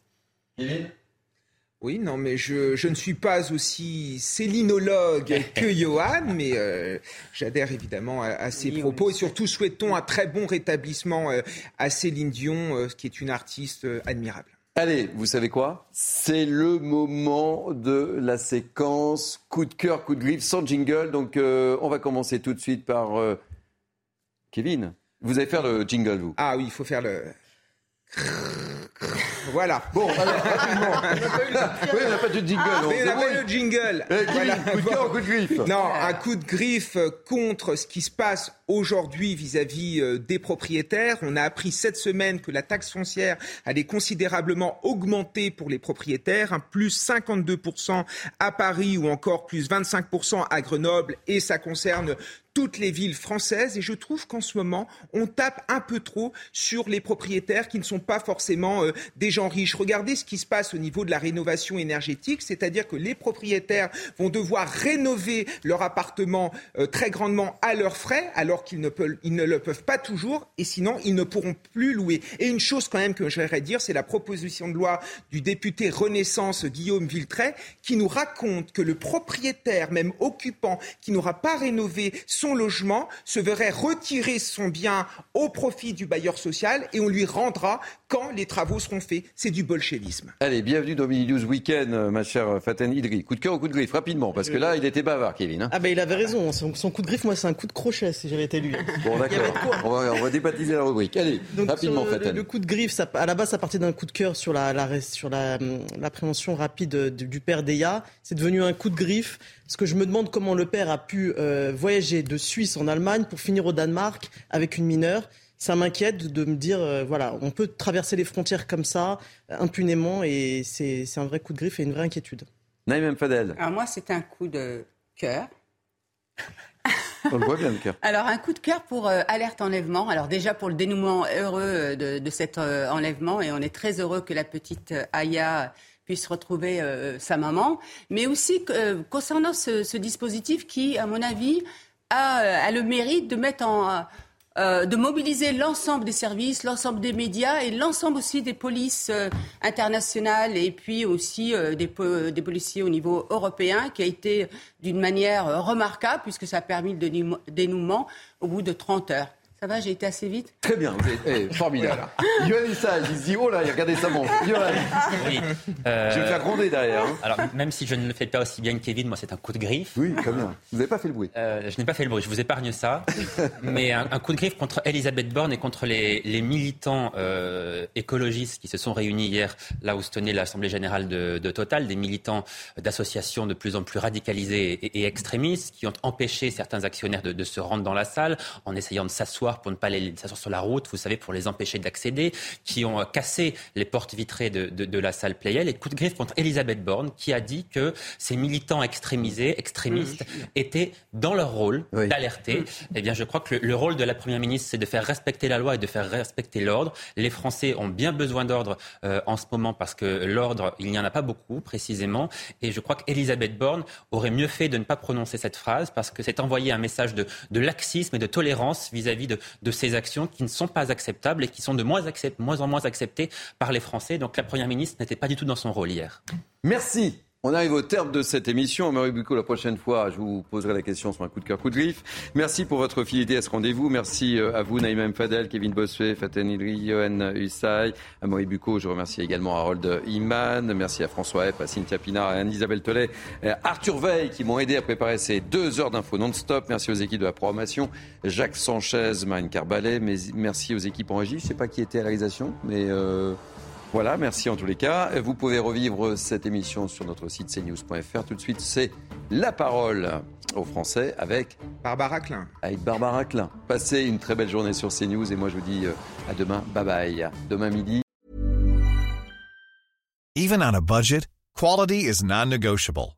[SPEAKER 5] Oui, non, mais je, je, ne suis pas aussi célinologue que Johan, mais euh, j'adhère évidemment à, ses propos et surtout souhaitons un très bon rétablissement euh, à Céline Dion, euh, qui est une artiste admirable.
[SPEAKER 1] Allez, vous savez quoi? C'est le moment de la séquence coup de cœur, coup de griffe, sans jingle. Donc on va commencer tout de suite par Kevin. Vous allez faire le jingle, vous?
[SPEAKER 5] Ah oui, il faut faire le... Voilà.
[SPEAKER 1] Bon, alors, oui, on n'a pas de jingle. Ah,
[SPEAKER 5] on n'a pas de jingle.
[SPEAKER 1] Eh, coup de cœur, coup de griffe.
[SPEAKER 5] Non, un coup de griffe contre ce qui se passe aujourd'hui vis-à-vis euh, des propriétaires. On a appris cette semaine que la taxe foncière allait considérablement augmenter pour les propriétaires, un plus 52% à Paris ou encore plus 25% à Grenoble et ça concerne toutes les villes françaises et je trouve qu'en ce moment, on tape un peu trop sur les propriétaires qui ne sont pas forcément euh, des gens riches. Regardez ce qui se passe au niveau de la rénovation énergétique, c'est-à-dire que les propriétaires vont devoir rénover leur appartement euh, très grandement à leurs frais, alors qu'ils ne, peuvent, ne le peuvent pas toujours et sinon ils ne pourront plus louer. Et une chose quand même que j'aimerais dire, c'est la proposition de loi du député Renaissance Guillaume Viltray qui nous raconte que le propriétaire, même occupant, qui n'aura pas rénové son logement se verrait retirer son bien au profit du bailleur social et on lui rendra quand les travaux seront faits. C'est du bolchevisme.
[SPEAKER 1] Allez, bienvenue dans Mini News Weekend, euh, ma chère Faten Idri. Coup de cœur ou coup de griffe, rapidement, parce que là, il était bavard, Kevin. Hein.
[SPEAKER 34] ah ben il avait raison. Son, coup de griffe, moi, c'est un coup de crochet, si j'avais été lui.
[SPEAKER 1] Bon, d'accord. on, va, on va débaptiser la rubrique. Allez, rapidement, Faten.
[SPEAKER 34] Le, coup de griffe, ça, à la base, ça partait d'un coup de cœur sur la, sur la, la prévention rapide du père Deya. C'est devenu un coup de griffe parce que je me demande comment le père a pu euh, voyager de Suisse en Allemagne pour finir au Danemark avec une mineure. Ça m'inquiète de me dire, euh, voilà, on peut traverser les frontières comme ça, impunément, et c'est un vrai coup de griffe et une vraie inquiétude.
[SPEAKER 1] Naïm Fadel.
[SPEAKER 2] Alors moi, c'est un coup de cœur.
[SPEAKER 1] On le voit bien, le cœur.
[SPEAKER 2] Alors, un coup de cœur pour euh, Alerte Enlèvement. Alors, déjà pour le dénouement heureux de, de cet enlèvement, et on est très heureux que la petite Aya puisse retrouver euh, sa maman, mais aussi euh, concernant ce, dispositif qui, à mon avis, a, euh, le mérite de mettre en de mobiliser l'ensemble des services, l'ensemble des médias et l'ensemble aussi des polices internationales et puis aussi des, des, policiers au niveau européen qui a été d'une manière remarquable puisque ça a permis le dénouement au bout de 30 heures. Ça va, j'ai été assez vite
[SPEAKER 1] Très bien, vous êtes eh, formidable. Yoann il se dit, oh là, regardez ça monte. Yoann, oui, euh, je vais me faire gronder derrière. Hein.
[SPEAKER 3] Alors, même si je ne le fais pas aussi bien que Kevin, moi, c'est un coup de griffe.
[SPEAKER 1] Oui, très bien. Vous n'avez pas fait le bruit
[SPEAKER 3] euh, Je n'ai pas fait le bruit, je vous épargne ça. Mais un, coup de griffe contre Elisabeth Borne et contre les, les militants euh, écologistes qui se sont réunis hier, là où se tenait l'Assemblée générale de, de, Total, des militants d'associations de plus en plus radicalisées et, et, extrémistes qui ont empêché certains actionnaires de, de se rendre dans la salle en essayant de s'asseoir pour ne pas les laisser sur la route, vous savez, pour les empêcher d'accéder, qui ont cassé les portes vitrées de, de, la salle Playel. Et coup de griffe contre Elisabeth Borne, qui a dit que ces militants extrémisés, extrémistes, étaient dans leur rôle d'alerter. Eh bien, je crois que le, rôle de la Première ministre, c'est de faire respecter la loi et de faire respecter l'ordre. Les Français ont bien besoin d'ordre euh, en ce moment parce que l'ordre, il n'y en a pas beaucoup, précisément. Et je crois qu'Elisabeth Borne aurait mieux fait de ne pas prononcer cette phrase parce que c'est envoyer un message de, de laxisme et de tolérance vis-à-vis de, de ces actions qui ne sont pas acceptables et qui sont de moins, en moins acceptées par les Français. Donc la Première ministre n'était pas du tout dans son rôle hier.
[SPEAKER 1] Merci. On arrive au terme de cette émission. Marie Bucco, la prochaine fois, je vous poserai la question sur un coup de cœur, coup de griffe. Merci pour votre fidélité à ce rendez-vous. Merci euh, à vous, Naïm Fadel, Kevin Bossuet, Faten Idri, Johan Hussay. À Marie Bucco, je remercie également Harold Iman. Merci à François Epp, à Cynthia Pinard, à Anne-Isabelle Tollet, à Arthur Veil qui m'ont aidé à préparer ces deux heures d'infos non-stop. Merci aux équipes de la programmation, Jacques Sanchez, Marine Carbalet. Merci aux équipes en régie. Je sais pas qui était à la réalisation, mais... Euh voilà, merci en tous les cas. Vous pouvez revivre cette émission sur notre site cnews.fr. Tout de suite, c'est la parole aux Français avec
[SPEAKER 5] Barbara Klein.
[SPEAKER 1] Avec Barbara Klein. Passez une très belle journée sur CNews et moi je vous dis euh, à demain. Bye bye. Demain midi.
[SPEAKER 46] Even on a budget, quality is non-negotiable.